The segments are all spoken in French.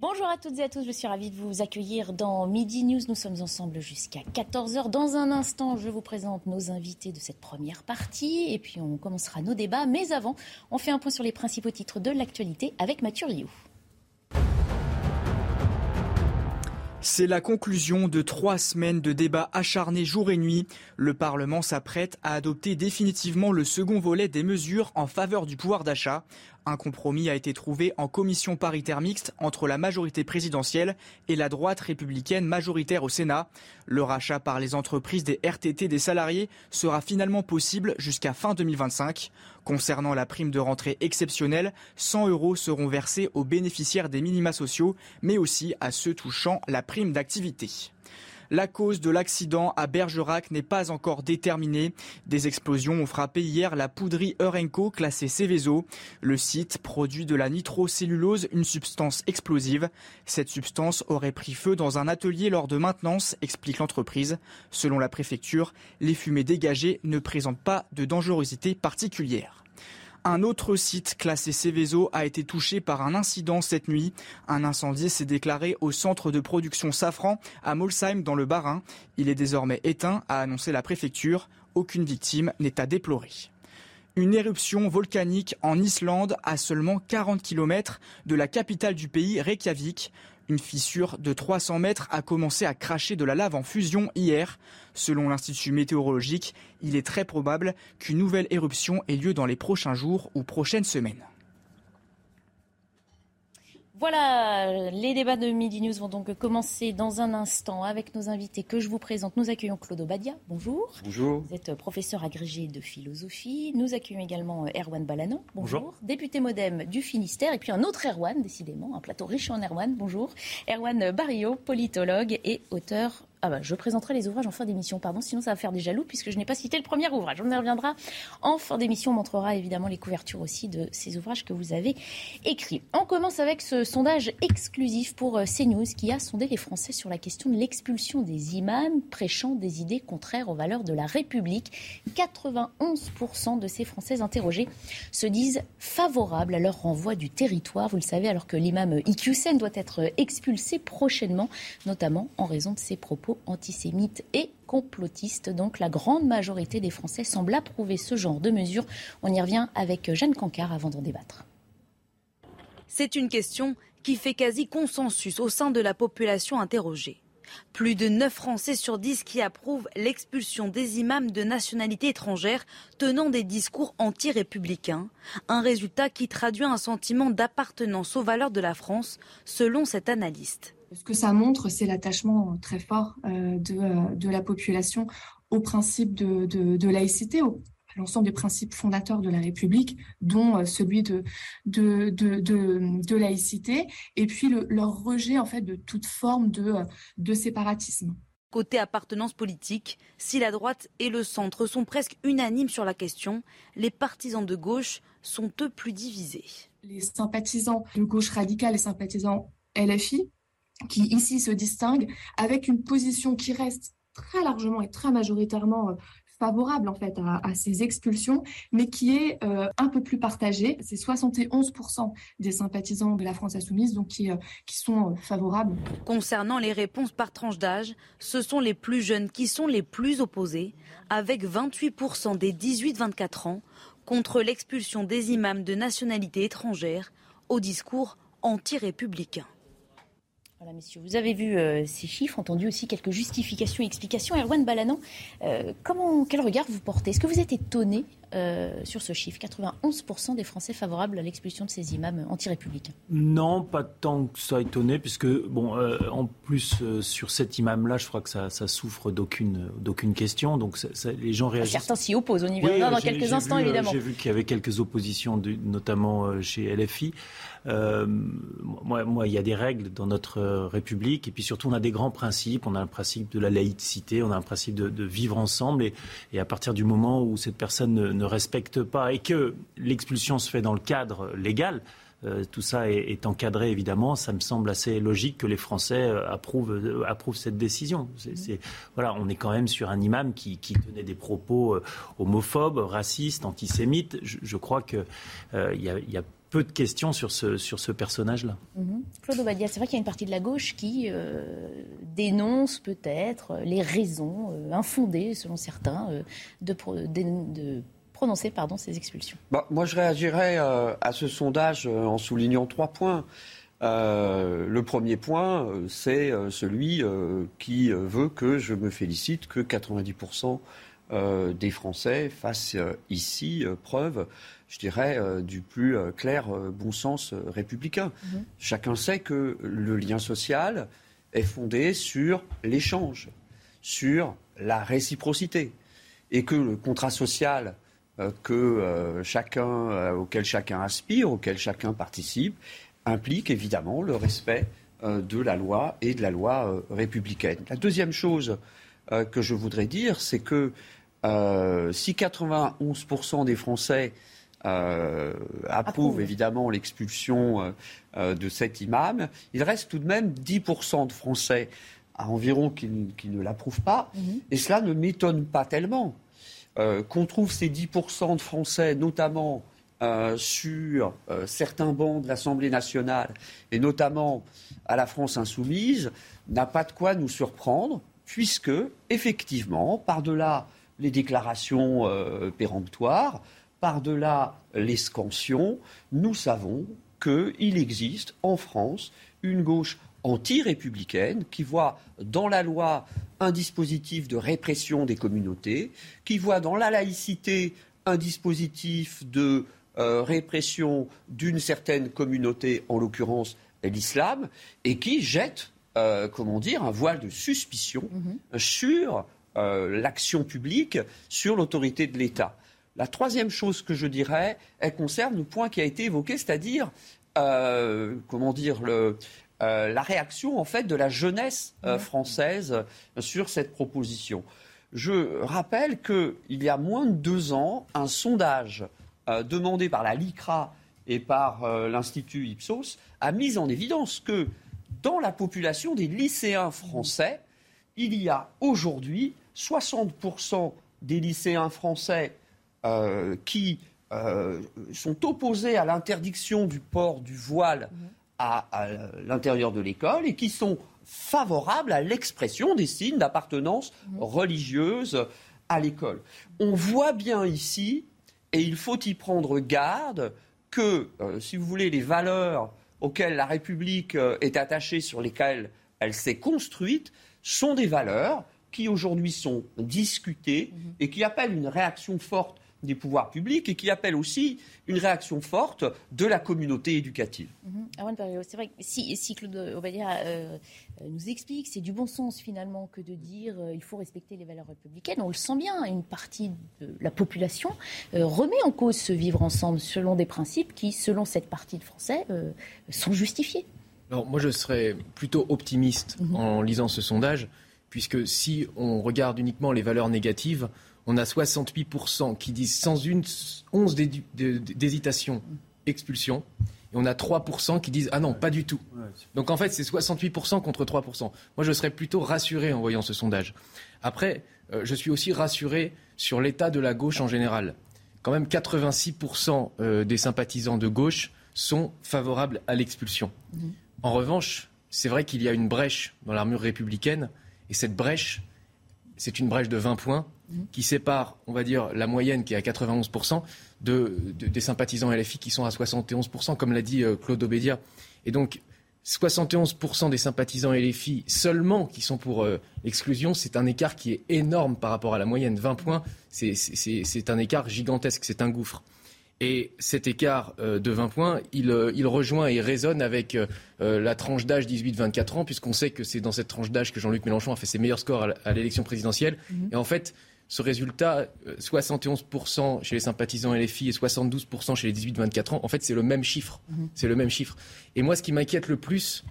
Bonjour à toutes et à tous, je suis ravie de vous accueillir dans Midi News. Nous sommes ensemble jusqu'à 14h. Dans un instant, je vous présente nos invités de cette première partie et puis on commencera nos débats. Mais avant, on fait un point sur les principaux titres de l'actualité avec Mathieu Rioux. C'est la conclusion de trois semaines de débats acharnés jour et nuit. Le Parlement s'apprête à adopter définitivement le second volet des mesures en faveur du pouvoir d'achat. Un compromis a été trouvé en commission paritaire mixte entre la majorité présidentielle et la droite républicaine majoritaire au Sénat. Le rachat par les entreprises des RTT des salariés sera finalement possible jusqu'à fin 2025. Concernant la prime de rentrée exceptionnelle, 100 euros seront versés aux bénéficiaires des minima sociaux, mais aussi à ceux touchant la prime d'activité. La cause de l'accident à Bergerac n'est pas encore déterminée. Des explosions ont frappé hier la poudrie Eurenco classée Céveso. Le site produit de la nitrocellulose, une substance explosive. Cette substance aurait pris feu dans un atelier lors de maintenance, explique l'entreprise. Selon la préfecture, les fumées dégagées ne présentent pas de dangerosité particulière. Un autre site classé Céveso a été touché par un incident cette nuit. Un incendie s'est déclaré au centre de production Safran à Molsheim dans le Bas-Rhin. Il est désormais éteint, a annoncé la préfecture. Aucune victime n'est à déplorer. Une éruption volcanique en Islande à seulement 40 km de la capitale du pays, Reykjavik. Une fissure de 300 mètres a commencé à cracher de la lave en fusion hier. Selon l'Institut météorologique, il est très probable qu'une nouvelle éruption ait lieu dans les prochains jours ou prochaines semaines. Voilà, les débats de Midi News vont donc commencer dans un instant avec nos invités que je vous présente. Nous accueillons Claude Obadia. Bonjour. Bonjour. Vous êtes professeur agrégé de philosophie. Nous accueillons également Erwan Balanon. Bonjour. Député modem du Finistère. Et puis un autre Erwan, décidément, un plateau riche en Erwan. Bonjour. Erwan Barrio, politologue et auteur ah bah, je présenterai les ouvrages en fin d'émission, pardon, sinon ça va faire des jaloux puisque je n'ai pas cité le premier ouvrage. On y reviendra en fin d'émission. On montrera évidemment les couvertures aussi de ces ouvrages que vous avez écrits. On commence avec ce sondage exclusif pour euh, CNews qui a sondé les Français sur la question de l'expulsion des imams prêchant des idées contraires aux valeurs de la République. 91% de ces Français interrogés se disent favorables à leur renvoi du territoire. Vous le savez, alors que l'imam Iqiyoussen doit être expulsé prochainement, notamment en raison de ses propos antisémites et complotistes. Donc la grande majorité des Français semble approuver ce genre de mesures. On y revient avec Jeanne Cancard avant d'en débattre. C'est une question qui fait quasi consensus au sein de la population interrogée. Plus de 9 Français sur 10 qui approuvent l'expulsion des imams de nationalité étrangère tenant des discours anti-républicains. Un résultat qui traduit un sentiment d'appartenance aux valeurs de la France, selon cet analyste. Ce que ça montre, c'est l'attachement très fort euh, euh, de, la population au principe de, laïcité, au, à l'ensemble des principes fondateurs de la République, dont euh, celui de, de, laïcité, et puis leur rejet en fait de toute forme de, séparatisme. Côté appartenance politique, si la droite et le centre sont presque unanimes sur la question, les partisans de gauche sont eux plus divisés. Les sympathisants de gauche radicale et sympathisants LFI qui ici se distingue avec une position qui reste très largement et très majoritairement euh, favorable en fait à, ces expulsions, mais qui est euh, un peu plus partagée. C'est 71% des sympathisants de la France insoumise donc qui, euh, qui sont favorables. Concernant les réponses par tranche d'âge, ce sont les plus jeunes qui sont les plus opposés, avec 28% des 18-24 ans contre l'expulsion des imams de nationalité étrangère au discours anti-républicain. Voilà, messieurs, vous avez vu euh, ces chiffres, entendu aussi quelques justifications et explications. Erwan Balanon, euh, comment, quel regard vous portez? Est-ce que vous êtes étonné euh, sur ce chiffre 91% des Français favorables à l'expulsion de ces imams anti-républicains. Non, pas tant que ça étonné, puisque, bon, euh, en plus, euh, sur cet imam-là, je crois que ça, souffre d'aucune, d'aucune question. Donc, les gens réagissent. Certains s'y opposent, on y reviendra dans quelques instants, évidemment. J'ai vu qu'il y avait quelques oppositions, notamment chez LFI. Euh, moi, moi, il y a des règles dans notre République, et puis surtout, on a des grands principes. On a un principe de la laïcité, on a un principe de, vivre ensemble, et, et, à partir du moment où cette personne ne, ne respecte pas et que l'expulsion se fait dans le cadre légal, euh, tout ça est, encadré évidemment. Ça me semble assez logique que les Français euh, approuvent, approuvent cette décision. C'est, voilà, on est quand même sur un imam qui, tenait des propos homophobes, racistes, antisémites. Je, crois qu'il il y a peu de questions sur ce, personnage-là. Mhm. Claude Obadia, c'est vrai qu'il y a une partie de la gauche qui euh, dénonce peut-être les raisons euh, infondées, selon certains, euh, de, de, prononcer pardon, ces expulsions. Bah, moi, je réagirais à ce sondage en soulignant trois points. le premier point, c'est celui qui veut que je me félicite que 90% des Français fassent ici preuve je dirais, euh, du plus euh, clair euh, bon sens républicain. Mhm. Chacun sait que le lien social est fondé sur l'échange, sur la réciprocité, et que le contrat social que chacun, auquel chacun aspire, auquel chacun participe, implique évidemment le respect de la loi et de la loi républicaine. La deuxième chose que je voudrais dire, c'est que si 91% des Français euh, approuve évidemment l'expulsion euh, euh, de cet imam. Il reste tout de même 10% de Français à environ qui, ne l'approuvent pas. Mhm. Et cela ne m'étonne pas tellement. Qu'on trouve ces 10% de Français, notamment sur certains bancs de l'Assemblée nationale, et notamment à la France insoumise, n'a pas de quoi nous surprendre, puisque, effectivement, par-delà les déclarations péremptoires, par-delà l'escansion, nous savons qu'il existe en France une gauche anti-républicaine qui voit dans la loi un dispositif de répression des communautés, qui voit dans la laïcité un dispositif de euh, répression d'une certaine communauté, en l'occurrence l'islam, et qui jette, euh, comment dire, un voile de suspicion mm-hmm. sur euh, l'action publique, sur l'autorité de l'État. La troisième chose que je dirais, elle concerne le point qui a été évoqué, c'est-à-dire, comment dire, euh, la réaction en fait de la jeunesse euh, française sur cette proposition. Je rappelle qu'il y a moins de deux ans, un sondage demandé par la LICRA et par l'Institut Ipsos a mis en évidence que dans la population des lycéens français, il y a aujourd'hui 60% des lycéens français euh, qui euh, sont opposés à l'interdiction du port du voile à, l'intérieur de l'école et qui sont favorables à l'expression des signes d'appartenance mhm. religieuse à l'école. On voit bien ici, et il faut y prendre garde, que, euh, si vous voulez, les valeurs auxquelles la République est attachée, sur lesquelles elle s'est construite, sont des valeurs qui aujourd'hui sont discutées mhm. et qui appellent une réaction forte des pouvoirs publics et qui appelle aussi une réaction forte de la communauté éducative. Mhm. C'est vrai que si, Claude Obadia euh, euh, nous explique, c'est du bon sens finalement que de dire qu'il euh, il faut respecter les valeurs républicaines. On le sent bien, une partie de la population remet en cause ce vivre ensemble selon des principes qui, selon cette partie de Français, sont justifiés. Alors moi je serais plutôt optimiste mhm. en lisant ce sondage, puisque si on regarde uniquement les valeurs négatives, on a 68% qui disent sans une once d'hésitation, expulsion. Et on a 3% qui disent ah non, pas du tout. Donc en fait, c'est 68% contre 3%. Moi, je serais plutôt rassuré en voyant ce sondage. Après, euh, je suis aussi rassuré sur l'état de la gauche en général. Quand même, 86% euh, des sympathisants de gauche sont favorables à l'expulsion. Mhm. En revanche, c'est vrai qu'il y a une brèche dans l'armure républicaine, et cette brèche, c'est une brèche de 20 points qui sépare, on va dire, la moyenne qui est à 91% de, des sympathisants LFI qui sont à 71%, comme l'a dit euh, Claude Obédia. Et donc, 71% des sympathisants et les filles seulement qui sont pour euh, l'exclusion, c'est un écart qui est énorme par rapport à la moyenne. 20 points, c'est un écart gigantesque, c'est un gouffre. Et cet écart euh, de 20 points, il, euh, il, rejoint et résonne avec la tranche d'âge 18-24 ans, puisqu'on sait que c'est dans cette tranche d'âge que Jean-Luc Mélenchon a fait ses meilleurs scores à l'élection présidentielle. Mhm. Et en fait, ce résultat, 71% chez les sympathisants et les filles et 72% chez les 18-24 ans, en fait, c'est le même chiffre. Mhm. C'est le même chiffre. Et moi, ce qui m'inquiète le plus,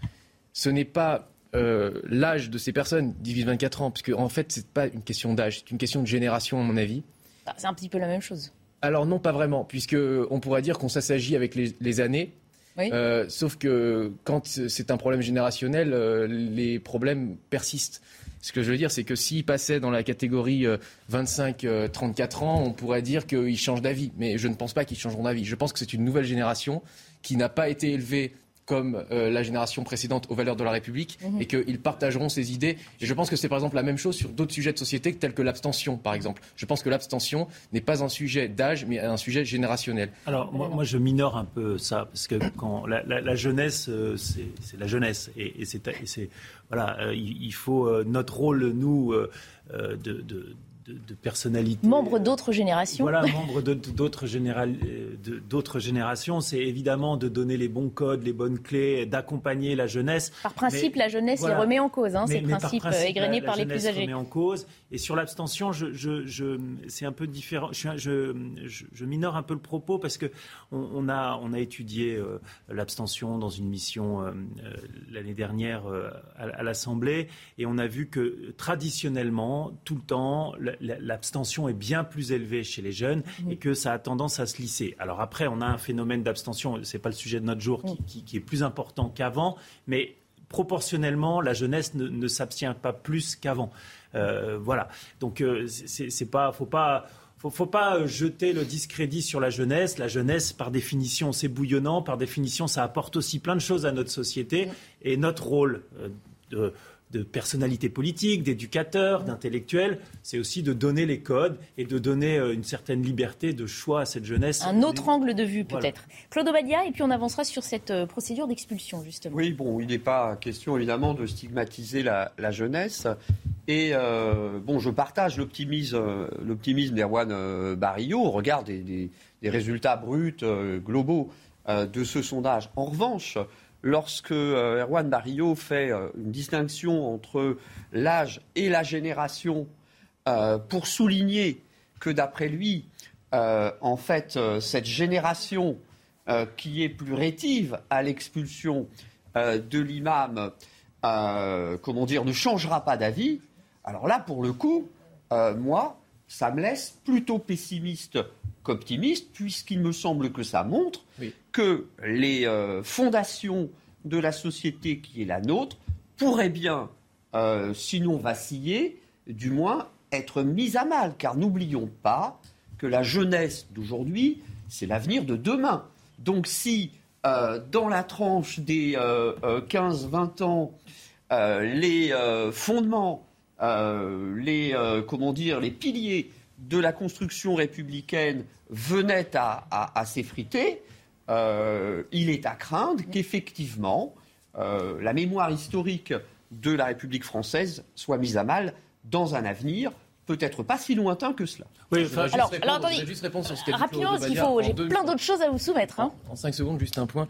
ce n'est pas euh, l'âge de ces personnes, 18-24 ans, parce qu'en en fait, ce n'est pas une question d'âge, c'est une question de génération, à mon avis. Ah, c'est un petit peu la même chose. Alors non, pas vraiment, puisque on pourrait dire qu'on s'assagit avec les, années. Euh, sauf que quand c'est un problème générationnel, euh, les problèmes persistent. Ce que je veux dire, c'est que s'il passait dans la catégorie 25-34 euh, ans, on pourrait dire qu'ils changent d'avis. Mais je ne pense pas qu'ils changeront d'avis. Je pense que c'est une nouvelle génération qui n'a pas été élevée comme euh, la génération précédente aux valeurs de la République mhm. et qu'ils partageront ces idées. Et je pense que c'est par exemple la même chose sur d'autres sujets de société tels que l'abstention, par exemple. Je pense que l'abstention n'est pas un sujet d'âge, mais un sujet générationnel. Alors moi, moi, je minore un peu ça, parce que quand la, jeunesse, euh, c'est la jeunesse. Et, c'est voilà, euh, il, faut notre rôle, nous, de de, personnalités. Membres d'autres générations. Voilà, membres d'autres générations. C'est évidemment de donner les bons codes, les bonnes clés, d'accompagner la jeunesse. Par principe, la jeunesse les remet en cause, hein, ces principes par égrenés par les plus âgés. remet en cause. Et sur l'abstention, je, c'est un peu différent. Je, je, minore un peu le propos parce que on, a, on a étudié euh, l'abstention dans une mission euh, euh, l'année dernière à, à l'Assemblée et on a vu que traditionnellement, tout le temps, l'abstention est bien plus élevée chez les jeunes et que ça a tendance à se lisser. Alors après, on a un phénomène d'abstention, ce n'est pas le sujet de notre jour, qui, est plus important qu'avant, mais proportionnellement, la jeunesse ne, s'abstient pas plus qu'avant. Euh, voilà. Donc, euh, c'est pas, faut pas. Faut, faut pas jeter le discrédit sur la jeunesse. La jeunesse, par définition, c'est bouillonnant. Par définition, ça apporte aussi plein de choses à notre société. Et notre rôle euh, de, de personnalités politiques, d'éducateurs, d'intellectuels, c'est aussi de donner les codes et de donner euh, une certaine liberté de choix à cette jeunesse. Un autre angle de vue peut-être. Claude Obadia, et puis on avancera sur cette euh, procédure d'expulsion justement. Oui, bon, il n'est pas question évidemment de stigmatiser la, jeunesse. Et euh, bon, je partage l'optimisme, d'Erwan Barillot au regard des résultats bruts globaux de ce sondage. En revanche, lorsque euh, Erwan Barrio fait euh, une distinction entre l'âge et la génération euh, pour souligner que d'après lui, en fait, cette génération qui est plus rétive à l'expulsion de l'imam, comment dire, ne changera pas d'avis. Alors là, pour le coup, moi, ça me laisse plutôt pessimiste qu'optimiste, puisqu'il me semble que ça montre que les fondations de la société qui est la nôtre pourrait bien, euh, sinon vaciller, du moins être mise à mal. Car n'oublions pas que la jeunesse d'aujourd'hui, c'est l'avenir de demain. Donc si euh, dans la tranche des 15-20 euh, ans, les fondements, les, comment dire, les piliers de la construction républicaine venaient à s'effriter, euh, il est à craindre qu'effectivement euh, la mémoire historique de la République française soit mise à mal dans un avenir peut-être pas si lointain que cela. Oui, alors, attendez, juste répondre sur ce qu'a Rapidement, parce qu'il faut, j'ai plein d'autres choses à vous soumettre. Hein. En, en 5 secondes, juste un point.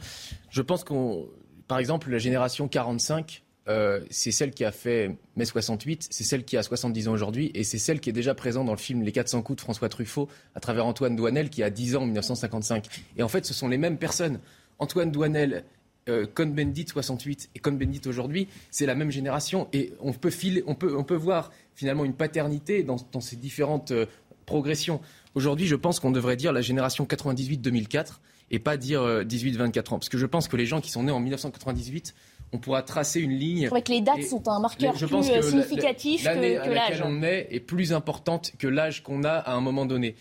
Je pense qu'on, par exemple, la génération 45 euh, c'est celle qui a fait mai 68, c'est celle qui a 70 ans aujourd'hui, et c'est celle qui est déjà présente dans le film Les 400 coups de François Truffaut, à travers Antoine Douanel, qui a 10 ans en 1955. Et en fait, ce sont les mêmes personnes. Antoine Douanel, euh, Cohn-Bendit 68 et Cohn-Bendit aujourd'hui, c'est la même génération. Et on peut, on peut, on peut voir finalement une paternité dans, ces différentes euh, progressions. Aujourd'hui, je pense qu'on devrait dire la génération 98-2004 et pas dire 18-24 ans. Parce que je pense que les gens qui sont nés en 1998 on pourra tracer une ligne. Je crois que les dates sont un marqueur plus euh, significatif que, l'âge. on est est plus importante que l'âge qu'on a à un moment donné.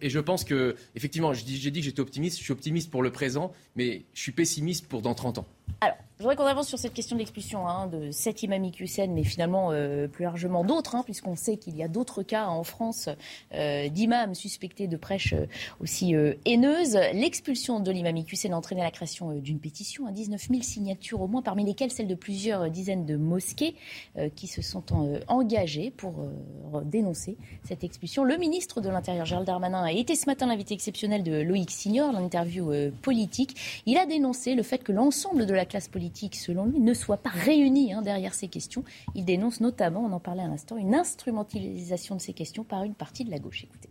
et, je, pense que, effectivement, j'ai dit que j'étais optimiste. Je suis optimiste pour le présent, mais je suis pessimiste pour dans 30 ans. Alors, Je voudrais qu'on avance sur cette question de l'expulsion hein, de cet imam mais finalement euh, plus largement d'autres, hein, puisqu'on sait qu'il y a d'autres cas en France euh, d'imams suspectés de prêches euh, aussi haineuses. L'expulsion de l'imam a entraîné la création d'une pétition, à 19 000 signatures au moins, parmi lesquelles celles de plusieurs dizaines de mosquées qui se sont engagées pour dénoncer cette expulsion. Le ministre de l'Intérieur, Gérald Darmanin, a été ce matin l'invité exceptionnel de Loïc Signor, l'interview politique. Il a dénoncé le fait que l'ensemble de la classe politique selon lui, ne soit pas réunis hein, derrière ces questions. Il dénonce notamment, on en parlait à l'instant, une instrumentalisation de ces questions par une partie de la gauche. Écoutez.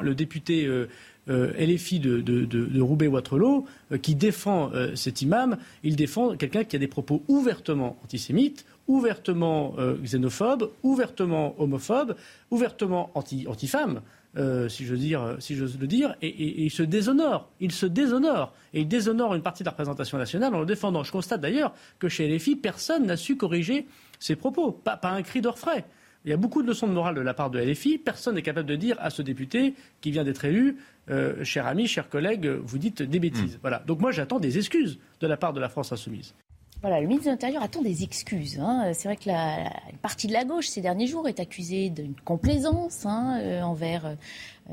Le député euh, euh, LFI de, Roubaix-Waterloo, euh, qui défend cet imam, il défend quelqu'un qui a des propos ouvertement antisémites, ouvertement xénophobes, ouvertement homophobes, ouvertement anti-femmes. Euh, si dire, si le dire, et, il se déshonore. Il se déshonore. Et il déshonore une partie de la représentation nationale en le défendant. Je constate d'ailleurs que chez LFI, personne n'a su corriger ses propos. Pas, un cri d'orfraie. Il y a beaucoup de leçons de morale de la part de LFI. Personne n'est capable de dire à ce député qui vient d'être élu, euh, cher ami, cher collègue, vous dites des bêtises. Hmm. Voilà. Donc moi, j'attends des excuses de la part de la France insoumise. Voilà, le ministre de l'Intérieur attend des excuses. Hein. C'est vrai que la, partie de la gauche, ces derniers jours, est accusée d'une complaisance hein, euh, envers euh,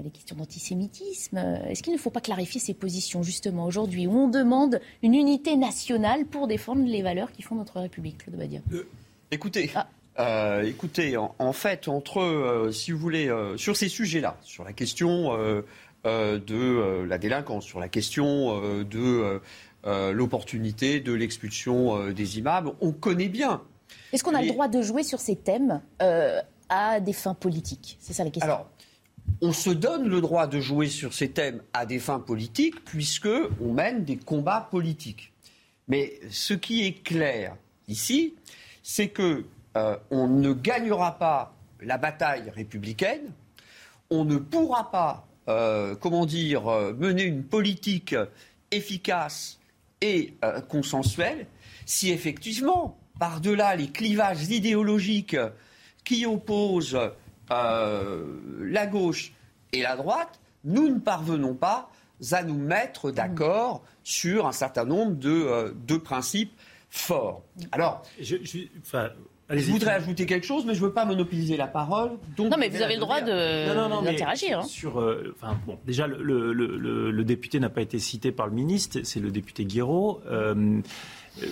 les questions d'antisémitisme. Est-ce qu'il ne faut pas clarifier ses positions, justement, aujourd'hui, où on demande une unité nationale pour défendre les valeurs qui font notre République, Claude Badia Écoutez, ah. écoutez en, fait, entre, si vous voulez, sur ces sujets-là, sur la question de la délinquance, sur la question de euh, l'opportunité de l'expulsion euh, des imams. On connaît bien. Est-ce qu'on a le droit de jouer sur ces thèmes euh, à des fins politiques? C'est ça la question. Alors, on se donne le droit de jouer sur ces thèmes à des fins politiques puisque on mène des combats politiques. Mais ce qui est clair ici, c'est que on ne gagnera pas la bataille républicaine, on ne pourra pas, comment dire, mener une politique efficace et euh, consensuel si effectivement, par-delà les clivages idéologiques qui opposent euh, la gauche et la droite, nous ne parvenons pas à nous mettre d'accord sur un certain nombre de, euh, principes forts. Alors, je, je voudrais ajouter quelque chose, mais je ne veux pas monopoliser la parole. non, mais vous avez le droit d'interagir. Hein. Sur, euh, bon, déjà, le, député n'a pas été cité par le ministre, c'est le député Guiraud. Euh,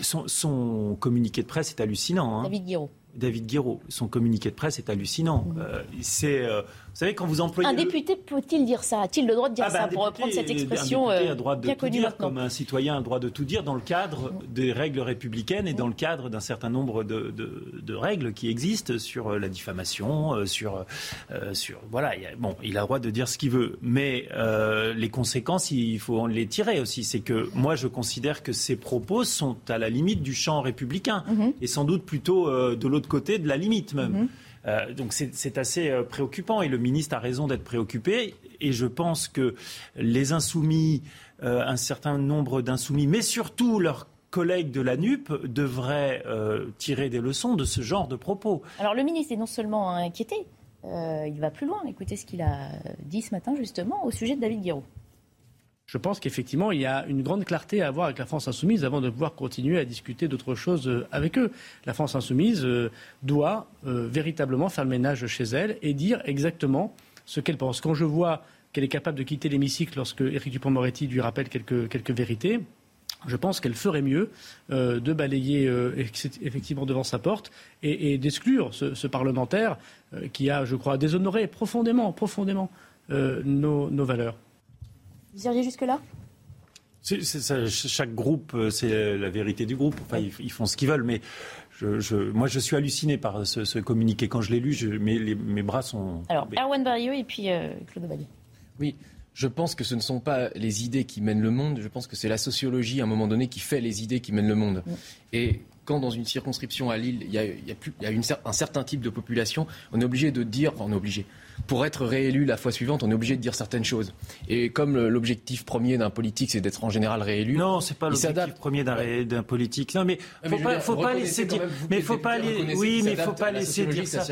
son, communiqué de presse est hallucinant. Hein. David Guiraud. David Guiraud. Son communiqué de presse est hallucinant. Mmh. Euh, c'est savez, quand vous employez. Un député peut-il dire ça A-t-il le droit de dire ah, bah, ça Pour reprendre cette expression. Un député a le droit de tout dire, comme un citoyen a le droit de tout dire dans le cadre des règles républicaines et dans le cadre d'un certain nombre de, règles qui existent sur euh, la diffamation, euh, sur. Euh, sur voilà, il a, bon, il a le droit de dire ce qu'il veut. Mais les conséquences, il faut les tirer aussi. C'est que moi, je considère que ces propos sont à la limite du champ républicain mhm. et sans doute plutôt de l'autre côté de la limite même. Mhm. Euh, donc c'est assez euh, préoccupant et le ministre a raison d'être préoccupé. Et je pense que les insoumis, euh, un certain nombre d'insoumis, mais surtout leurs collègues de la NUP devraient tirer des leçons de ce genre de propos. Alors le ministre est non seulement inquiété, il va plus loin. Écoutez ce qu'il a dit ce matin justement au sujet de David Guiraud je pense qu'effectivement, il y a une grande clarté à avoir avec la France insoumise avant de pouvoir continuer à discuter d'autres choses euh, avec eux. La France insoumise euh, doit euh, véritablement faire le ménage chez elle et dire exactement ce qu'elle pense. Quand je vois qu'elle est capable de quitter l'hémicycle lorsque Éric Dupond-Moretti lui rappelle quelques, vérités, je pense qu'elle ferait mieux de balayer effectivement devant sa porte et, d'exclure ce, parlementaire qui a, je crois, déshonoré profondément nos valeurs. Vous iriez jusque-là? Chaque groupe, euh, c'est la vérité du groupe. Enfin, ils, font ce qu'ils veulent, mais je, moi, je suis halluciné par ce, communiqué. Quand je l'ai lu, je, mes, mes, bras sont. Alors, Erwan Barrio et puis euh, Claude Valli. Oui, je pense que ce ne sont pas les idées qui mènent le monde. Je pense que c'est la sociologie, à un moment donné, qui fait les idées qui mènent le monde. Mm. Et quand dans une circonscription à Lille, il y a, un certain type de population, on est obligé de dire, enfin on est obligé, pour être réélu la fois suivante, on est obligé de dire certaines choses. Et comme l'objectif premier d'un politique, c'est d'être en général réélu. Non, c'est pas l'objectif premier d'un politique. Non, mais faut pas, faut pas laisser dire. Mais faut pas aller. Oui, mais faut pas laisser dire ça.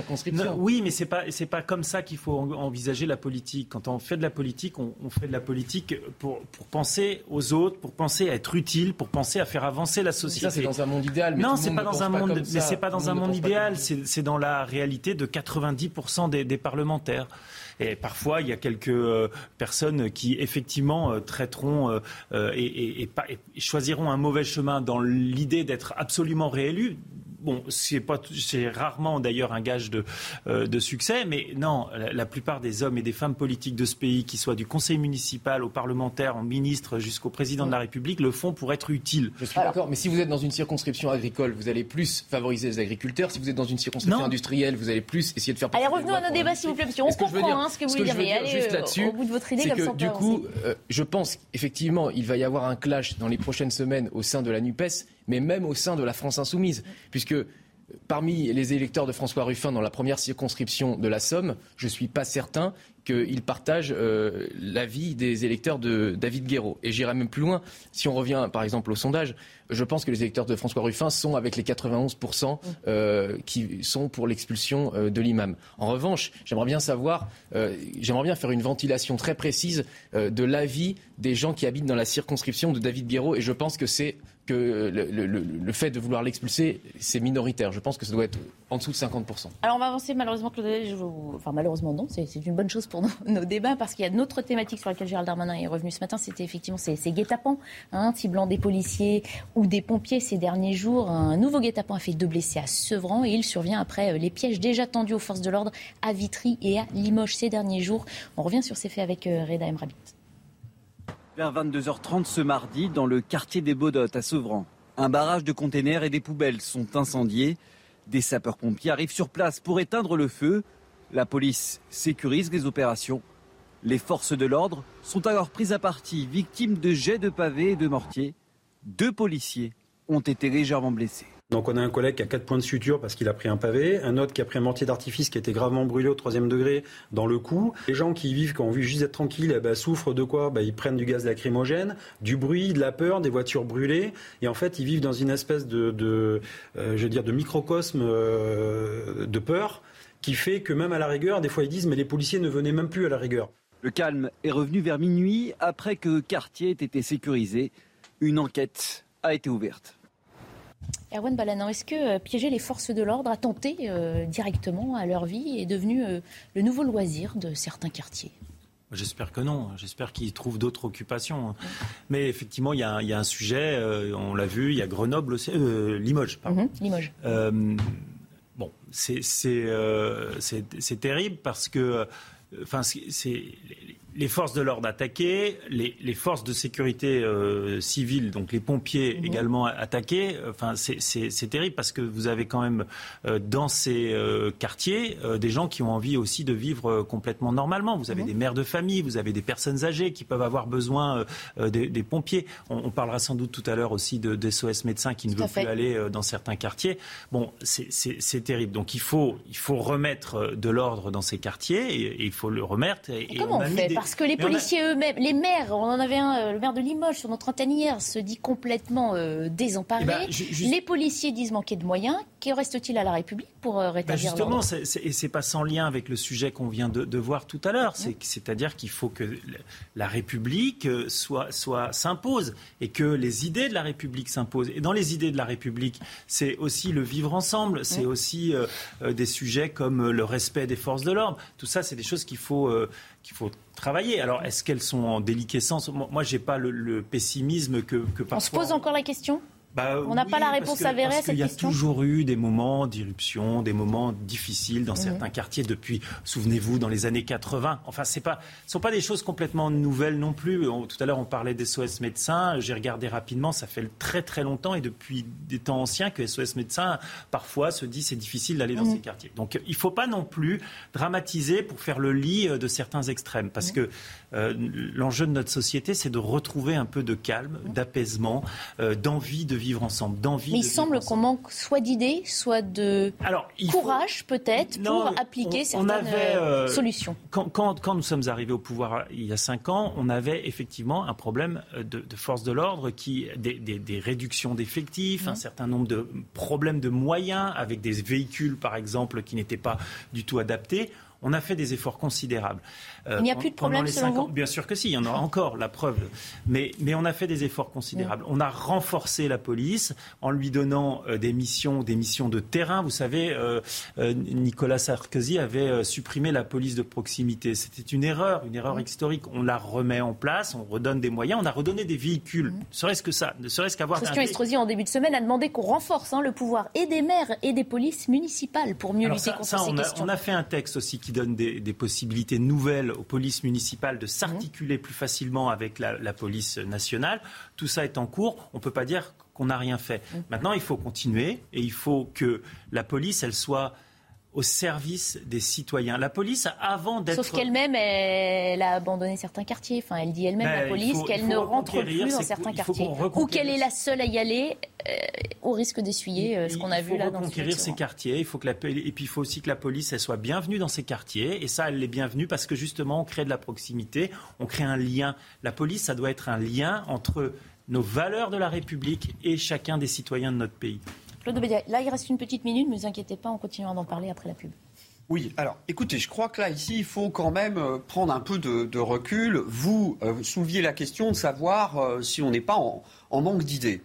oui, mais c'est pas, c'est pas comme ça qu'il faut envisager la politique. Quand on fait de la politique, on, fait de la politique pour, pour penser aux autres, pour penser à être utile, pour penser à faire avancer la société. Ça, c'est dans un monde idéal. Mais non, c'est pas dans un monde. Mais c'est pas dans un monde idéal. C'est dans la réalité de 90% des parlementaires. Et parfois, il y a quelques euh, personnes qui, effectivement, euh, traiteront euh, et, choisiront un mauvais chemin dans l'idée d'être absolument réélus bon, c'est rarement d'ailleurs un gage de, euh, de succès, mais non, la, plupart des hommes et des femmes politiques de ce pays, qui soient du conseil municipal au parlementaire, au ministre jusqu'au président de la République, le font pour être utiles. Je suis d'accord, mais si vous êtes dans une circonscription agricole, vous allez plus favoriser les agriculteurs. Si vous êtes dans une circonscription industrielle, vous allez plus essayer de faire. Allez, revenons à nos débats, s'il vous plaît, parce qu'on comprend hein, ce que vous voulez dire. Allez, euh, au bout de votre idée, comme que, Du coup, euh, je pense effectivement, il va y avoir un clash dans les prochaines semaines au sein de la Nupes mais même au sein de la France insoumise, puisque parmi les électeurs de François Ruffin dans la première circonscription de la Somme, je ne suis pas certain qu'il partage euh, l'avis des électeurs de David Guéraud. Et j'irai même plus loin. Si on revient par exemple au sondage, je pense que les électeurs de François Ruffin sont avec les 91% euh, qui sont pour l'expulsion euh, de l'imam. En revanche, j'aimerais bien savoir, j'aimerais bien faire une ventilation très précise de l'avis des gens qui habitent dans la circonscription de David Guéraud. Et je pense que c'est que le, fait de vouloir l'expulser, c'est minoritaire. Je pense que ça doit être en dessous de 50%. Alors on va avancer malheureusement, Claude, enfin malheureusement non, c'est une bonne chose pour nos, débats parce qu'il y a une autre thématique sur laquelle Gérald Darmanin est revenu ce matin, c'était effectivement ces, guet-apens, hein, ciblant des policiers ou des pompiers ces derniers jours. Un nouveau guet-apens a fait deux blessés à Sevran et il survient après euh, les pièges déjà tendus aux forces de l'ordre à Vitry et à Limoges ces derniers jours. On revient sur ces faits avec euh, Reda Emrabit. Vers 22h30 ce mardi, dans le quartier des Baudottes à Sevran, un barrage de containers et des poubelles sont incendiés. Des sapeurs-pompiers arrivent sur place pour éteindre le feu. La police sécurise les opérations. Les forces de l'ordre sont alors prises à partie, victimes de jets de pavés et de mortiers. Deux policiers ont été légèrement blessés. Donc on a un collègue qui a quatre points de suture parce qu'il a pris un pavé, un autre qui a pris un mortier d'artifice qui a été gravement brûlé au troisième degré dans le cou. Les gens qui vivent, qui ont envie juste d'être tranquilles, eh ben, souffrent de quoi? Ben, Ils prennent du gaz lacrymogène, du bruit, de la peur, des voitures brûlées. Et en fait, ils vivent dans une espèce de, euh, microcosme euh, de peur qui fait que même à la rigueur, des fois ils disent mais les policiers ne venaient même plus à la rigueur. Le calme est revenu vers minuit après que le quartier ait été sécurisé. Une enquête a été ouverte. Erwan Balanan, est-ce que euh, piéger les forces de l'ordre, attenter euh, directement à leur vie, est devenu euh, le nouveau loisir de certains quartiers? J'espère que non. J'espère qu'ils trouvent d'autres occupations. Mais effectivement, il y, a un sujet, on l'a vu, il y a Grenoble aussi, Limoges, pardon. Mhm, Limoges. bon, c'est terrible parce que enfin, c'est les forces de l'ordre attaquées, les, forces de sécurité euh, civile, donc les pompiers mhm. également attaqués. Enfin, c'est terrible parce que vous avez quand même euh, dans ces euh, quartiers des gens qui ont envie aussi de vivre complètement normalement. Vous avez mhm. des mères de famille, vous avez des personnes âgées qui peuvent avoir besoin des, pompiers. On, parlera sans doute tout à l'heure aussi de, SOS médecins qui ne veulent plus aller dans certains quartiers. Bon, c'est terrible. Donc il faut, il faut remettre de l'ordre dans ces quartiers et, il faut le remettre. Et, comment on, fait parce que les policiers eux-mêmes, les maires, on en avait un, euh, le maire de Limoges sur notre antenne hier, se dit complètement euh, désemparé. Eh ben, les policiers disent manquer de moyens. Que reste-t-il à la République pour euh, rétablir ben Justement, et c'est pas sans lien avec le sujet qu'on vient de, voir tout à l'heure. C'est-à-dire qu'il faut que la République soit, soit s'impose et que les idées de la République s'imposent. Et dans les idées de la République, c'est aussi le vivre ensemble. C'est aussi des sujets comme le respect des forces de l'ordre. Tout ça, c'est des choses qu'il faut qu'il faut travailler. Alors, est-ce qu'elles sont en déliquescence? Moi, je n'ai pas le, pessimisme que, que parfois... On se pose encore la question? Bah on n'a pas la réponse avérée à cette question. Il y a toujours eu des moments d'irruption, des moments difficiles dans mhm. certains quartiers depuis, souvenez-vous, dans les années 80. Enfin, ce ne sont pas des choses complètement nouvelles non plus. tout à l'heure, on parlait des SOS médecins. J'ai regardé rapidement, ça fait très très longtemps et depuis des temps anciens que SOS médecins, parfois, se dit c'est difficile d'aller dans mhm. ces quartiers. Donc, il ne faut pas non plus dramatiser pour faire le lit euh, de certains extrêmes. Parce mhm. que euh, l'enjeu de notre société, c'est de retrouver un peu de calme, d'apaisement, euh, d'envie de vivre ensemble, d'envie. Mais il semble qu'on manque soit d'idées, soit de courage peut-être pour appliquer certaines euh, solutions. Quand, nous sommes arrivés au pouvoir il y a cinq ans, on avait effectivement un problème de, de force de l'ordre, qui des, réductions d'effectifs, un mmh. certain nombre de problèmes de moyens avec des véhicules, par exemple, qui n'étaient pas du tout adaptés on a fait des efforts considérables. Euh, il n'y a plus de problème selon vous Bien sûr que si, il y en aura encore, la preuve. Mais, mais on a fait des efforts considérables. On a renforcé la police en lui donnant euh, des missions, des missions de terrain. Vous savez, euh, Nicolas Sarkozy avait supprimé la police de proximité. C'était une erreur, une erreur historique. On la remet en place, on redonne des moyens, on a redonné des véhicules. Ne serait-ce que ça, ne serait-ce qu'avoir. Christian Estrosi, en début de semaine, a demandé qu'on renforce hein, le pouvoir et des maires et des polices municipales pour mieux lutter contre ces on questions. on a fait un texte aussi qui donne des, possibilités nouvelles aux polices municipales de s'articuler plus facilement avec la, police nationale. Tout ça est en cours. On ne peut pas dire qu'on n'a rien fait. Maintenant, il faut continuer et il faut que la police, elle soit au service des citoyens. La police, avant d'être... Sauf qu'elle-même, elle a abandonné certains quartiers. Enfin, elle dit elle-même, la police, qu'elle ne rentre plus dans certains quartiers. Ou qu'elle est la seule à y aller euh, au risque d'essuyer euh, ce qu'on a vu là dans Il faut reconquérir ces quartiers. Il faut que la... Et puis, il faut aussi que la police, elle soit bienvenue dans ces quartiers. Et ça, elle est bienvenue parce que justement, on crée de la proximité, on crée un lien. La police, ça doit être un lien entre nos valeurs de la République et chacun des citoyens de notre pays. Claude là il reste une petite minute, ne vous inquiétez pas, on continuera d'en parler après la pub. Oui, alors écoutez, je crois que là, ici, il faut quand même euh, prendre un peu de, recul. Vous euh, souleviez la question de savoir euh, si on n'est pas en, manque d'idées.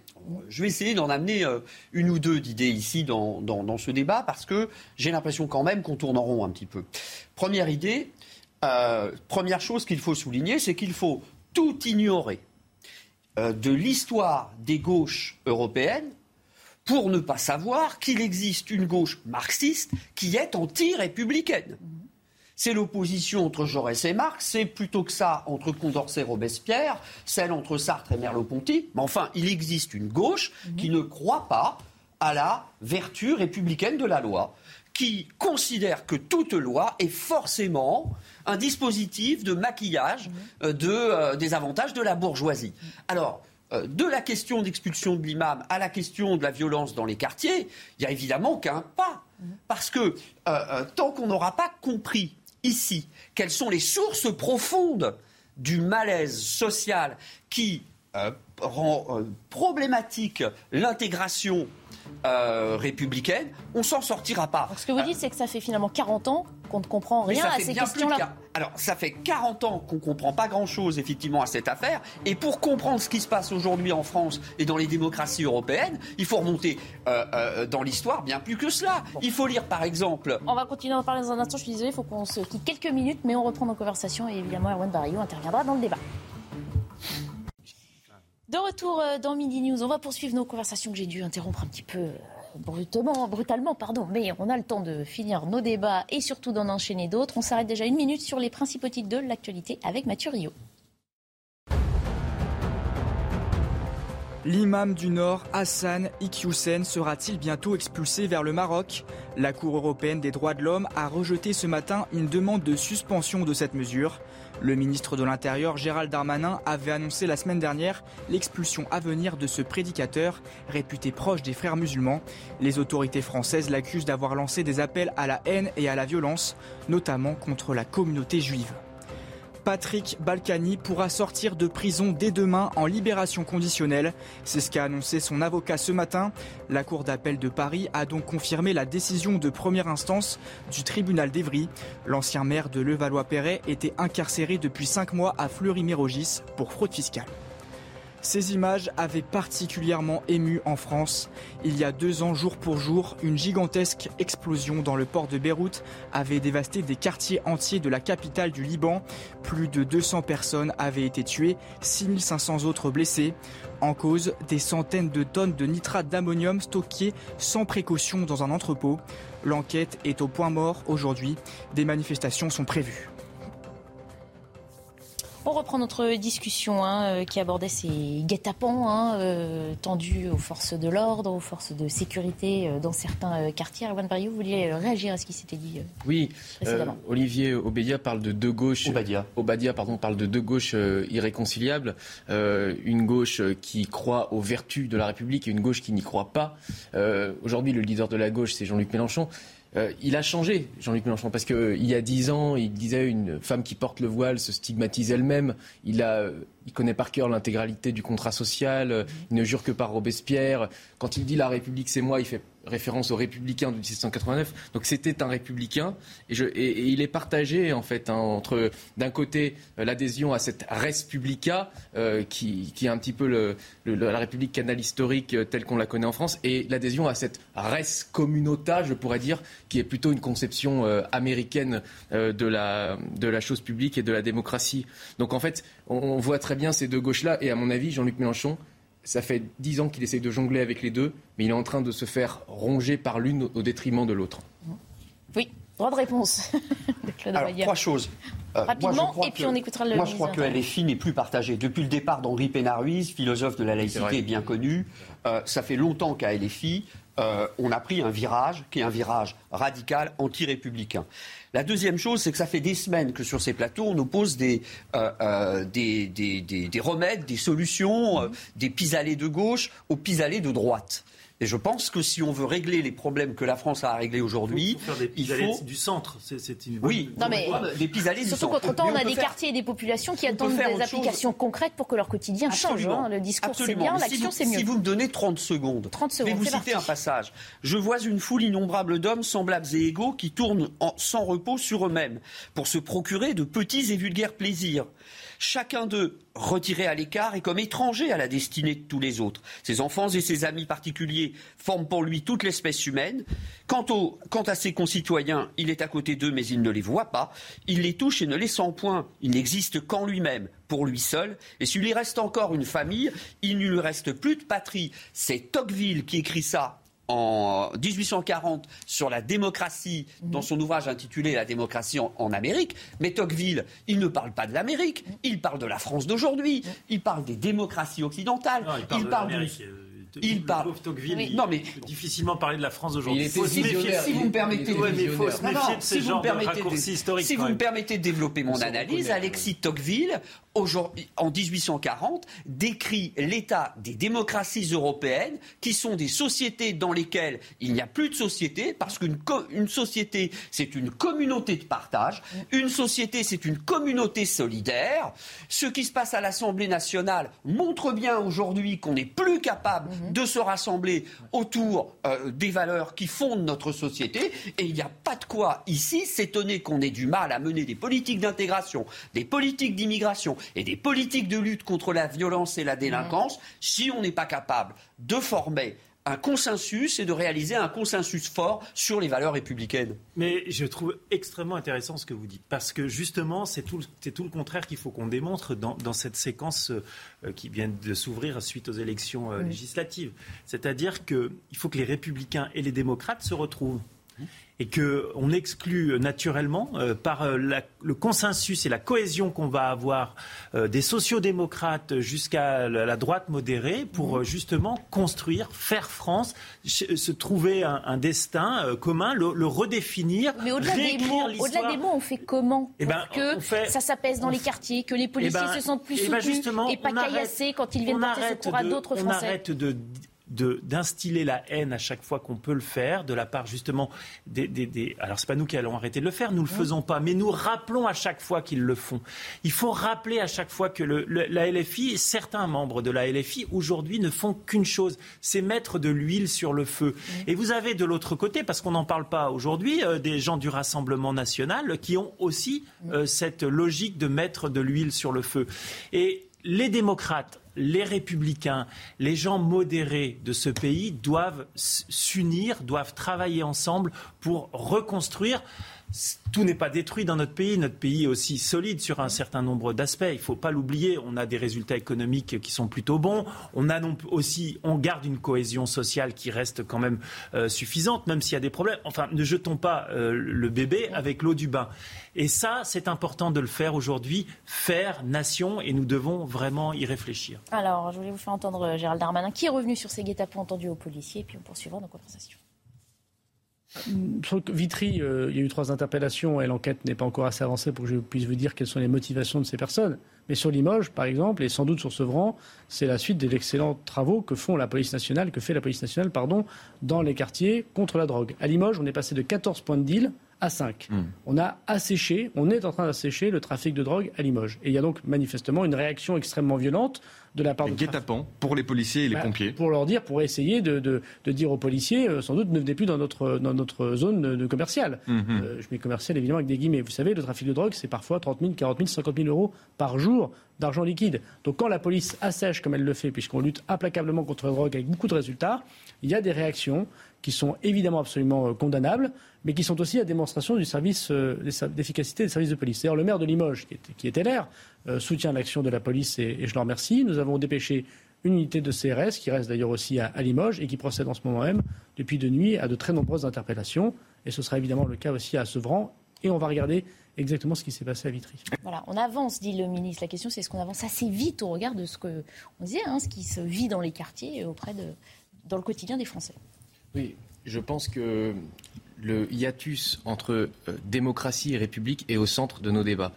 Je vais essayer d'en amener une ou deux d'idées ici dans, ce débat parce que j'ai l'impression quand même qu'on tourne en rond un petit peu. Première idée, première chose qu'il faut souligner, c'est qu'il faut tout ignorer de l'histoire des gauches européennes pour ne pas savoir qu'il existe une gauche marxiste qui est anti-républicaine. C'est l'opposition entre Jaurès et Marx, c'est plutôt que ça entre Condorcet et Robespierre, celle entre Sartre et Merleau-Ponty. Mais enfin, il existe une gauche qui ne croit pas à la vertu républicaine de la loi, qui considère que toute loi est forcément un dispositif de maquillage euh, de, euh, des avantages de la bourgeoisie. Alors, euh, de la question d'expulsion de l'imam à la question de la violence dans les quartiers, il n'y a évidemment qu'un pas. Parce que euh, euh, tant qu'on n'aura pas compris ici quelles sont les sources profondes du malaise social qui rend problématique l'intégration républicaine, on s'en sortira pas. ce que vous dites, c'est que ça fait finalement 40 ans qu'on ne comprend rien à ces questions-là. Alors, ça fait 40 ans qu'on ne comprend pas grand-chose, effectivement, à cette affaire. Et pour comprendre ce qui se passe aujourd'hui en France et dans les démocraties européennes, il faut remonter euh, euh, dans l'histoire bien plus que cela. Il faut lire, par exemple... On va continuer à en parler dans un instant. Je suis désolée, il faut qu'on se quitte quelques minutes, mais on reprend nos conversations. Et évidemment, Erwan Barrio interviendra dans le débat. De retour euh, dans Midi News, on va poursuivre nos conversations que j'ai dû interrompre un petit peu brutalement, brutalement, pardon, mais on a le temps de finir nos débats et surtout d'en enchaîner d'autres. On s'arrête déjà une minute sur les principaux titres de l'actualité avec Mathieu Rio. L'imam du Nord, Hassan Iqiyoussen, sera-t-il bientôt expulsé vers le Maroc? La Cour européenne des droits de l'homme a rejeté ce matin une demande de suspension de cette mesure. Le ministre de l'Intérieur, Gérald Darmanin, avait annoncé la semaine dernière l'expulsion à venir de ce prédicateur, réputé proche des frères musulmans. Les autorités françaises l'accusent d'avoir lancé des appels à la haine et à la violence, notamment contre la communauté juive. Patrick Balkany pourra sortir de prison dès demain en libération conditionnelle. C'est ce qu'a annoncé son avocat ce matin. La Cour d'appel de Paris a donc confirmé la décision de première instance du tribunal d'Evry. L'ancien maire de Levallois-Perret était incarcéré depuis cinq mois à Fleury-Mérogis pour fraude fiscale. Ces images avaient particulièrement ému en France. Il y a deux ans, jour pour jour, une gigantesque explosion dans le port de Beyrouth avait dévasté des quartiers entiers de la capitale du Liban. Plus de 200 personnes avaient été tuées, 6500 autres blessées. En cause, des centaines de tonnes de nitrate d'ammonium stockées sans précaution dans un entrepôt. L'enquête est au point mort aujourd'hui. Des manifestations sont prévues. On reprend notre discussion hein, euh, qui abordait ces guet-apens hein, euh, tendus aux forces de l'ordre, aux forces de sécurité euh, dans certains quartiers. Erwan Barriou, vous vouliez réagir à ce qui s'était dit Oui, Olivier Obedia parle de deux gauches. Obadia. pardon, parle de deux gauches irréconciliables. une gauche qui croit aux vertus de la République et une gauche qui n'y croit pas. Aujourd'hui, le leader de la gauche, c'est Jean-Luc Mélenchon. Euh, il a changé, Jean-Luc Mélenchon, parce qu'il y a dix ans, il disait une femme qui porte le voile se stigmatise elle-même. Il, il connaît par cœur l'intégralité du contrat social. Il ne jure que par Robespierre. Quand il dit la République, c'est moi, il fait référence aux républicains de 1789. Donc c'était un républicain et, il est partagé en fait hein, entre d'un côté euh, l'adhésion à cette res publica euh, qui, est un petit peu la République canal historique euh, telle qu'on la connaît en France et l'adhésion à cette res communauta, je pourrais dire, qui est plutôt une conception américaine de, la, chose publique et de la démocratie. Donc en fait, on voit très bien ces deux gauches-là et à mon avis, Jean-Luc Mélenchon ça fait dix ans qu'il essaye de jongler avec les deux, mais il est en train de se faire ronger par l'une au détriment de l'autre. Oui, droit de réponse. Alors, trois choses. Euh, Rapidement, et puis on écoutera le Moi, je crois que LFI n'est plus partagé. Depuis le départ d'Henri Pénaruiz, philosophe de la laïcité bien connu, euh, ça fait longtemps qu'à LFI, euh, on a pris un virage qui est un virage radical anti-républicain. La deuxième chose, c'est que ça fait des semaines que sur ces plateaux, on oppose des, euh, euh, des, des, des, remèdes, des solutions, des pis-aller de gauche aux pis-aller de droite. Et je pense que si on veut régler les problèmes que la France a à régler aujourd'hui, il faut du centre. C'est une oui, non mais des Surtout qu'entre-temps, on, a des quartiers et des populations qui attendent des applications concrètes pour que leur quotidien change. Hein. Le discours c'est bien, l'action c'est mieux. Si vous me donnez 30 secondes, 30 secondes je vais vous citer un passage. Je vois une foule innombrable d'hommes semblables et égaux qui tournent sans repos sur eux-mêmes pour se procurer de petits et vulgaires plaisirs. Chacun d'eux, retiré à l'écart, est comme étranger à la destinée de tous les autres. Ses enfants et ses amis particuliers forment pour lui toute l'espèce humaine. Quant, quant à ses concitoyens, il est à côté d'eux, mais il ne les voit pas. Il les touche et ne les sent point. Il n'existe qu'en lui-même, pour lui seul. Et s'il lui reste encore une famille, il ne lui reste plus de patrie. C'est Tocqueville qui écrit ça en 1840 sur la démocratie, dans son ouvrage intitulé La démocratie en, Amérique. Mais Tocqueville, il ne parle pas de l'Amérique, il parle de la France d'aujourd'hui, il parle des démocraties occidentales, il parle, de il parle. Tocqueville, non, mais difficilement parler de la France aujourd'hui. Si, vous me permettez, Si vous me permettez de développer mon analyse, Alexis Tocqueville en 1840, décrit l'état des démocraties européennes, qui sont des sociétés dans lesquelles il n'y a plus de société, parce qu'une une société, c'est une communauté de partage, une société, c'est une communauté solidaire. Ce qui se passe à l'Assemblée nationale montre bien aujourd'hui qu'on n'est plus capable mhm. de se rassembler autour euh, des valeurs qui fondent notre société, et il n'y a pas de quoi ici s'étonner qu'on ait du mal à mener des politiques d'intégration, des politiques d'immigration, et des politiques de lutte contre la violence et la délinquance si on n'est pas capable de former un consensus et de réaliser un consensus fort sur les valeurs républicaines. Mais je trouve extrêmement intéressant ce que vous dites, parce que justement, c'est tout, tout, le contraire qu'il faut qu'on démontre dans, cette séquence euh, qui vient de s'ouvrir suite aux élections euh, législatives. C'est-à-dire qu'il faut que les républicains et les démocrates se retrouvent et qu'on exclut naturellement euh, par euh, le consensus et la cohésion qu'on va avoir euh, des sociodémocrates jusqu'à la, droite modérée pour justement construire, faire France, se trouver un, destin commun, le, redéfinir. Mais au-delà des, mots, au-delà des mots, on fait comment eh ben, que ça s'appelle dans les quartiers, que les policiers eh ben, se sentent plus eh ben, soutenus et pas caillassés quand ils viennent porter secours à d'autres Français. On arrête de d'instiller la haine à chaque fois qu'on peut le faire, de la part justement des... des, des... Alors c'est pas nous qui allons arrêter de le faire, nous le faisons pas, mais nous rappelons à chaque fois qu'ils le font. Il faut rappeler à chaque fois que le, la LFI, certains membres de la LFI aujourd'hui ne font qu'une chose, c'est mettre de l'huile sur le feu. Et vous avez de l'autre côté, parce qu'on n'en parle pas aujourd'hui, euh, des gens du Rassemblement national qui ont aussi euh, cette logique de mettre de l'huile sur le feu. Et les démocrates les républicains, les gens modérés de ce pays doivent s'unir, doivent travailler ensemble pour reconstruire tout n'est pas détruit dans notre pays. Notre pays est aussi solide sur un certain nombre d'aspects. Il ne faut pas l'oublier. On a des résultats économiques qui sont plutôt bons. On a aussi, on garde une cohésion sociale qui reste quand même euh, suffisante, même s'il y a des problèmes. Enfin, ne jetons pas euh, le bébé avec l'eau du bain. Et ça, c'est important de le faire aujourd'hui, faire nation, et nous devons vraiment y réfléchir. Alors, je voulais vous faire entendre euh, Gérald Darmanin, qui est revenu sur ces guet-apens entendus aux policiers, et puis on poursuivra nos conversations. Sur Vitry, euh, il y a eu trois interpellations et l'enquête n'est pas encore assez avancée pour que je puisse vous dire quelles sont les motivations de ces personnes. Mais sur Limoges, par exemple, et sans doute sur Sevran, c'est la suite des excellents travaux que font la police nationale, que fait la police nationale, pardon, dans les quartiers contre la drogue. À Limoges, on est passé de 14 points de deal à 5. Hmm. On a asséché, on est en train d'assécher le trafic de drogue à Limoges. Et il y a donc manifestement une réaction extrêmement violente de la part de guet-apens pour les policiers et les bah, pompiers. Pour leur dire, pour essayer de, de, de dire aux policiers, euh, sans doute ne venez plus dans notre, dans notre zone de, commerciale. Mhm. Euh, je mets commercial évidemment avec des guillemets. Vous savez, le trafic de drogue, c'est parfois 30 000, 40 000, 50 000 euros par jour d'argent liquide. Donc quand la police assèche comme elle le fait, puisqu'on lutte implacablement contre la drogue avec beaucoup de résultats, il y a des réactions qui sont évidemment absolument euh, condamnables, mais qui sont aussi la démonstration du service d'efficacité des services de police. D'ailleurs, le maire de Limoges, qui, était l'air, euh, soutient l'action de la police et, je le remercie. Nous avons dépêché une unité de CRS qui reste d'ailleurs aussi à, Limoges et qui procède en ce moment même, depuis de nuit, à de très nombreuses interpellations. Et ce sera évidemment le cas aussi à Sevran. Et on va regarder exactement ce qui s'est passé à Vitry. Voilà, on avance, dit le ministre. La question, c'est est-ce qu'on avance assez vite au regard de ce qu'on disait, hein, ce qui se vit dans les quartiers, auprès de, dans le quotidien des Français? Oui, je pense que le hiatus entre euh, démocratie et république est au centre de nos débats.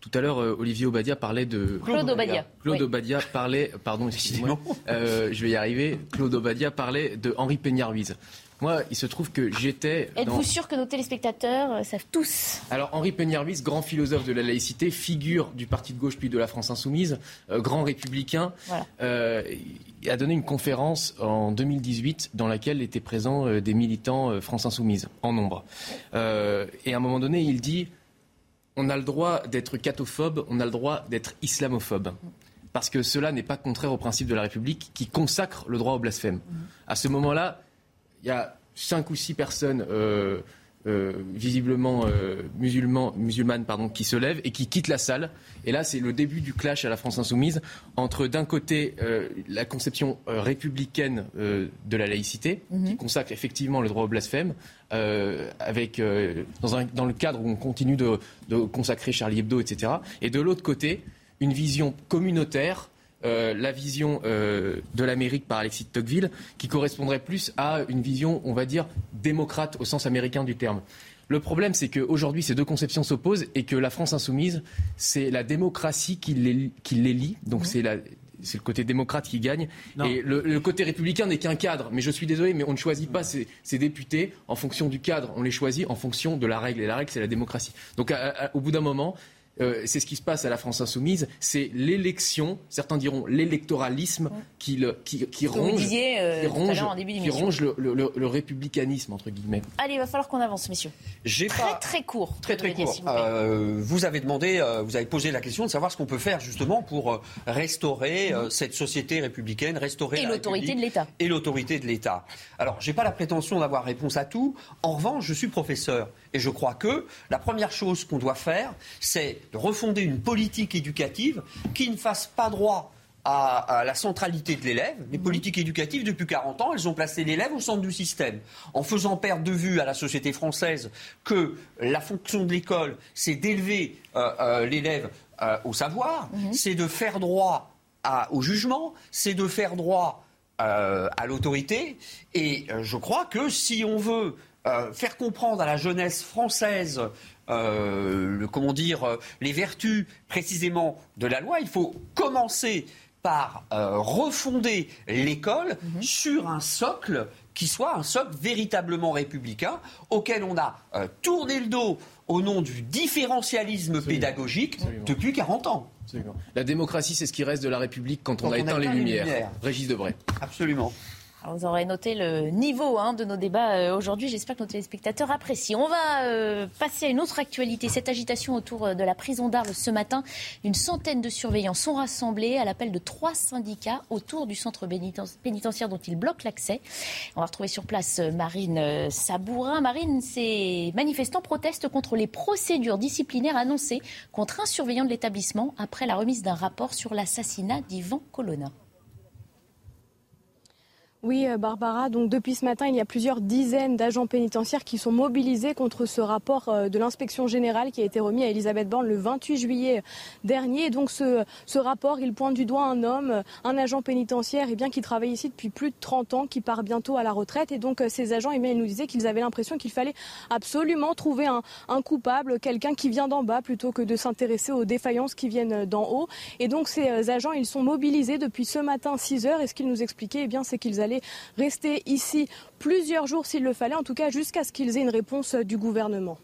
Tout à l'heure, euh, Olivier Obadia parlait de. Claude Obadia. Claude Obadia parlait. Pardon, excusez-moi. Euh, je vais y arriver. Claude Obadia parlait de Henri Peñar-Ruiz. Moi, il se trouve que j'étais. Êtes-vous sûr que nos téléspectateurs euh, savent tous Alors, Henri Peñar-Ruiz, grand philosophe de la laïcité, figure du parti de gauche puis de la France insoumise, grand républicain, a donné une conférence en 2018 dans laquelle étaient présents des militants France insoumise en nombre. et à un moment donné, il dit on a le droit d'être cathophobe, on a le droit d'être islamophobe. Parce que cela n'est pas contraire au principe de la République qui consacre le droit au blasphème. À ce moment-là, y a cinq ou six personnes euh, euh, visiblement euh, musulmanes pardon, qui se lèvent et qui quittent la salle. Et là, c'est le début du clash à la France insoumise entre, d'un côté, euh, la conception républicaine de la laïcité, mhm. qui consacre effectivement le droit au blasphème, avec, dans, le cadre où on continue de, de consacrer Charlie Hebdo, etc. Et de l'autre côté, une vision communautaire euh, la vision euh, de l'Amérique par Alexis de Tocqueville, qui correspondrait plus à une vision, on va dire, démocrate au sens américain du terme. Le problème, c'est qu'aujourd'hui, ces deux conceptions s'opposent et que la France insoumise, c'est la démocratie qui les, qui les lie. Donc mhm. c'est le côté démocrate qui gagne. Et le, côté républicain n'est qu'un cadre. Mais je suis désolé, mais on ne choisit pas ces, députés en fonction du cadre. On les choisit en fonction de la règle. Et la règle, c'est la démocratie. Donc, au bout d'un moment, euh, c'est ce qui se passe à la France insoumise, c'est l'élection, certains diront l'électoralisme qui, qui, qui, ronge, euh, qui ronge, qui ronge le, le, le, républicanisme, entre guillemets. Allez, il va falloir qu'on avance, messieurs. Très, pas... très court. Très, très court. Euh, vous avez demandé, vous avez posé la question de savoir ce qu'on peut faire justement pour restaurer mhm. cette société républicaine, restaurer et l'autorité de l'État. Et l'autorité de l'État. Alors, j'ai pas la prétention d'avoir réponse à tout. En revanche, je suis professeur. Et je crois que la première chose qu'on doit faire, c'est de refonder une politique éducative qui ne fasse pas droit à, la centralité de l'élève. Les politiques éducatives, depuis 40 ans, elles ont placé l'élève au centre du système, en faisant perdre de vue à la société française que la fonction de l'école, c'est d'élever euh, euh, l'élève euh, au savoir, mhm. c'est de faire droit au jugement, c'est de faire droit à l'autorité. Et je crois que si on veut faire comprendre à la jeunesse française euh, comment dire, euh, les vertus précisément de la loi, il faut commencer par euh, refonder l'école mhm. sur un socle qui soit un socle véritablement républicain, auquel on a tourné le dos au nom du différentialisme pédagogique depuis 40 ans. La démocratie, c'est ce qui reste de la République quand, on, a éteint les lumières. Régis Debray. Absolument. Vous aurez noté le niveau hein, de nos débats euh, aujourd'hui. J'espère que nos téléspectateurs apprécient. On va euh, passer à une autre actualité. Cette agitation autour euh, de la prison d'Arles ce matin. Une centaine de surveillants sont rassemblés à l'appel de trois syndicats autour du centre pénitentiaire dont ils bloquent l'accès. On va retrouver sur place Marine Sabourin. Marine, ces manifestants protestent contre les procédures disciplinaires annoncées contre un surveillant de l'établissement après la remise d'un rapport sur l'assassinat d'Ivan Colonna. Oui, euh, Barbara. Donc depuis ce matin, il y a plusieurs dizaines d'agents pénitentiaires qui sont mobilisés contre ce rapport euh, de l'inspection générale qui a été remis à Elisabeth Borne le 28 juillet dernier. donc ce, rapport, il pointe du doigt un homme, un agent pénitentiaire, et eh qui travaille ici depuis plus de 30 ans, qui part bientôt à la retraite. Et donc euh, ces agents, eh ils nous disaient qu'ils avaient l'impression qu'il fallait absolument trouver un, coupable, quelqu'un qui vient d'en bas, plutôt que de s'intéresser aux défaillances qui viennent d'en haut. Et donc ces agents, ils sont mobilisés depuis ce matin 6 heures. Et qu'ils nous expliquaient, eh c'est qu'ils allaient rester ici plusieurs jours s'il le fallait, en tout cas jusqu'à ce qu'ils aient une réponse du gouvernement.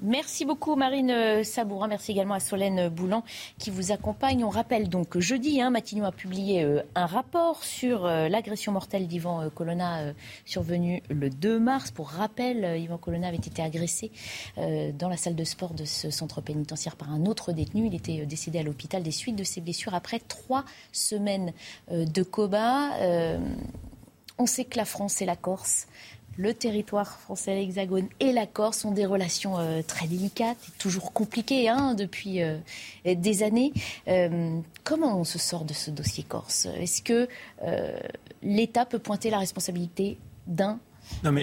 Merci beaucoup Marine Sabourin. Merci également à Solène Boulan qui vous accompagne. On rappelle donc que jeudi, hein, Matignon a publié euh, un rapport sur euh, l'agression mortelle d'Ivan euh, Colonna survenue le 2 mars. Pour rappel, Ivan Colonna avait été agressé dans la salle de sport de ce centre pénitentiaire par un autre détenu. Il était décédé à l'hôpital des suites de ses blessures après trois semaines de coma. On sait que la France et la Corse, le territoire français, l'Hexagone et la Corse ont des relations euh, très délicates et toujours compliquées hein, depuis euh, des années. Euh, comment on se sort de ce dossier corse? Est-ce que l'État peut pointer la responsabilité d'un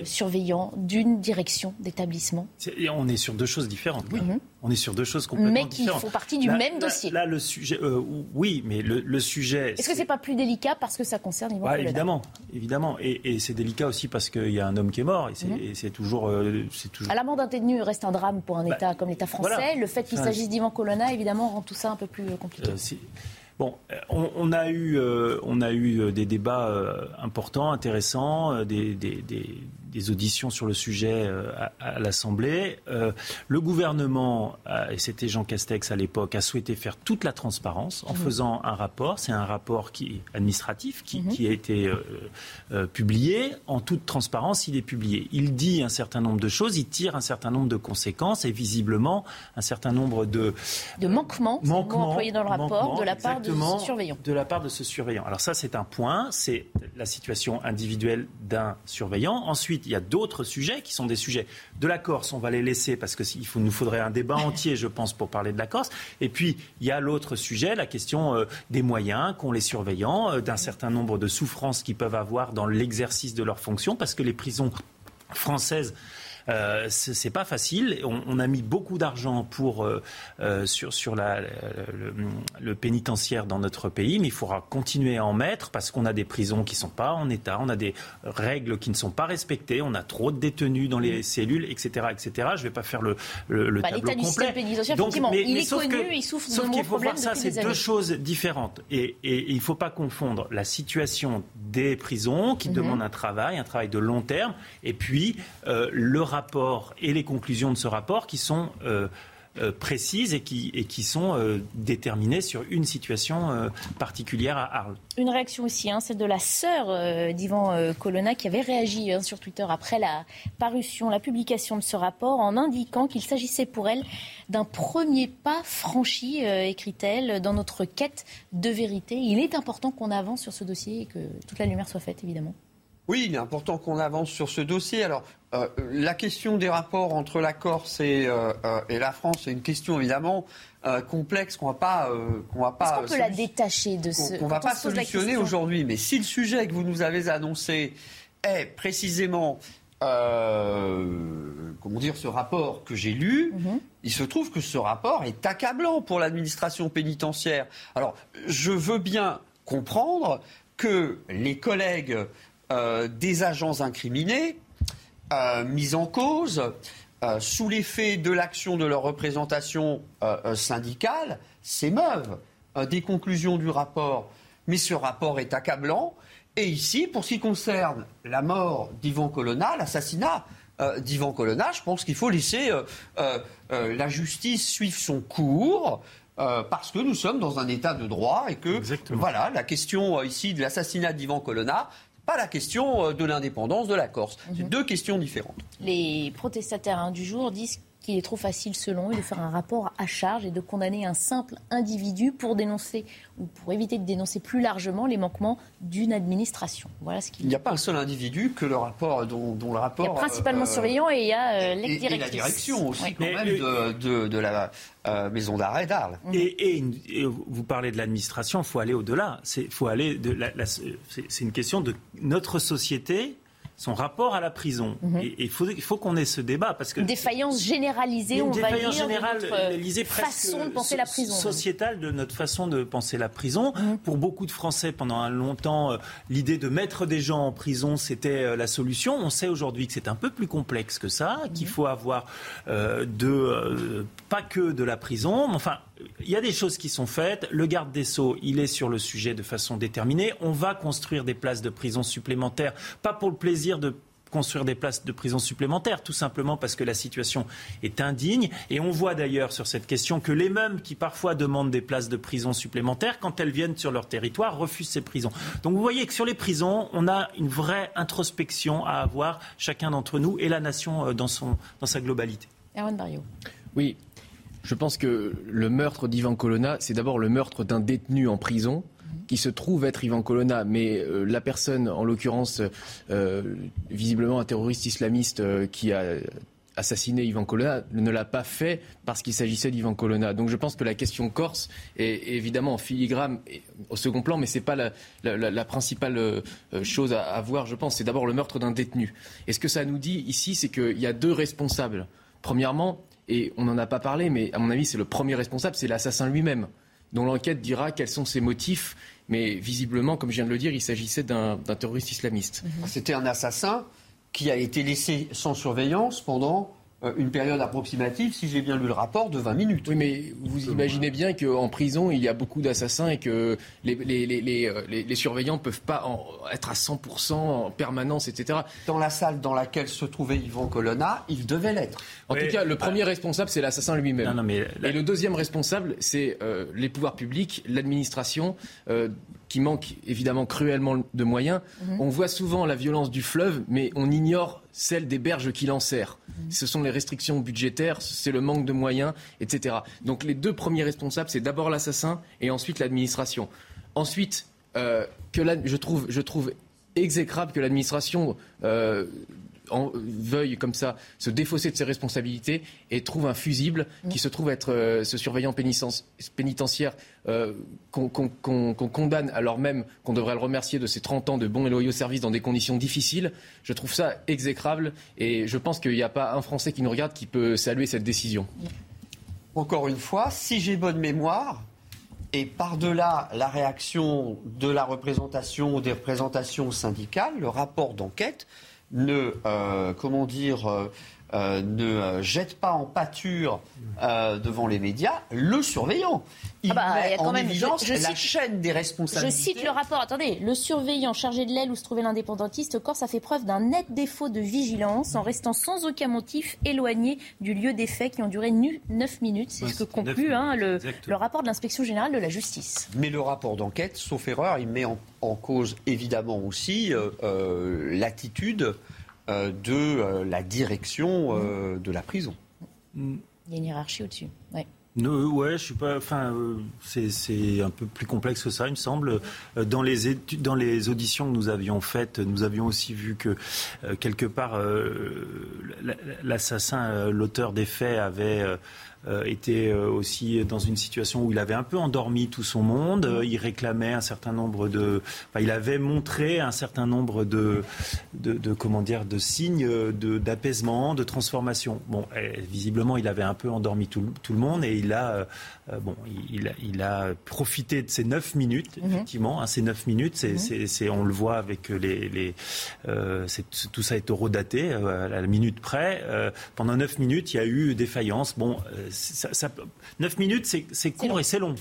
surveillant d'une direction d'établissement On est sur deux choses différentes. Oui. On est sur deux choses complètement mais différentes. Mais qui font partie du même dossier. Là, le sujet, euh, oui, mais le, sujet. Est-ce que c'est pas plus délicat parce que ça concerne Yvan ouais, Évidemment, évidemment, et, c'est délicat aussi parce qu'il y a un homme qui est mort et c'est mhm. toujours, euh, toujours. À la mort d'un détenu reste un drame pour un bah, État comme l'État français. Le fait qu'il s'agisse d'Ivan Colonna, évidemment, rend tout ça un peu plus euh, compliqué. Bon, on, a eu, on a eu des débats importants, intéressants, des auditions sur le sujet euh, à, l'Assemblée. Euh, le gouvernement, euh, et c'était Jean Castex à l'époque, a souhaité faire toute la transparence en mhm. faisant un rapport. C'est un rapport qui, administratif qui, mhm. qui a été publié. En toute transparence, il est publié. Il dit un certain nombre de choses, il tire un certain nombre de conséquences et visiblement un certain nombre de, de manquements, manquements employés dans le rapport de la part de ce surveillant. De la part de ce surveillant. Alors ça, c'est un point, c'est la situation individuelle d'un surveillant. Ensuite, il y a d'autres sujets qui sont des sujets de la Corse. On va les laisser parce qu'il nous faudrait un débat entier, je pense, pour parler de la Corse. Et puis, il y a l'autre sujet, la question euh, des moyens qu'ont les surveillants, euh, d'un certain nombre de souffrances qu'ils peuvent avoir dans l'exercice de leurs fonctions, parce que les prisons françaises euh, c'est pas facile. On, a mis beaucoup d'argent pour euh, euh, sur sur la, le, pénitentiaire dans notre pays, mais il faudra continuer à en mettre parce qu'on a des prisons qui sont pas en état, on a des règles qui ne sont pas respectées, on a trop de détenus dans les cellules, etc., etc. Je vais pas faire le, le, bah, tableau complet. Donc, mais, il est connu, il souffre sauf qu'il faut voir ça, c'est deux choses différentes. Et, et, il ne faut pas confondre la situation des prisons qui mhm. demandent un travail, un travail de long terme, et puis le rapport et les conclusions de ce rapport qui sont euh, euh, précises et qui, sont euh, déterminées sur une situation particulière à Arles. Une réaction aussi, hein, celle de la sœur d'Ivan Colonna qui avait réagi hein, sur Twitter après la parution, la publication de ce rapport en indiquant qu'il s'agissait pour elle d'un premier pas franchi, écrit-elle, dans notre quête de vérité. Il est important qu'on avance sur ce dossier et que toute la lumière soit faite, évidemment. Oui, il est important qu'on avance sur ce dossier. Alors, euh, la question des rapports entre la Corse et, euh, euh, la France, c'est une question évidemment complexe qu'on va pas, qu'on va pas. Est-ce qu'on peut la détacher de ce qu'on va pas solutionner aujourd'hui Mais si le sujet que vous nous avez annoncé est précisément comment dire, ce rapport que j'ai lu, mhm. il se trouve que ce rapport est accablant pour l'administration pénitentiaire. Alors, je veux bien comprendre que les collègues des agents incriminés euh, mis en cause euh, sous l'effet de l'action de leur représentation euh, syndicale s'émeuvent des conclusions du rapport. Mais ce rapport est accablant. Et ici, pour ce qui concerne la mort d'Ivan Colonna, l'assassinat d'Ivan Colonna, je pense qu'il faut laisser la justice suivre son cours. parce que nous sommes dans un état de droit et que voilà la question ici de l'assassinat d'Ivan Colonna pas la question de l'indépendance de la Corse. C'est Mhm. deux questions différentes. Les protestataires hein, du jour disent qu'il est trop facile, selon eux, de faire un rapport à charge et de condamner un simple individu pour dénoncer ou pour éviter de dénoncer plus largement les manquements d'une administration. Voilà ce Il qu'il n'y a pas un seul individu que le rapport, dont, dont le rapport. Il y a principalement euh, surveillant et il y a euh, et, et la direction aussi, Oui. quand même, de, de- de la euh, maison d'arrêt d'Arles. Mhm. Et, et une- et vous parlez de l'administration, il faut aller au-delà. C'est faut aller de la- c'est une question de notre société, son rapport à la prison. Mhm. Et il faut, faut qu'on ait ce débat parce que défaillance généralisée, une on va dire, générale, de notre Élysée, presque façon de penser la prison. Mhm. sociétale de notre façon de penser la prison. Pour beaucoup de Français, pendant un longtemps, euh, l'idée de mettre des gens en prison, c'était euh, la solution. On sait aujourd'hui que c'est un peu plus complexe que ça, Mhm. qu'il faut avoir euh, de euh, pas que de la prison. mais Enfin, il y a des choses qui sont faites. Le garde des sceaux, il est sur le sujet de façon déterminée. On va construire des places de prison supplémentaires, pas pour le plaisir de construire des places de prison supplémentaires, tout simplement parce que la situation est indigne. Et on voit d'ailleurs sur cette question que les mêmes qui parfois demandent des places de prison supplémentaires, quand elles viennent sur leur territoire, refusent ces prisons. Donc vous voyez que sur les prisons, on a une vraie introspection à avoir, chacun d'entre nous et la nation euh, dans, son, dans sa globalité. Erwan Barrio. Oui, je pense que le meurtre d'Ivan Colonna, c'est d'abord le meurtre d'un détenu en prison qui se trouve être Ivan Colonna, mais euh, la personne, en l'occurrence, euh, visiblement un terroriste islamiste euh, qui a assassiné Ivan Colonna, ne l'a pas fait parce qu'il s'agissait d'Ivan Colonna. Donc je pense que la question corse est évidemment en filigrane au second plan, mais c'est pas la, principale chose à, à voir, je pense. C'est d'abord le meurtre d'un détenu. Et ce que ça nous dit ici, c'est qu'il y a deux responsables. Premièrement, et on n'en a pas parlé, mais à mon avis, c'est le premier responsable, c'est l'assassin lui-même, dont l'enquête dira quels sont ses motifs. Mais visiblement, comme je viens de le dire, il s'agissait d'un terroriste islamiste. C'était un assassin qui a été laissé sans surveillance pendant une période approximative, si j'ai bien lu le rapport, de 20 minutes. Oui, mais vous imaginez bien qu'en prison, il y a beaucoup d'assassins et que les, les, les, les, euh, les- les surveillants ne peuvent pas en- être à 100% en permanence, etc. Dans la salle dans laquelle se trouvait Yvan Colonna, il devait l'être. En Oui, tout cas, le bah- premier responsable, c'est l'assassin lui-même. Non, non, mais la- Et le deuxième responsable, c'est euh, les pouvoirs publics, l'administration, euh, qui manque évidemment cruellement de moyens. Mhm. On voit souvent la violence du fleuve, mais on ignore celle des berges qui l'enserrent. Ce sont les restrictions budgétaires, c'est le manque de moyens, etc. Donc les deux premiers responsables, c'est d'abord l'assassin et ensuite l'administration. Ensuite, euh, que la- je, trouve, je trouve exécrable que l'administration euh, en- veuille comme ça se défausser de ses responsabilités et trouve un fusible qui se trouve être euh, ce surveillant pénitentiaire euh, qu'on condamne alors même qu'on devrait le remercier de ses 30 ans de bons et loyaux services dans des conditions difficiles. Je trouve ça exécrable et je pense qu'il n'y a pas un Français qui nous regarde qui peut saluer cette décision. Encore une fois, si j'ai bonne mémoire, et par-delà la réaction de la représentation ou des représentations syndicales, le rapport d'enquête ne, euh, comment dire, euh, ne euh, jette pas en pâture euh, devant les médias le surveillant. Il Ah bah, y met a quand en même- évidence je- je la cite- chaîne des Je responsabilités. cite le rapport. Attendez, le surveillant chargé de l'aile où se trouvait l'indépendantiste corse a fait preuve d'un net défaut de vigilance en restant sans aucun motif éloigné du lieu des faits qui ont duré 9 minutes. C'est Ouais, ce que conclut hein, le, rapport de l'inspection générale de la justice. Mais le rapport d'enquête, sauf erreur, il met en, en cause évidemment aussi euh, euh, l'attitude euh, de euh, la direction euh, de la prison. Il y a une hiérarchie au-dessus. Ouais. Ne- ouais, je suis pas. Enfin, euh, c'est c'est un peu plus complexe que ça, il me semble. Euh, Dans les études, dans les auditions que nous avions faites, nous avions aussi vu que euh, quelque part euh, la- l'assassin, euh, l'auteur des faits, avait euh, été euh, aussi dans une situation où il avait un peu endormi tout son monde. Euh, il réclamait un certain nombre de. Enfin, il avait montré un certain nombre de, de, de comment dire, de signes d'apaisement, de, transformation. Bon, eh, visiblement, il avait un peu endormi tout, le- tout le monde et il a, euh, bon, il, a- il a profité de ces neuf minutes, Mhm. effectivement. hein, ces neuf minutes, c'est, c'est- c'est- on le voit avec les, les euh, c'est- tout ça est horodaté euh, à la minute près. Pendant neuf minutes, il y a eu défaillance. Bon, ça, ça- neuf minutes, c'est, court long. et c'est long.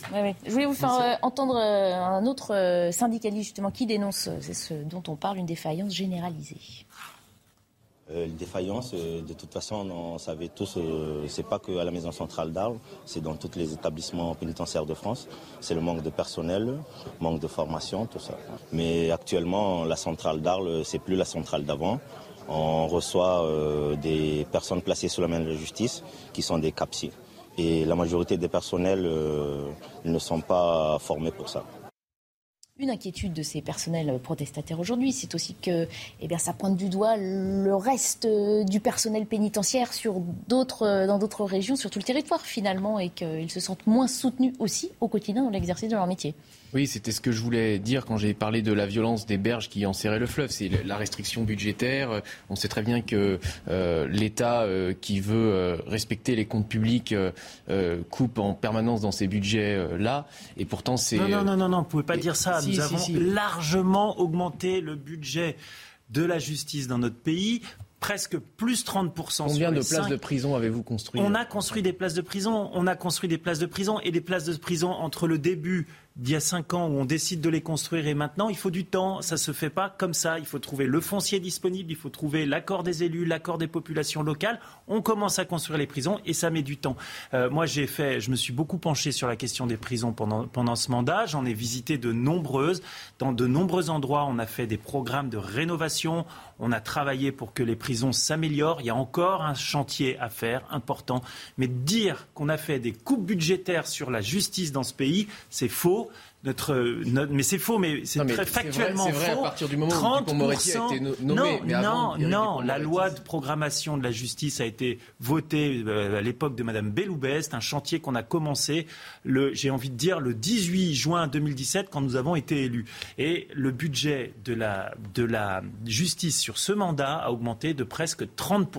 Je voulais vous faire euh, entendre euh, un autre euh, syndicaliste justement qui dénonce, c'est ce dont on parle, une défaillance généralisée. euh, les défaillances, euh, de toute façon, on savait tous, euh, c'est pas qu'à la maison centrale d'Arles, c'est dans tous les établissements pénitentiaires de France. C'est le manque de personnel, manque de formation, tout ça. Mais actuellement, la centrale d'Arles, c'est plus la centrale d'avant. On reçoit des personnes placées sous la main de la justice qui sont des CAPSI. Et la majorité des personnels ne sont pas formés pour ça. Une inquiétude de ces personnels protestataires aujourd'hui, c'est aussi que eh bien, ça pointe du doigt le reste du personnel pénitentiaire sur d'autres, dans d'autres régions, sur tout le territoire finalement, et qu'ils se sentent moins soutenus aussi au quotidien dans l'exercice de leur métier. Oui, c'était ce que je voulais dire quand j'ai parlé de la violence des berges qui enserraient le fleuve. C'est la restriction budgétaire. On sait très bien que euh, l'État euh, qui veut euh, respecter les comptes publics coupe en permanence dans ces budgets-là. Et pourtant, c'est... Non, non, non, non, non, vous pouvez pas dire ça. Nous avons largement augmenté le budget de la justice dans notre pays presque plus 30%. Combien de places de prison avez-vous construit On a construit des places de prison, on a construit des places de prison et des places de prison entre le début d'il y a cinq ans où on décide de les construire et maintenant, il faut du temps. Ça ne se fait pas comme ça. Il faut trouver le foncier disponible, il faut trouver l'accord des élus, l'accord des populations locales. On commence à construire les prisons et ça met du temps. Euh, moi, j'ai fait, je me suis beaucoup penché sur la question des prisons pendant, pendant ce mandat. J'en ai visité de nombreuses. Dans de nombreux endroits, on a fait des programmes de rénovation. On a travaillé pour que les prisons s'améliorent. Il y a encore un chantier à faire important. Mais dire qu'on a fait des coupes budgétaires sur la justice dans ce pays, c'est faux. Notre, mais c'est faux, mais c'est très factuellement vrai, faux. à partir du moment où Dupond-Moretti a été nommé. Non, non, non. La loi de programmation de la justice a été votée euh, à l'époque de Madame Belloubet. C'est un chantier qu'on a commencé, j'ai envie de dire, le 18 juin 2017, quand nous avons été élus. Et le budget de la, de la justice sur ce mandat a augmenté de presque 30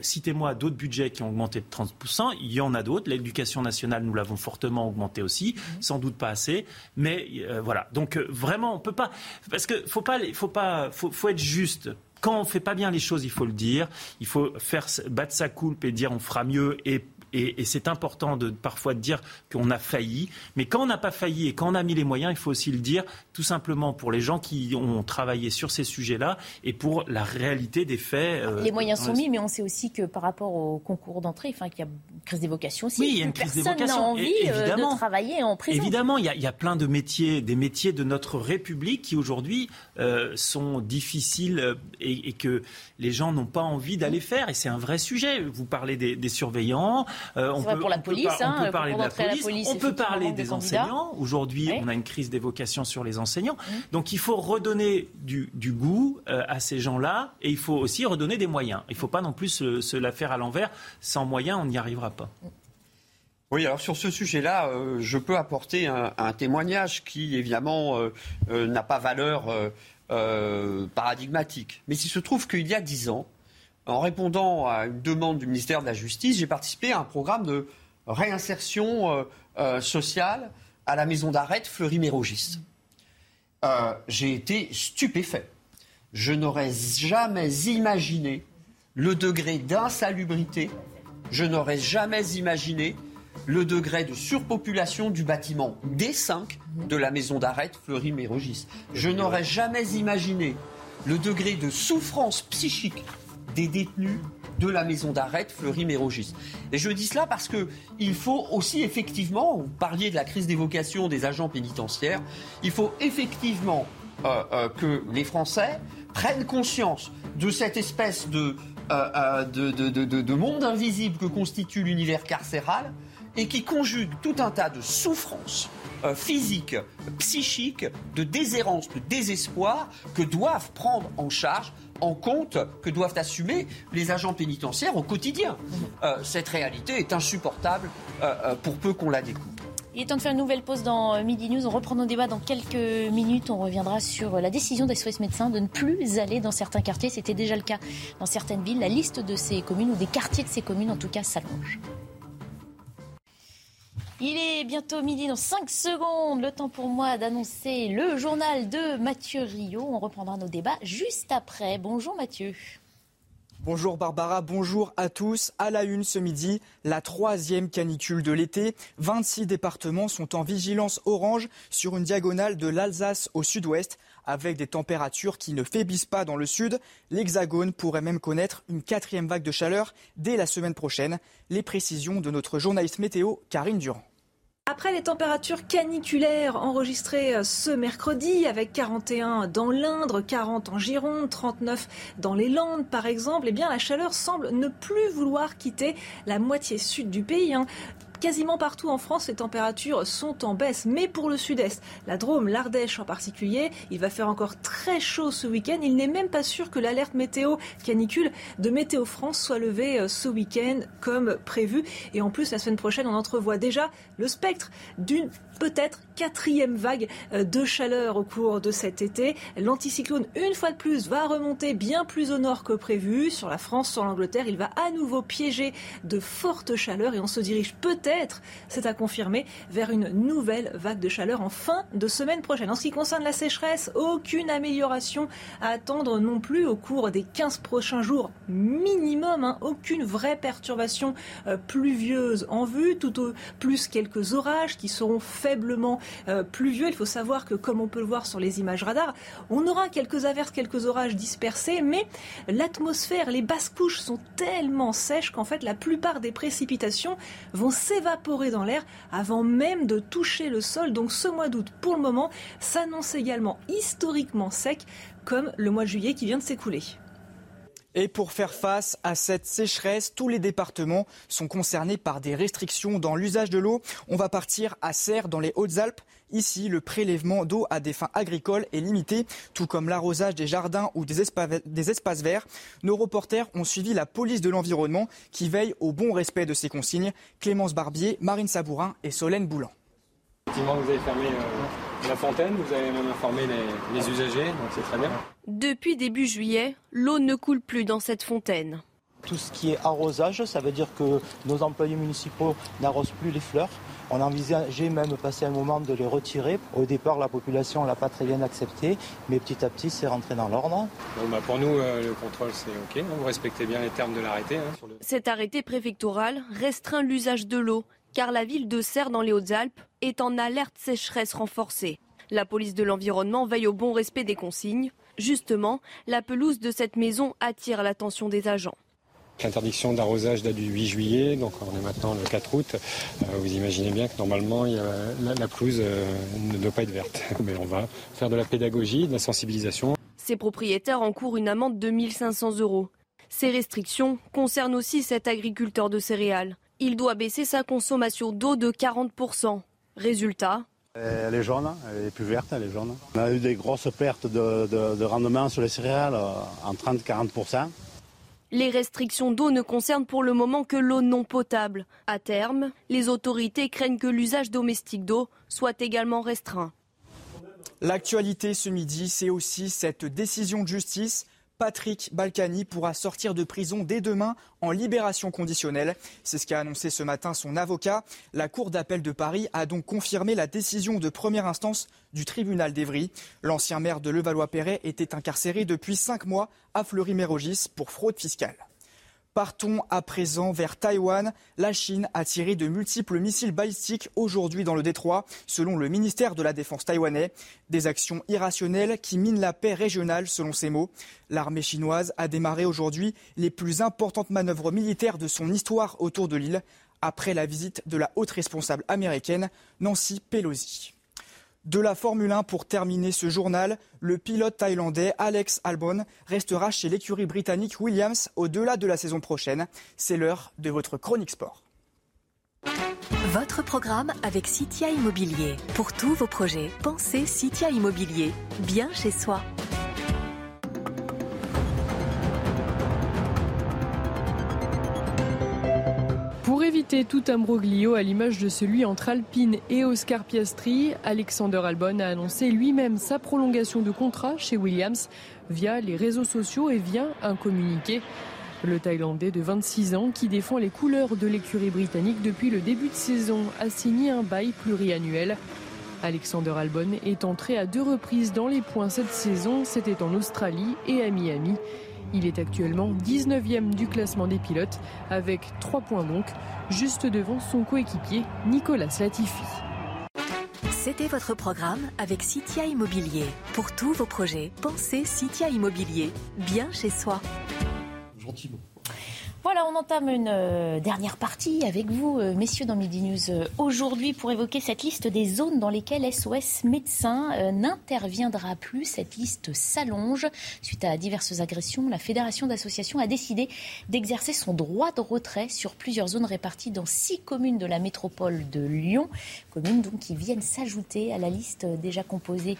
citez-moi d'autres budgets qui ont augmenté de 30%. Il y en a d'autres. L'éducation nationale, nous l'avons fortement augmenté aussi. Mhm. Sans doute pas assez. Mais euh, voilà. Donc euh, vraiment, on peut pas. Parce que faut pas, faut pas, faut, faut être juste quand on fait pas bien les choses, il faut le dire. Il faut faire battre sa coulpe et dire on fera mieux et et, c'est important de parfois de dire qu'on a failli. Mais quand on n'a pas failli et quand on a mis les moyens, il faut aussi le dire, tout simplement pour les gens qui ont travaillé sur ces sujets-là et pour la réalité des faits. Euh, les moyens sont mis, mais on sait aussi que par rapport au concours d'entrée, enfin, qu'il y a une crise des vocations aussi. Oui, il y a une crise des vocations. Envie euh, de travailler en prison. Évidemment, il y, a, plein de métiers, des métiers de notre République qui aujourd'hui euh, sont difficiles et, et, que les gens n'ont pas envie d'aller faire. Et c'est un vrai sujet. Vous parlez des, des surveillants, euh, on, peut, pour la police, on peut parler de la police, on peut parler des, enseignants. Aujourd'hui, on a une crise des vocations sur les enseignants. Mmh. Donc il faut redonner du, goût euh, à ces gens-là et il faut aussi redonner des moyens. Il ne faut pas non plus se, la faire à l'envers. Sans moyens, on n'y arrivera pas. Oui, alors sur ce sujet-là, euh, je peux apporter un, un, témoignage qui, évidemment, n'a pas valeur paradigmatique. Mais il se trouve qu'il y a dix ans, en répondant à une demande du ministère de la Justice, j'ai participé à un programme de réinsertion euh, euh, sociale à la maison d'arrêt Fleury-Mérogis. Euh, j'ai été stupéfait. Je n'aurais jamais imaginé le degré d'insalubrité, je n'aurais jamais imaginé le degré de surpopulation du bâtiment D5 de la maison d'arrêt Fleury-Mérogis. Je n'aurais jamais imaginé le degré de souffrance psychique des détenus de la maison d'arrêt Fleury-Mérogis. Et je dis cela parce qu'il faut aussi effectivement, vous parliez de la crise des vocations des agents pénitentiaires, il faut effectivement euh, euh, que les Français prennent conscience de cette espèce de, euh, de, de monde invisible que constitue l'univers carcéral et qui conjugue tout un tas de souffrances physiques, psychiques, de déshérence, de désespoir que doivent prendre en charge en compte que doivent assumer les agents pénitentiaires au quotidien. Euh, cette réalité est insupportable euh, euh, pour peu qu'on la découvre. Il est temps de faire une nouvelle pause dans Midi News. On reprend nos débats dans quelques minutes. On reviendra sur la décision d'SOS Médecins de ne plus aller dans certains quartiers. C'était déjà le cas dans certaines villes. La liste de ces communes ou des quartiers de ces communes, en tout cas, s'allonge. Il est bientôt midi dans 5 secondes. Le temps pour moi d'annoncer le journal de Mathieu Rio. On reprendra nos débats juste après. Bonjour Mathieu. Bonjour Barbara, bonjour à tous. À la une ce midi, la troisième canicule de l'été. 26 départements sont en vigilance orange sur une diagonale de l'Alsace au sud-ouest avec des températures qui ne faiblissent pas dans le sud. L'Hexagone pourrait même connaître une quatrième vague de chaleur dès la semaine prochaine. Les précisions de notre journaliste météo, Karine Durand. Après les températures caniculaires enregistrées euh, ce mercredi avec 41 dans l'Indre, 40 en Gironde, 39 dans les Landes par exemple, eh bien la chaleur semble ne plus vouloir quitter la moitié sud du pays. Hein. Quasiment partout en France, les températures sont en baisse, mais pour le sud-est, la Drôme, l'Ardèche en particulier, il va faire encore très chaud ce week-end. Il n'est même pas sûr que l'alerte météo canicule de Météo France soit levée euh, ce week-end comme prévu. Et en plus, la semaine prochaine, on entrevoit déjà le spectre d'une peut-être quatrième vague euh, de chaleur au cours de cet été. L'anticyclone, une fois de plus, va remonter bien plus au nord que prévu. Sur la France, sur l'Angleterre, il va à nouveau piéger de fortes chaleurs et on se dirige peut-être, c'est à confirmer, vers une nouvelle vague de chaleur en fin de semaine prochaine. En ce qui concerne la sécheresse, aucune amélioration à attendre non plus au cours des 15 prochains jours minimum. Hein. Aucune vraie perturbation euh, pluvieuse en vue, tout au plus quelques orages qui seront faiblement euh, pluvieux. Il faut savoir que, comme on peut le voir sur les images radar, on aura quelques averses, quelques orages dispersés, mais l'atmosphère, les basses couches sont tellement sèches qu'en fait, la plupart des précipitations vont s'évaporer dans l'air avant même de toucher le sol. Donc, ce mois d'août, pour le moment, s'annonce également historiquement sec, comme le mois de juillet qui vient de s'écouler. Et pour faire face à cette sécheresse, tous les départements sont concernés par des restrictions dans l'usage de l'eau. On va partir à Serres, dans les Hautes-Alpes. Ici, le prélèvement d'eau à des fins agricoles est limité, tout comme l'arrosage des jardins ou des, espaces verts. Nos reporters ont suivi la police de l'environnement qui veille au bon respect de ces consignes. Clémence Barbier, Marine Sabourin et Solène Boulan. Effectivement, vous avez fermé euh, la fontaine, vous avez même informé les, les usagers, donc c'est très bien. Depuis début juillet, l'eau ne coule plus dans cette fontaine. Tout ce qui est arrosage, ça veut dire que nos employés municipaux n'arrosent plus les fleurs. On a envisagé même passer un moment de les retirer. Au départ, la population ne l'a pas très bien accepté, mais petit à petit, c'est rentré dans l'ordre. Bah, pour nous, euh, le contrôle, c'est OK. Vous respectez bien les termes de l'arrêté. Hein, Cet arrêté préfectoral restreint l'usage de l'eau, car la ville de Serres, dans les Hautes-Alpes, est en alerte sécheresse renforcée. La police de l'environnement veille au bon respect des consignes. Justement, la pelouse de cette maison attire l'attention des agents. L'interdiction d'arrosage date du 8 juillet, donc on est maintenant le 4 août. Euh, vous imaginez bien que normalement la, pelouse euh, ne doit pas être verte. Mais on va faire de la pédagogie, de la sensibilisation. Ces propriétaires encourent une amende de 1500 euros. Ces restrictions concernent aussi cet agriculteur de céréales. Il doit baisser sa consommation d'eau de 40%. Résultat, elle est jaune, elle est plus verte, elle est jaune. On a eu des grosses pertes de, rendement sur les céréales euh, en 30-40%. Les restrictions d'eau ne concernent pour le moment que l'eau non potable. À terme, les autorités craignent que l'usage domestique d'eau soit également restreint. L'actualité ce midi, c'est aussi cette décision de justice Patrick Balkany pourra sortir de prison dès demain en libération conditionnelle. C'est ce qu'a annoncé ce matin son avocat. La Cour d'appel de Paris a donc confirmé la décision de première instance du tribunal d'Evry. L'ancien maire de Levallois-Perret était incarcéré depuis cinq mois à Fleury-Mérogis pour fraude fiscale. Partons à présent vers Taïwan. La Chine a tiré de multiples missiles balistiques aujourd'hui dans le détroit, selon le ministère de la Défense taïwanais. Des actions irrationnelles qui minent la paix régionale, selon ses mots. L'armée chinoise a démarré aujourd'hui les plus importantes manœuvres militaires de son histoire autour de l'île, après la visite de la haute responsable américaine Nancy Pelosi. De la Formule 1 pour terminer ce journal, le pilote thaïlandais Alex Albon restera chez l'écurie britannique Williams au-delà de la saison prochaine. C'est l'heure de votre chronique sport. Votre programme avec Citia Immobilier. Pour tous vos projets, pensez Citia Immobilier. Bien chez soi. Éviter tout imbroglio à l'image de celui entre Alpine et Oscar Piastri, Alexander Albon a annoncé lui-même sa prolongation de contrat chez Williams via les réseaux sociaux et via un communiqué. Le Thaïlandais de 26 ans, qui défend les couleurs de l'écurie britannique depuis le début de saison, a signé un bail pluriannuel. Alexander Albon est entré à deux reprises dans les points cette saison, c'était en Australie et à Miami. Il est actuellement 19e du classement des pilotes, avec 3 points donc, juste devant son coéquipier Nicolas Latifi. C'était votre programme avec Citia Immobilier. Pour tous vos projets, pensez Citia Immobilier. Bien chez soi. Gentiment. Voilà, on entame une euh, dernière partie avec vous, euh, messieurs, dans Midi News euh, aujourd'hui pour évoquer cette liste des zones dans lesquelles SOS Médecins n'interviendra plus. Cette liste s'allonge. Suite à diverses agressions, la Fédération d'associations a décidé d'exercer son droit de retrait sur plusieurs zones réparties dans six communes de la métropole de Lyon. Communes donc qui viennent s'ajouter à la liste déjà composée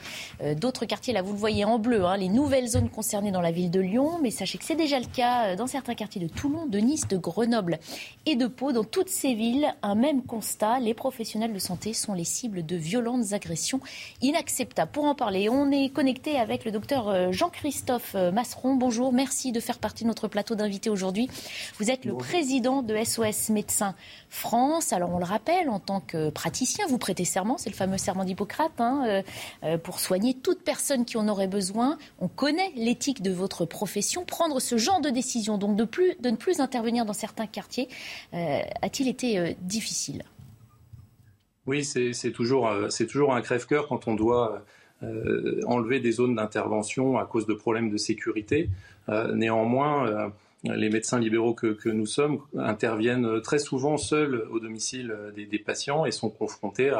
d'autres quartiers. Là, vous le voyez en bleu, hein, les nouvelles zones concernées dans la ville de Lyon. Mais sachez que c'est déjà le cas dans certains quartiers de Toulon, de Nice, de Grenoble et de Pau. Dans toutes ces villes, un même constat, les professionnels de santé sont les cibles de violentes agressions inacceptables. Pour en parler, on est connecté avec le docteur euh, Jean-Christophe euh, Masseron. Bonjour, merci de faire partie de notre plateau d'invités aujourd'hui. Vous êtes le président de SOS Médecins France. Alors on le rappelle, en tant que praticien, vous prêtez serment, c'est le fameux serment d'Hippocrate, hein, euh, pour soigner toute personne qui en aurait besoin. On connaît l'éthique de votre profession. Prendre ce genre de décision, donc de, plus, de ne plus intervenir dans certains quartiers, euh, a-t-il été euh, difficile? Oui, c'est toujours, euh, toujours un crève-cœur quand on doit enlever des zones d'intervention à cause de problèmes de sécurité. néanmoins, les médecins libéraux que, nous sommes interviennent très souvent seuls au domicile des, patients et sont confrontés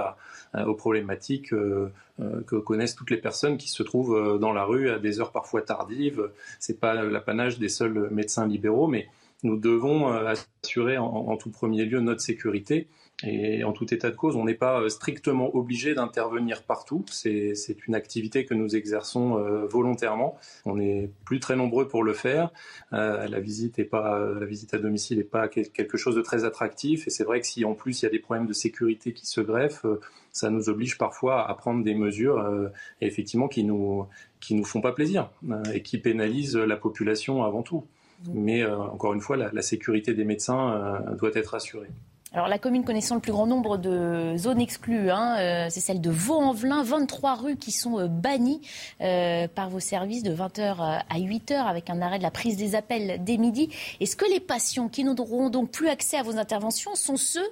aux problématiques que connaissent toutes les personnes qui se trouvent dans la rue à des heures parfois tardives. C'est pas l'apanage des seuls médecins libéraux, mais nous devons euh, assurer en, tout premier lieu notre sécurité. Et en tout état de cause, on n'est pas euh, strictement obligé d'intervenir partout. C'est une activité que nous exerçons euh, volontairement. On n'est plus très nombreux pour le faire. la visite à domicile n'est pas quelque chose de très attractif. Et c'est vrai que si en plus il y a des problèmes de sécurité qui se greffent, ça nous oblige parfois à prendre des mesures effectivement qui nous qui nous font pas plaisir et qui pénalisent la population avant tout. Mais euh, encore une fois, la, sécurité des médecins euh, doit être assurée. Alors la commune connaissant le plus grand nombre de zones exclues, hein, euh, c'est celle de Vaux-en-Velin, 23 rues qui sont bannies par vos services de 20h à 8h avec un arrêt de la prise des appels dès midi. Est-ce que les patients qui n'auront donc plus accès à vos interventions sont ceux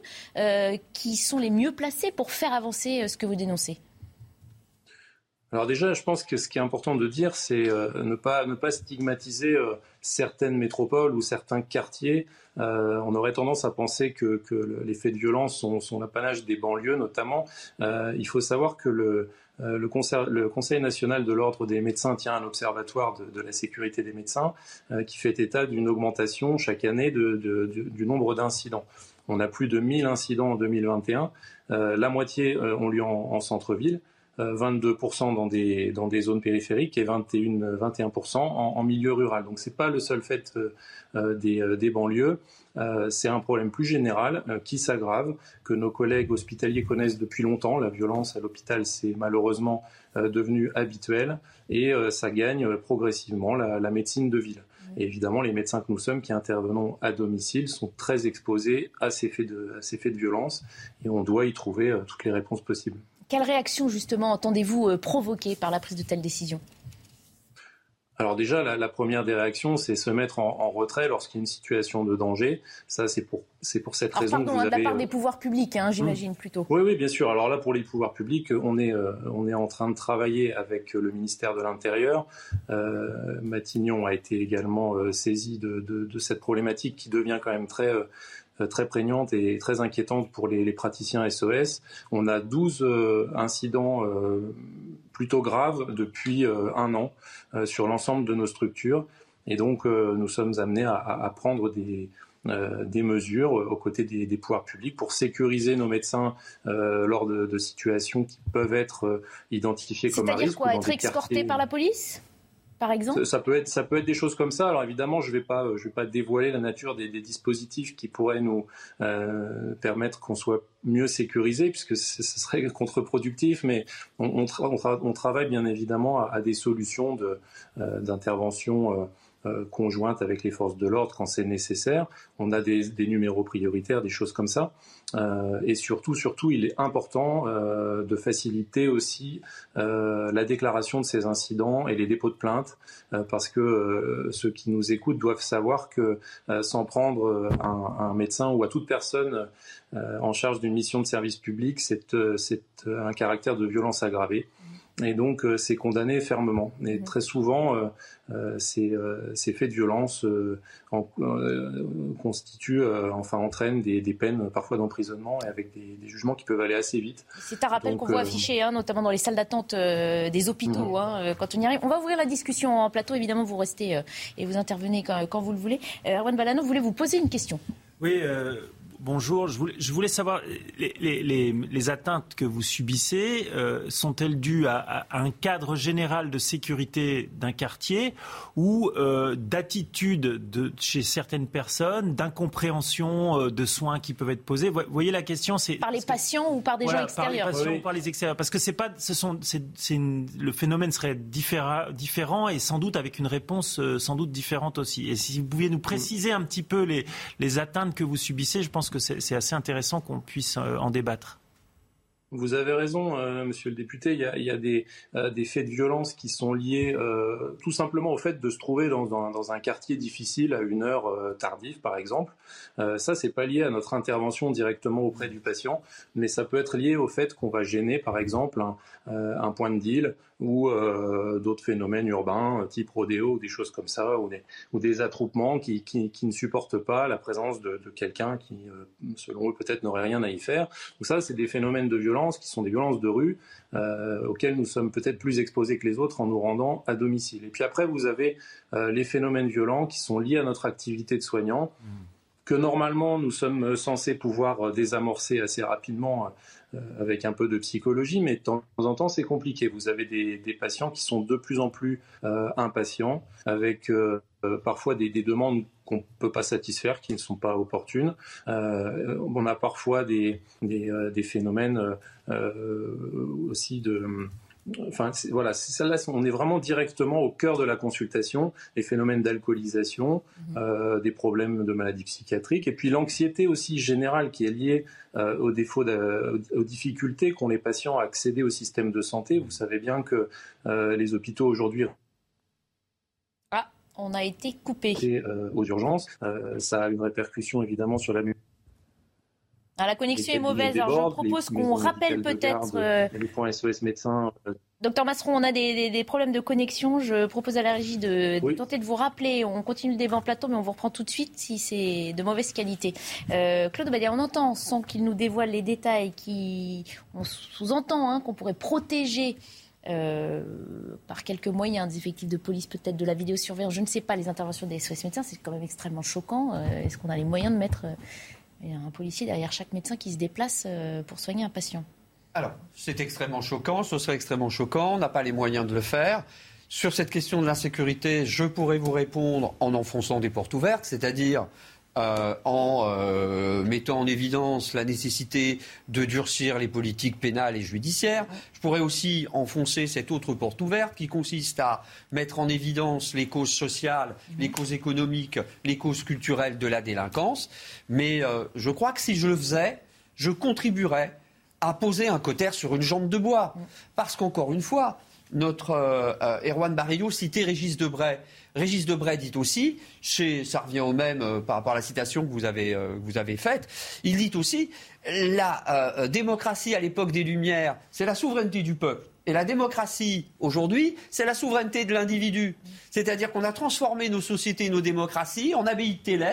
qui sont les mieux placés pour faire avancer ce que vous dénoncez? Alors déjà, je pense que ce qui est important de dire, c'est euh, ne, pas, ne pas stigmatiser euh, certaines métropoles ou certains quartiers. Euh, on aurait tendance à penser que, les faits de violence sont, l'apanage des banlieues notamment. il faut savoir que le, le, conseil, national de l'ordre des médecins tient un observatoire de, la sécurité des médecins qui fait état d'une augmentation chaque année du nombre d'incidents. On a plus de 1000 incidents en 2021. la moitié ont lieu en centre-ville. 22% dans des, dans des zones périphériques et 21, 21% en, milieu rural. Donc ce n'est pas le seul fait euh, euh, des, euh, des, banlieues. c'est un problème plus général qui s'aggrave, que nos collègues hospitaliers connaissent depuis longtemps. La violence à l'hôpital, c'est malheureusement devenu habituel et ça gagne progressivement la, médecine de ville. Et évidemment, les médecins que nous sommes qui intervenons à domicile sont très exposés à ces faits de, à ces faits de violence et on doit y trouver toutes les réponses possibles. Quelle réaction justement entendez-vous euh, provoquer par la prise de telles décisions? Alors déjà, la, première des réactions, c'est se mettre en, retrait lorsqu'il y a une situation de danger. Ça, c'est pour, c'est pour cette raison que vous hein, de la part des euh, pouvoirs publics, hein, j'imagine, plutôt. Oui, oui, bien sûr. Alors là, pour les pouvoirs publics, on est, euh, on est en train de travailler avec le ministère de l'Intérieur. Matignon a été également saisi de, de, cette problématique qui devient quand même très très prégnante et très inquiétante pour les, praticiens SOS. On a 12 euh, incidents euh, plutôt graves depuis un an sur l'ensemble de nos structures. Et donc, nous sommes amenés à, prendre des, des mesures aux côtés des, pouvoirs publics pour sécuriser nos médecins lors de, situations qui peuvent être identifiées comme un risque. C'est-à-dire quoi Être escortés par la police? Exemple ça, peut être, ça peut être des choses comme ça. Alors évidemment, je ne vais, pas, je vais pas dévoiler la nature des, dispositifs qui pourraient nous euh, permettre qu'on soit mieux sécurisé, puisque ce serait contre-productif, mais on, travaille bien évidemment à, des solutions de, euh, d'intervention. conjointe avec les forces de l'ordre quand c'est nécessaire. On a des, numéros prioritaires, des choses comme ça. et surtout, il est important de faciliter aussi la déclaration de ces incidents et les dépôts de plainte, parce que ceux qui nous écoutent doivent savoir que s'en prendre à un, médecin ou à toute personne en charge d'une mission de service public, c'est un caractère de violence aggravée et donc euh, c'est condamné fermement. Et mmh. très souvent, euh, euh, ces, faits de violence constituent, enfin entraînent des, peines parfois d'emprisonnement et avec des, jugements qui peuvent aller assez vite. C'est un rappel qu'on voit affiché, hein, notamment dans les salles d'attente des hôpitaux, mmh. hein, quand on y arrive. On va ouvrir la discussion en plateau. Évidemment, vous restez et vous intervenez quand, vous le voulez. Erwan Balano, voulez vous poser une question? Oui. Bonjour, je voulais, savoir, les, atteintes que vous subissez euh, sont-elles dues à, un cadre général de sécurité d'un quartier ou euh, d'attitude chez certaines personnes, d'incompréhension euh, de soins qui peuvent être posés? Vous voyez la question, c'est par les patients ou par des gens extérieurs Par les patients ou par les extérieurs, parce que c'est pas, ce sont, le phénomène serait différent, différent et sans doute avec une réponse sans doute différente aussi. Et si vous pouviez nous préciser un petit peu les, les atteintes que vous subissez, je pense que c'est assez intéressant qu'on puisse euh, en débattre. Vous avez raison, euh, monsieur le député. Il y a, euh, des, faits de violence qui sont liés tout simplement au fait de se trouver dans, un quartier difficile à une heure tardive, par exemple. ça, c'est pas lié à notre intervention directement auprès du patient, mais ça peut être lié au fait qu'on va gêner, par exemple, un point de deal ou d'autres phénomènes urbains, type rodéo, ou des choses comme ça, ou des, ou des attroupements qui, qui, qui, ne supportent pas la présence de, de quelqu'un qui, selon eux, peut-être n'aurait rien à y faire. Donc ça, c'est des phénomènes de violence qui sont des violences de rue, euh, auxquelles nous sommes peut-être plus exposés que les autres en nous rendant à domicile. Et puis après, vous avez euh, les phénomènes violents qui sont liés à notre activité de soignant, que normalement nous sommes censés pouvoir euh, désamorcer assez rapidement avec un peu de psychologie, mais de temps en temps c'est compliqué. Vous avez des, patients qui sont de plus en plus impatients, avec parfois des, des demandes qu'on ne peut pas satisfaire, qui ne sont pas opportunes. Euh, on a parfois des, des, euh, phénomènes euh, aussi de... Enfin, voilà, celle-là, on est vraiment directement au cœur de la consultation, les phénomènes d'alcoolisation, mmh. des problèmes de maladies psychiatriques, et puis l'anxiété aussi générale qui est liée aux défauts, aux difficultés qu'ont les patients à accéder au système de santé. Vous savez bien que les hôpitaux aujourd'hui on a été coupé. Euh, aux urgences. Euh, ça a une répercussion évidemment sur la ah, la connexion est mauvaise. Alors, je propose qu'on rappelle peut-être. Euh, les points SOS médecins. Docteur Masseron, on a des, problèmes de connexion. Je propose à la régie de, tenter de vous rappeler. On continue le débat en plateau, mais on vous reprend tout de suite si c'est de mauvaise qualité. Claude Badia, on entend, sans qu'il nous dévoile les détails, qui, on sous-entend hein, qu'on pourrait protéger euh, par quelques moyens, des effectifs de police, peut-être de la vidéosurveillance, je ne sais pas, les interventions des SOS médecins, c'est quand même extrêmement choquant. Euh, est-ce qu'on a les moyens de mettre euh, un policier derrière chaque médecin qui se déplace pour soigner un patient Alors, c'est extrêmement choquant, ce serait extrêmement choquant, on n'a pas les moyens de le faire. Sur cette question de l'insécurité, je pourrais vous répondre en enfonçant des portes ouvertes, c'est-à-dire euh, en euh, mettant en évidence la nécessité de durcir les politiques pénales et judiciaires. Je pourrais aussi enfoncer cette autre porte ouverte qui consiste à mettre en évidence les causes sociales, les causes économiques, les causes culturelles de la délinquance. Mais euh, je crois que si je le faisais, je contribuerais à poser un cotère sur une jambe de bois. Parce qu'encore une fois, notre Erwan Barrio citait Régis Debray. Régis Debray dit aussi, ça revient au même euh, par rapport à la citation que vous avez, euh, faite, il dit aussi, la euh, démocratie à l'époque des Lumières, c'est la souveraineté du peuple. Et la démocratie, aujourd'hui, c'est la souveraineté de l'individu. C'est-à-dire qu'on a transformé nos sociétés, nos démocraties en abbayes de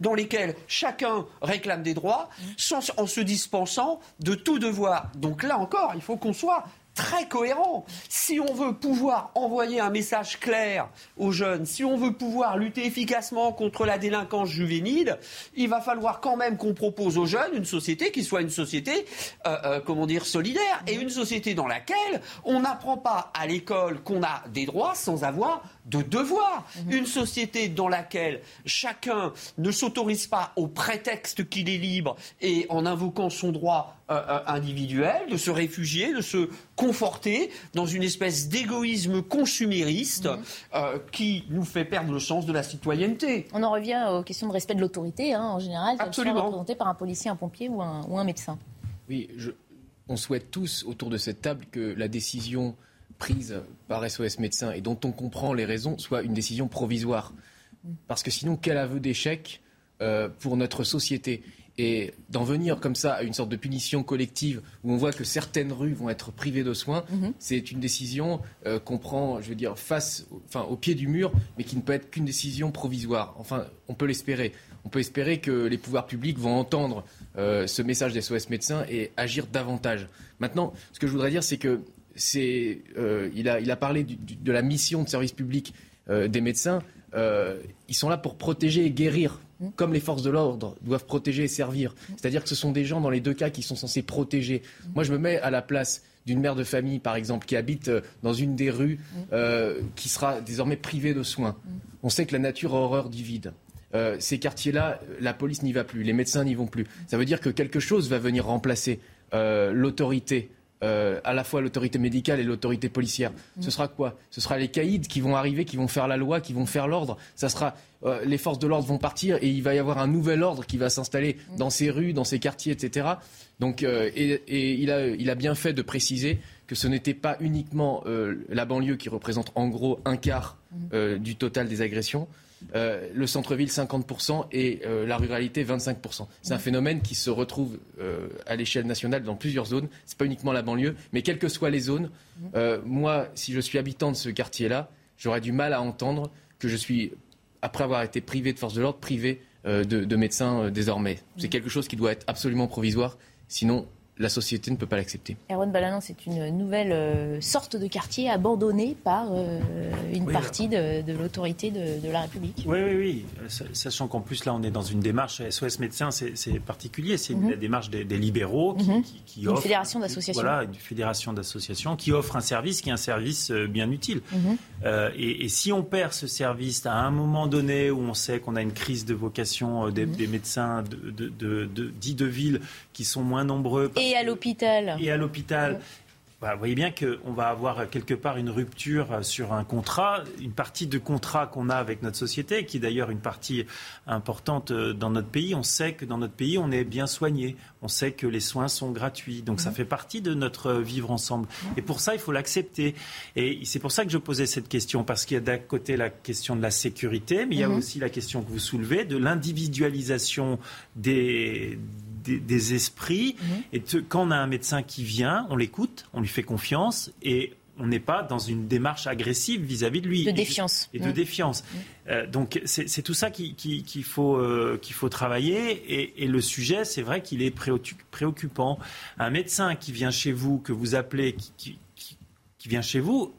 dans lesquelles chacun réclame des droits, sans, en se dispensant de tout devoir. Donc là encore, il faut qu'on soit très cohérent. Si on veut pouvoir envoyer un message clair aux jeunes, si on veut pouvoir lutter efficacement contre la délinquance juvénile, il va falloir quand même qu'on propose aux jeunes une société qui soit une société, euh, euh, comment dire, solidaire et une société dans laquelle on n'apprend pas à l'école qu'on a des droits sans avoir de devoir. Mhm. Une société dans laquelle chacun ne s'autorise pas au prétexte qu'il est libre et en invoquant son droit euh, euh, individuel de se réfugier, de se conforter dans une espèce d'égoïsme consumériste mhm. euh, qui nous fait perdre le sens de la citoyenneté. On en revient aux questions de respect de l'autorité, hein, en général, Absolument. représentée par un policier, un pompier ou un, ou un médecin. Oui, on souhaite tous autour de cette table que la décision prise par SOS Médecins et dont on comprend les raisons soit une décision provisoire. Parce que sinon, quel aveu d'échec euh, pour notre société? Et d'en venir comme ça à une sorte de punition collective où on voit que certaines rues vont être privées de soins, mhm. c'est une décision euh, qu'on prend, je veux dire, face, enfin, au pied du mur, mais qui ne peut être qu'une décision provisoire. Enfin, on peut l'espérer. On peut espérer que les pouvoirs publics vont entendre euh, ce message des SOS médecins et agir davantage. Maintenant, ce que je voudrais dire, c'est que euh, il, a, parlé de la mission de service public des médecins. ils sont là pour protéger et guérir comme les forces de l'ordre doivent protéger et servir. C'est-à-dire que ce sont des gens dans les deux cas qui sont censés protéger. Moi, je me mets à la place d'une mère de famille, par exemple, qui habite euh, dans une des rues, euh, qui sera désormais privée de soins. On sait que la nature a horreur du vide. Euh, ces quartiers-là, la police n'y va plus, les médecins n'y vont plus. Ça veut dire que quelque chose va venir remplacer l'autorité euh, à la fois l'autorité médicale et l'autorité policière. Ce sera quoi? Ce sera les caïds qui vont arriver, qui vont faire la loi, qui vont faire l'ordre. Ça sera euh, les forces de l'ordre vont partir et il va y avoir un nouvel ordre qui va s'installer dans ces rues, dans ces quartiers, etc. Donc, euh, et, il, a, il, a, bien fait de préciser que ce n'était pas uniquement la banlieue qui représente en gros un quart du total des agressions, euh, le centre-ville 50% et euh, la ruralité 25%. C'est un phénomène qui se retrouve euh, à l'échelle nationale dans plusieurs zones. Ce n'est pas uniquement la banlieue, mais quelles que soient les zones, moi, si je suis habitant de ce quartier-là, j'aurais du mal à entendre que je suis, après avoir été privé de force de l'ordre, privé de, de, médecins désormais. C'est quelque chose qui doit être absolument provisoire, sinon la société ne peut pas l'accepter. Erwan Balanan, c'est une nouvelle euh, sorte de quartier abandonné par euh, une partie de, l'autorité de, la République. Oui, oui, oui. Sachant qu'en plus, là, on est dans une démarche SOS Médecins, c'est particulier. C'est mhm. la démarche des, libéraux qui, mhm. qui, offrent. Une fédération d'associations. Voilà, une fédération d'associations qui offre un service qui est un service euh, bien utile. Mhm. et, si on perd ce service à un moment donné où on sait qu'on a une crise de vocation des, médecins de, de, dits de ville qui sont moins nombreux. Et à l'hôpital. Et à l'hôpital. Bah, vous voyez bien qu'on va avoir quelque part une rupture sur un contrat, une partie de contrat qu'on a avec notre société, qui est d'ailleurs une partie importante euh, dans notre pays. On sait que dans notre pays, on est bien soigné. On sait que les soins sont gratuits. Donc ça mhm. fait partie de notre vivre ensemble. Et pour ça, il faut l'accepter. Et c'est pour ça que je posais cette question, parce qu'il y a d'un côté la question de la sécurité, mais il y a mhm. aussi la question que vous soulevez de l'individualisation des des, esprits. Mhm. Et quand on a un médecin qui vient, on l'écoute, on lui fait confiance et on n'est pas dans une démarche agressive vis-à-vis de lui. De défiance. Et, de mhm. défiance. Mhm. Euh, donc c'est tout ça qu'il faut, euh, qu'il faut travailler. Et, le sujet, c'est vrai qu'il est préoccupant. Un médecin qui vient chez vous, que vous appelez, qui, qui vient chez vous,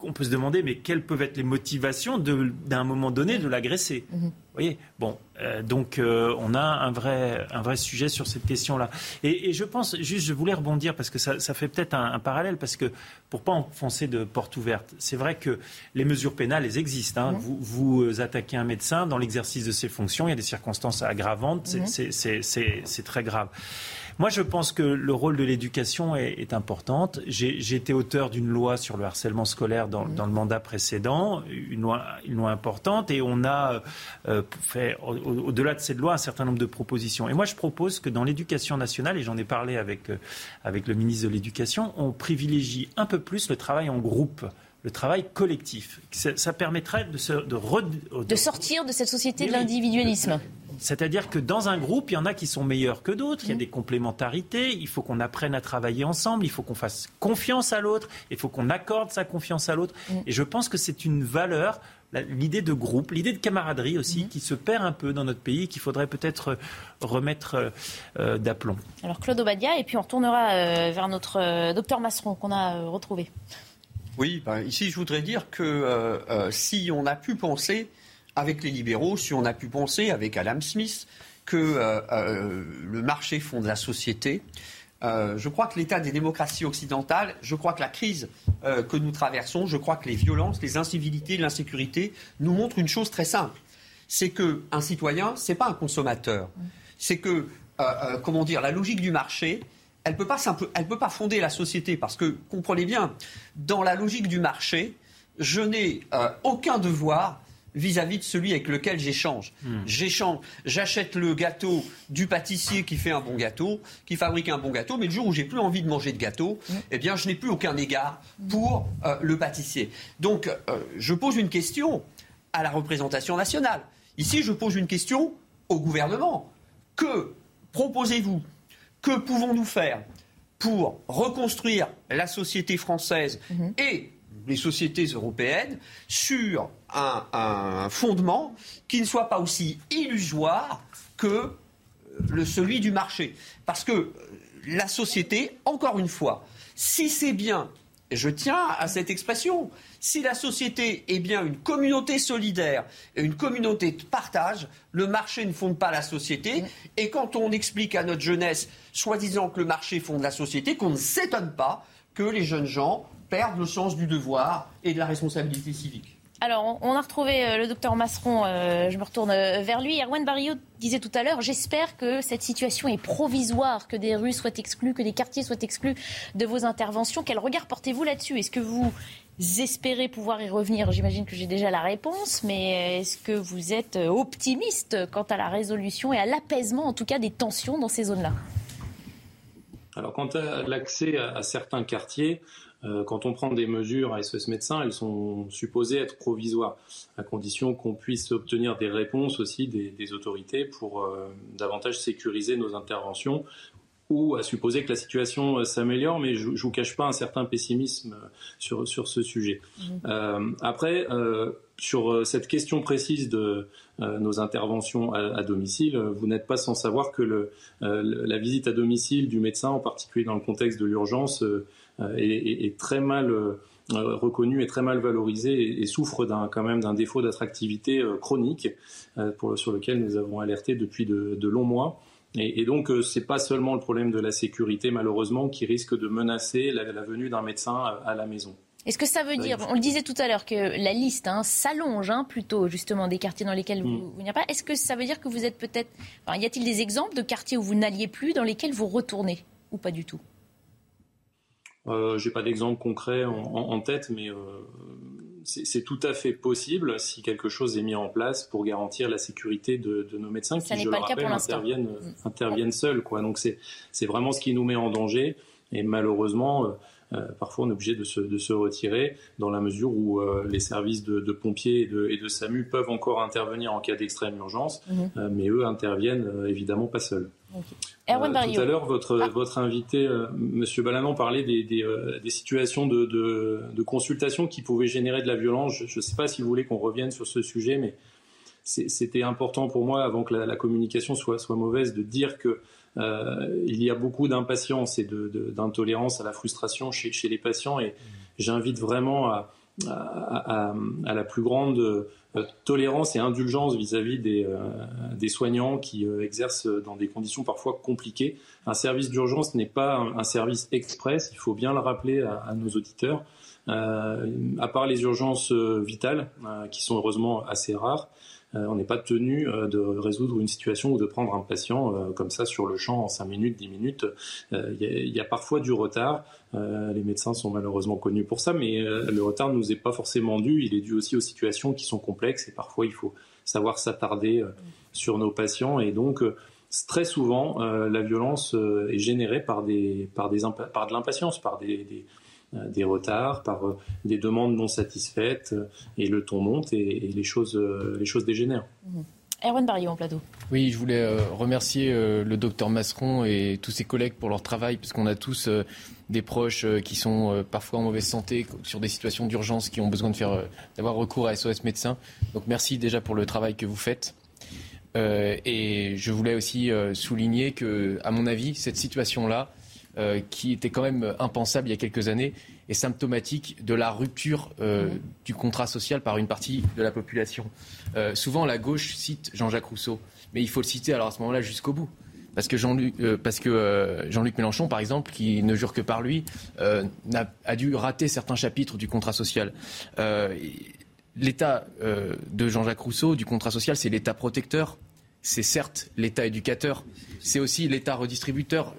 on peut se demander, mais quelles peuvent être les motivations d'un moment donné de l'agresser Vous voyez Bon, euh, donc euh, on a un vrai, un vrai sujet sur cette question-là. Et, je pense, juste, je voulais rebondir parce que ça, fait peut-être un, parallèle, parce que pour pas enfoncer de porte ouverte, c'est vrai que les mesures pénales, elles existent. Hein. Vous, vous, attaquez un médecin dans l'exercice de ses fonctions, il y a des circonstances aggravantes, c'est très grave. Moi, je pense que le rôle de l'éducation est, est important. J'ai été auteur d'une loi sur le harcèlement scolaire dans, dans, le mandat précédent, une loi, une loi importante, et on a euh, fait, au-delà de cette loi, un certain nombre de propositions. Et moi, je propose que dans l'éducation nationale, et j'en ai parlé avec, euh, avec le ministre de l'Éducation, on privilégie un peu plus le travail en groupe le travail collectif. Ça, permettrait de, se, de, de, sortir de cette société de l'individualisme. C'est-à-dire que dans un groupe, il y en a qui sont meilleurs que d'autres, il y a mmh. des complémentarités, il faut qu'on apprenne à travailler ensemble, il faut qu'on fasse confiance à l'autre, il faut qu'on accorde sa confiance à l'autre. Mmh. Et je pense que c'est une valeur, l'idée de groupe, l'idée de camaraderie aussi, mmh. qui se perd un peu dans notre pays, qu'il faudrait peut-être euh, remettre euh, euh, d'aplomb. Alors Claude Obadia, et puis on retournera vers notre docteur Masseron qu'on a retrouvé. Oui, ben, ici je voudrais dire que si on a pu penser avec les libéraux, si on a pu penser avec Adam Smith que euh, euh, le marché fonde la société, euh, je crois que l'état des démocraties occidentales, je crois que la crise que nous traversons, je crois que les violences, les incivilités, l'insécurité nous montrent une chose très simple. C'est qu'un citoyen, ce n'est pas un consommateur. C'est que, comment dire, la logique du marché, elle ne peut, pas fonder la société. Parce que, comprenez bien, dans la logique du marché, je n'ai aucun devoir vis-à-vis de celui avec lequel j'échange. Hmm. J'échange, j'achète le gâteau du pâtissier qui fait un bon gâteau, qui fabrique un bon gâteau, mais le jour où j'ai plus envie de manger de gâteau, hmm. eh bien, je n'ai plus aucun égard pour euh, le pâtissier. Donc, euh, je pose une question à la représentation nationale. Ici, je pose une question au gouvernement. Que proposez-vous? Que pouvons-nous faire pour reconstruire la société française hmm. et les sociétés européennes sur un, fondement qui ne soit pas aussi illusoire que le, celui du marché. Parce que la société, encore une fois, si c'est bien, et je tiens à cette expression, si la société est bien une communauté solidaire et une communauté de partage, le marché ne fonde pas la société. Et quand on explique à notre jeunesse, soi-disant que le marché fonde la société, qu'on ne s'étonne pas que les jeunes gens perdent le sens du devoir et de la responsabilité civique. Alors, on a retrouvé euh, le docteur Masseron. Euh, je me retourne euh, vers lui. Erwan Barrio disait tout à l'heure J'espère que cette situation est provisoire, que des rues soient exclues, que des quartiers soient exclus de vos interventions. Quel regard portez-vous là-dessus? Est-ce que vous espérez pouvoir y revenir? J'imagine que j'ai déjà la réponse, mais est-ce que vous êtes optimiste quant à la résolution et à l'apaisement, en tout cas, des tensions dans ces zones-là? Alors, quant à l'accès à certains quartiers, euh, quand on prend des mesures à SOS Médecins, elles sont supposées être provisoires, à condition qu'on puisse obtenir des réponses aussi des, autorités pour euh, davantage sécuriser nos interventions ou à supposer que la situation euh, s'améliore, mais je ne vous cache pas un certain pessimisme sur, sur ce sujet. Mmh. après, sur cette question précise de nos interventions à, domicile, vous n'êtes pas sans savoir que le, la visite à domicile du médecin, en particulier dans le contexte de l'urgence, euh, est, très mal euh, reconnu et très mal valorisé et, souffre d'un, quand même d'un défaut d'attractivité euh, chronique pour, sur lequel nous avons alerté depuis de, longs mois. Et, donc, ce n'est pas seulement le problème de la sécurité, malheureusement, qui risque de menacer la, venue d'un médecin à, la maison. Est-ce que ça veut dire, on le disait tout à l'heure, que la liste hein, s'allonge hein, plutôt justement des quartiers dans lesquels vous, mm. vous n'êtes pas Est-ce que ça veut dire que vous êtes peut-être... y a-t-il des exemples de quartiers où vous n'alliez plus, dans lesquels vous retournez Ou pas du tout? Euh, J'ai pas d'exemple concret en, tête, mais euh, c'est tout à fait possible si quelque chose est mis en place pour garantir la sécurité de, nos médecins qui, je le rappelle, interviennent, mm. interviennent seuls. Quoi. Donc c'est vraiment ce qui nous met en danger. Et malheureusement, euh, euh, parfois on est obligé de se, de se, retirer dans la mesure où euh, les services de, de pompiers et de, et de, SAMU peuvent encore intervenir en cas d'extrême urgence, mhm. euh, mais eux interviennent évidemment pas seuls. Erwan tout à l'heure, votre, ah. votre invité, Monsieur Balanon, parlait des, des, des situations de, de, consultation qui pouvaient générer de la violence. Je ne sais pas si vous voulez qu'on revienne sur ce sujet, mais c'était important pour moi, avant que la, la communication soit, soit, mauvaise, de dire que euh, il y a beaucoup d'impatience et d'intolérance à la frustration chez, les patients et j'invite vraiment à, la plus grande euh, tolérance et indulgence vis-à-vis euh, des, soignants qui exercent dans des conditions parfois compliquées. Un service d'urgence n'est pas un, service express, il faut bien le rappeler à, nos auditeurs. à part les urgences vitales, qui sont heureusement assez rares, euh, on n'est pas tenu euh, de résoudre une situation ou de prendre un patient euh, comme ça sur le champ en 5 minutes, 10 minutes. Il y, a parfois du retard. les médecins sont malheureusement connus pour ça, mais le retard ne nous est pas forcément dû. Il est dû aussi aux situations qui sont complexes et parfois il faut savoir s'attarder sur nos patients et donc très souvent la violence est générée par des par des par de l'impatience, par des euh, des retards, par euh, des demandes non satisfaites, euh, et le ton monte et, les, choses, les choses dégénèrent. Mmh. Erwan Barillon en plateau. Oui, je voulais remercier le docteur Masseron et tous ses collègues pour leur travail, parce qu'on a tous des proches qui sont parfois en mauvaise santé, sur des situations d'urgence, qui ont besoin de faire, d'avoir recours à SOS médecins. Donc merci déjà pour le travail que vous faites. et je voulais aussi souligner que, à mon avis, cette situation-là, euh, qui était quand même impensable il y a quelques années, est symptomatique de la rupture euh, mmh. du contrat social par une partie de la population. Euh, souvent, la gauche cite Jean-Jacques Rousseau, mais il faut le citer alors à ce moment-là jusqu'au bout. Parce que Jean-Luc, parce que Jean-Luc Mélenchon, par exemple, qui ne jure que par lui, a, dû rater certains chapitres du contrat social. L'état de Jean-Jacques Rousseau, du contrat social, c'est l'état protecteur. C'est certes l'état éducateur, c'est aussi l'état redistributeur.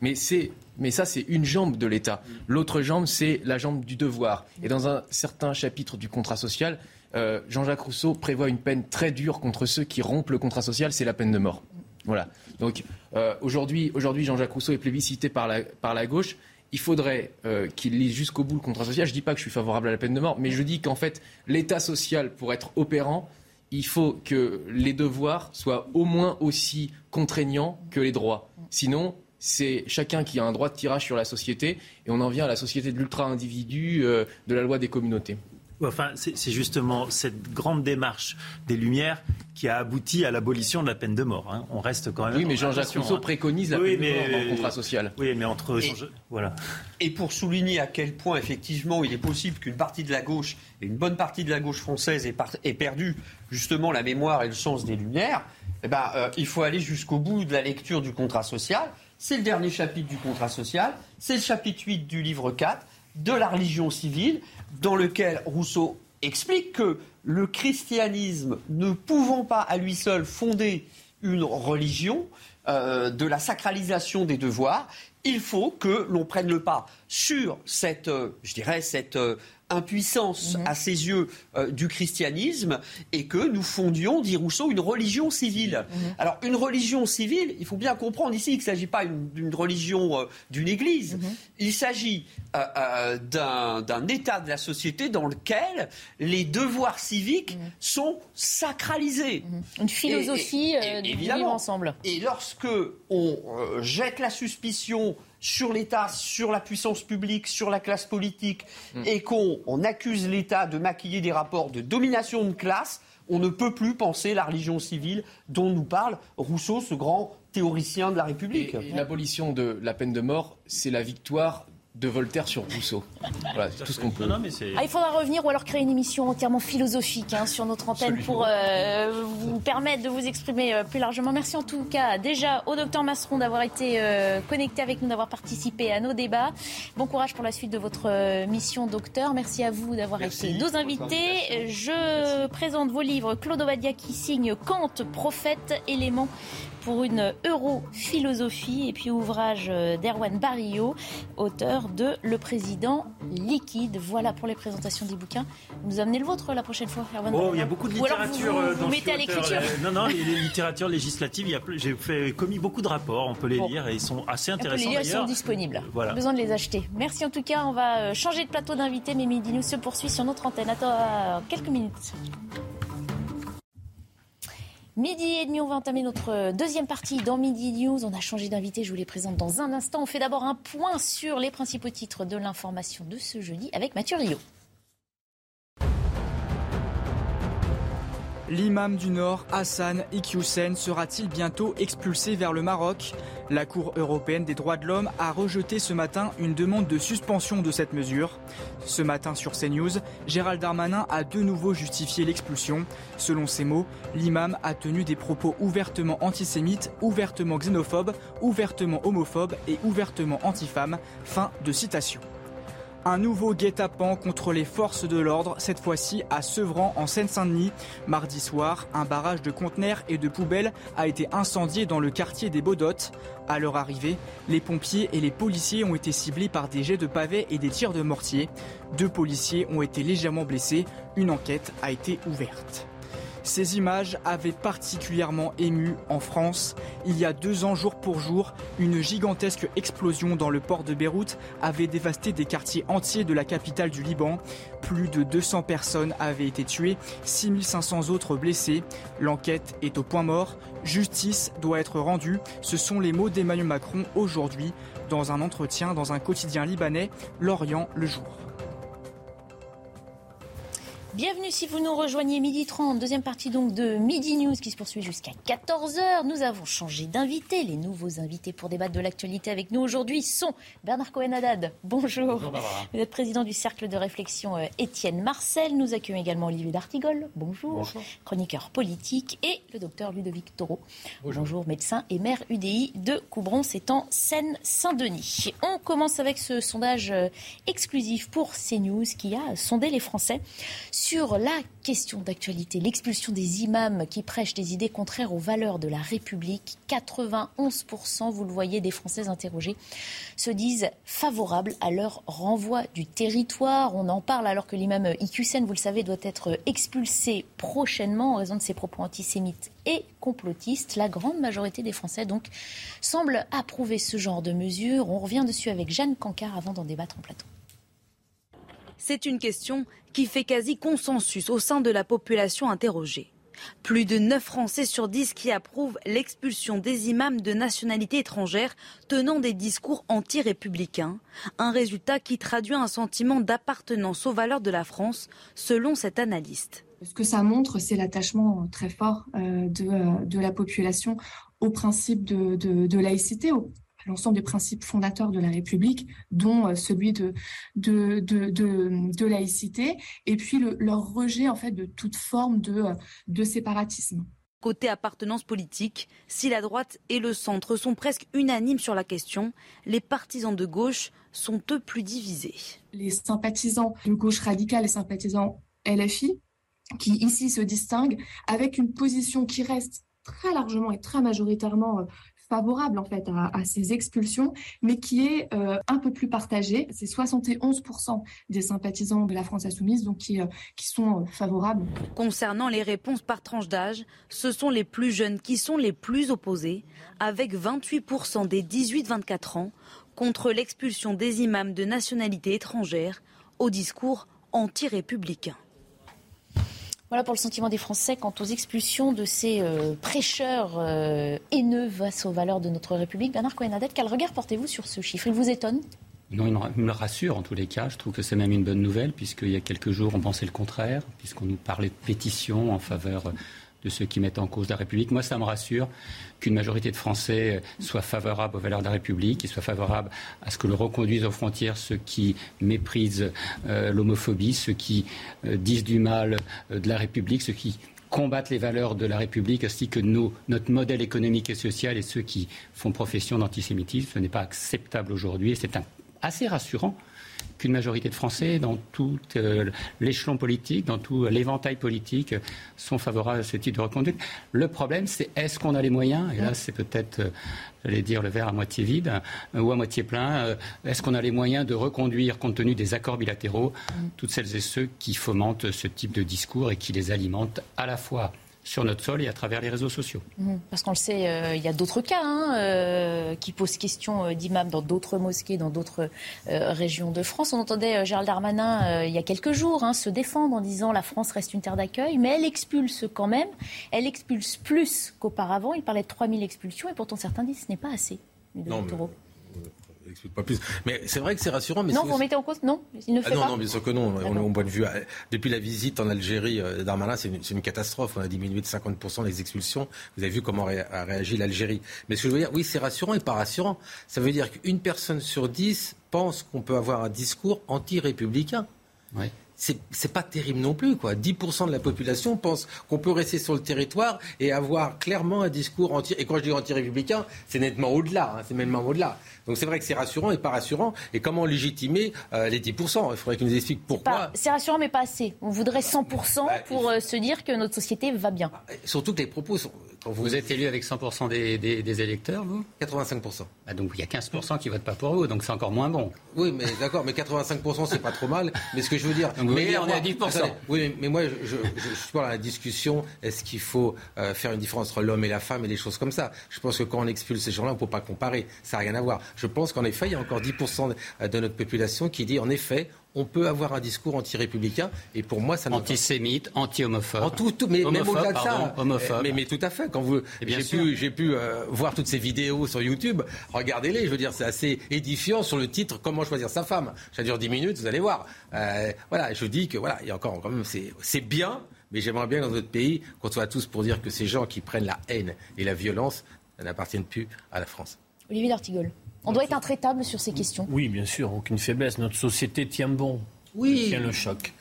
Mais c'est mais ça, c'est une jambe de l'État. L'autre jambe, c'est la jambe du devoir. Et dans un certain chapitre du contrat social, euh, Jean-Jacques Rousseau prévoit une peine très dure contre ceux qui rompent le contrat social, c'est la peine de mort. Voilà. Donc euh, aujourd'hui, Jean-Jacques Rousseau est plébiscité par la, par la gauche. Il faudrait euh, qu'il lise jusqu'au bout le contrat social. Je ne dis pas que je suis favorable à la peine de mort, mais je dis qu'en fait, l'État social, pour être opérant, il faut que les devoirs soient au moins aussi contraignants que les droits. Sinon, c'est chacun qui a un droit de tirage sur la société, et on en vient à la société de l'ultra-individu, euh, de la loi des communautés. Enfin, c'est justement cette grande démarche des Lumières qui a abouti à l'abolition de la peine de mort. Hein. On reste quand même. Oui, mais Jean-Jacques Rousseau hein. préconise la peine de mort dans le contrat social. Oui, mais entre. Et, voilà. Et pour souligner à quel point, effectivement, il est possible qu'une partie de la gauche, et une bonne partie de la gauche française, ait, perdu justement la mémoire et le sens des Lumières, eh ben, euh, il faut aller jusqu'au bout de la lecture du contrat social. C'est le dernier chapitre du contrat social, c'est le chapitre 8 du livre 4 de la religion civile, dans lequel Rousseau explique que le christianisme, ne pouvant pas à lui seul fonder une religion, euh, de la sacralisation des devoirs, il faut que l'on prenne le pas sur cette, euh, je dirais, cette euh, impuissance mhm. à ses yeux euh, du christianisme et que nous fondions, dit Rousseau, une religion civile. Mhm. Alors une religion civile, il faut bien comprendre ici qu'il ne s'agit pas d'une religion euh, d'une église, mhm. il s'agit euh, d'un état de la société dans lequel les devoirs civiques sont sacralisés. Une philosophie du vivre ensemble. Et lorsque on jette la suspicion sur l'État, sur la puissance publique, sur la classe politique, hmm. et qu'on accuse l'État de maquiller des rapports de domination de classe, on ne peut plus penser la religion civile dont nous parle Rousseau, ce grand théoricien de la République. l'abolition de la peine de mort, c'est la victoire de Voltaire sur Rousseau. Voilà, c'est tout ce qu'on peut. Non, ah, il faudra revenir ou alors créer une émission entièrement philosophique hein, sur notre antenne pour euh, vous permettre de vous exprimer euh, plus largement. Merci en tout cas déjà au docteur Masseron d'avoir été euh, connecté avec nous, d'avoir participé à nos débats. Bon courage pour la suite de votre mission, docteur. Merci à vous d'avoir été nos invités. Je présente vos livres. Claude Ovadia qui signe Kant, prophète, élément pour une europhilosophie et puis ouvrage euh, d'Erwan Barillot, auteur de Le Président liquide. Voilà pour les présentations des bouquins. Vous amenez le vôtre la prochaine fois, Erwan Oh, il y a beaucoup de littérature. vous, vous, mettez à l'écriture euh, Non, non, les, littératures législatives, j'ai commis beaucoup de rapports, on peut les lire et ils sont assez intéressants. Les sont disponibles. Voilà. Besoin de les acheter. Merci en tout cas, on va euh, changer de plateau d'invités, mais Midi News se poursuit sur notre antenne. Attends, quelques minutes. Midi et demi, on va entamer notre deuxième partie dans Midi News. On a changé d'invité, je vous les présente dans un instant. On fait d'abord un point sur les principaux titres de l'information de ce jeudi avec Mathieu Rio. L'imam du Nord, Hassan Iqiyoussen, sera-t-il bientôt expulsé vers le Maroc? La Cour européenne des droits de l'homme a rejeté ce matin une demande de suspension de cette mesure. Ce matin sur CNews, Gérald Darmanin a de nouveau justifié l'expulsion. Selon ses mots, l'imam a tenu des propos ouvertement antisémites, ouvertement xénophobes, ouvertement homophobes et ouvertement antifemmes. Fin de citation. Un nouveau guet-apens contre les forces de l'ordre, cette fois-ci à Sevran en Seine-Saint-Denis. Mardi soir, un barrage de conteneurs et de poubelles a été incendié dans le quartier des Baudottes. À leur arrivée, les pompiers et les policiers ont été ciblés par des jets de pavés et des tirs de mortier. Deux policiers ont été légèrement blessés. Une enquête a été ouverte. Ces images avaient particulièrement ému en France. Il y a deux ans, jour pour jour, une gigantesque explosion dans le port de Beyrouth avait dévasté des quartiers entiers de la capitale du Liban. Plus de 200 personnes avaient été tuées, 6500 autres blessées. L'enquête est au point mort. Justice doit être rendue. Ce sont les mots d'Emmanuel Macron aujourd'hui dans un entretien dans un quotidien libanais, L'Orient le jour. Bienvenue si vous nous rejoignez midi 30, deuxième partie donc de Midi News qui se poursuit jusqu'à 14h. Nous avons changé d'invité. Les nouveaux invités pour débattre de l'actualité avec nous aujourd'hui sont Bernard Cohen-Haddad. Bonjour. Bonjour vous êtes président du cercle de réflexion euh, Étienne Marcel. Nous accueillons également Olivier D'Artigol. Bonjour. Bonjour. Chroniqueur politique et le docteur Ludovic Taureau. Bonjour. Bonjour. médecin et maire UDI de Coubron, c'est en Seine-Saint-Denis. On commence avec ce sondage euh, exclusif pour CNews qui a sondé les Français sur la question d'actualité, l'expulsion des imams qui prêchent des idées contraires aux valeurs de la République. 91%, vous le voyez, des Français interrogés se disent favorables à leur renvoi du territoire. On en parle alors que l'imam Iqiyoussen, vous le savez, doit être expulsé prochainement en raison de ses propos antisémites et complotistes. La grande majorité des Français, donc, semble approuver ce genre de mesures. On revient dessus avec Jeanne Cancard avant d'en débattre en plateau. C'est une question qui fait quasi consensus au sein de la population interrogée. Plus de 9 Français sur 10 qui approuvent l'expulsion des imams de nationalité étrangère tenant des discours anti-républicains. Un résultat qui traduit un sentiment d'appartenance aux valeurs de la France, selon cet analyste. Ce que ça montre, c'est l'attachement très fort euh, euh, de, la population au principe de, laïcité, l'ensemble des principes fondateurs de la République, dont euh, celui de, de, de, laïcité, et puis leur rejet en fait de toute forme de, euh, de séparatisme. Côté appartenance politique, si la droite et le centre sont presque unanimes sur la question, les partisans de gauche sont eux plus divisés. Les sympathisants de gauche radicale, les sympathisants LFI, qui ici se distinguent avec une position qui reste très largement et très majoritairement euh, favorable en fait à, ces expulsions, mais qui est euh, un peu plus partagé. C'est 71% des sympathisants de la France insoumise donc qui, euh, qui sont euh, favorables. Concernant les réponses par tranche d'âge, ce sont les plus jeunes qui sont les plus opposés, avec 28% des 18-24 ans contre l'expulsion des imams de nationalité étrangère au discours anti-républicain. Voilà pour le sentiment des Français quant aux expulsions de ces euh, prêcheurs euh, haineux face aux valeurs de notre République. Bernard cohen quel regard portez-vous sur ce chiffre? Il vous étonne? Non, il me rassure en tous les cas. Je trouve que c'est même une bonne nouvelle, puisqu'il y a quelques jours, on pensait le contraire, puisqu'on nous parlait de pétition en faveur de ceux qui mettent en cause la République. Moi, ça me rassure qu'une majorité de Français soit favorable aux valeurs de la République, et soit favorable à ce que l'on reconduise aux frontières ceux qui méprisent euh, l'homophobie, ceux qui euh, disent du mal euh, de la République, ceux qui combattent les valeurs de la République, ainsi que notre modèle économique et social et ceux qui font profession d'antisémitisme. Ce n'est pas acceptable aujourd'hui et c'est assez rassurant qu'une majorité de Français, dans tout euh, l'échelon politique, dans tout l'éventail politique, sont favorables à ce type de reconduite. Le problème, c'est est-ce qu'on a les moyens Et là, c'est peut-être, euh, j'allais dire, le verre à moitié vide euh, ou à moitié plein. est-ce qu'on a les moyens de reconduire, compte tenu des accords bilatéraux, toutes celles et ceux qui fomentent ce type de discours et qui les alimentent à la fois sur notre sol et à travers les réseaux sociaux. Mmh. Parce qu'on le sait, euh, il y a d'autres cas hein, euh, qui posent question euh, d'imams dans d'autres mosquées, dans d'autres régions de France. On entendait Gérald Darmanin il y a quelques jours hein, se défendre en disant la France reste une terre d'accueil, mais elle expulse quand même. Elle expulse plus qu'auparavant. Il parlait de 3000 expulsions et pourtant certains disent que ce n'est pas assez. Non, pas plus. Mais c'est vrai que c'est rassurant. Mais non, vous mettez en cause Non, il ne ah fait non, pas. Non, bien sûr que non. On, point de vue, depuis la visite en Algérie euh, d'Armanin, c'est une, catastrophe. On a diminué de 50% les expulsions. Vous avez vu comment a réagi l'Algérie. Mais ce que je veux dire, oui, c'est rassurant et pas rassurant. Ça veut dire qu'une personne sur dix pense qu'on peut avoir un discours anti-républicain. Ouais c'est pas terrible non plus. Quoi. 10% de la population pense qu'on peut rester sur le territoire et avoir clairement un discours anti. Et quand je dis anti-républicain, c'est nettement au-delà. Hein, c'est même au-delà. Donc c'est vrai que c'est rassurant et pas rassurant. Et comment légitimer euh, les 10% Il faudrait qu'ils nous expliquent pourquoi. C'est rassurant, mais pas assez. On voudrait 100% bah, pour euh, se dire que notre société va bien. Surtout que les propos sont vous, êtes élu avec 100% des, électeurs, vous? 85%. Ah, donc il y a 15% qui votent pas pour vous, donc c'est encore moins bon. Oui, mais d'accord, mais 85% c'est pas trop mal. Mais ce que je veux dire. mais on est à 10%. oui, mais moi, je, suis pas dans la discussion est-ce qu'il faut euh, faire une différence entre l'homme et la femme et des choses comme ça. Je pense que quand on expulse ces gens-là, on ne peut pas comparer. Ça n'a rien à voir. Je pense qu'en effet, il y a encore 10% de notre population qui dit en effet, on peut avoir un discours anti-républicain et pour moi ça antisémite, anti-homophobe. En tout, tout mais même au-delà de ça, homophobe. Mais, mais, tout à fait. Quand vous, j'ai pu, j'ai pu euh, voir toutes ces vidéos sur YouTube. Regardez-les. Je veux dire, c'est assez édifiant sur le titre Comment choisir sa femme. Ça dure 10 minutes, vous allez voir. Euh, voilà, je dis que voilà, il y a encore quand même, c'est bien. Mais j'aimerais bien que dans notre pays, qu'on soit tous pour dire que ces gens qui prennent la haine et la violence n'appartiennent plus à la France. Olivier D'Artigol. On doit être intraitable sur ces questions. Oui, bien sûr, aucune faiblesse. Notre société tient bon, oui. tient le choc.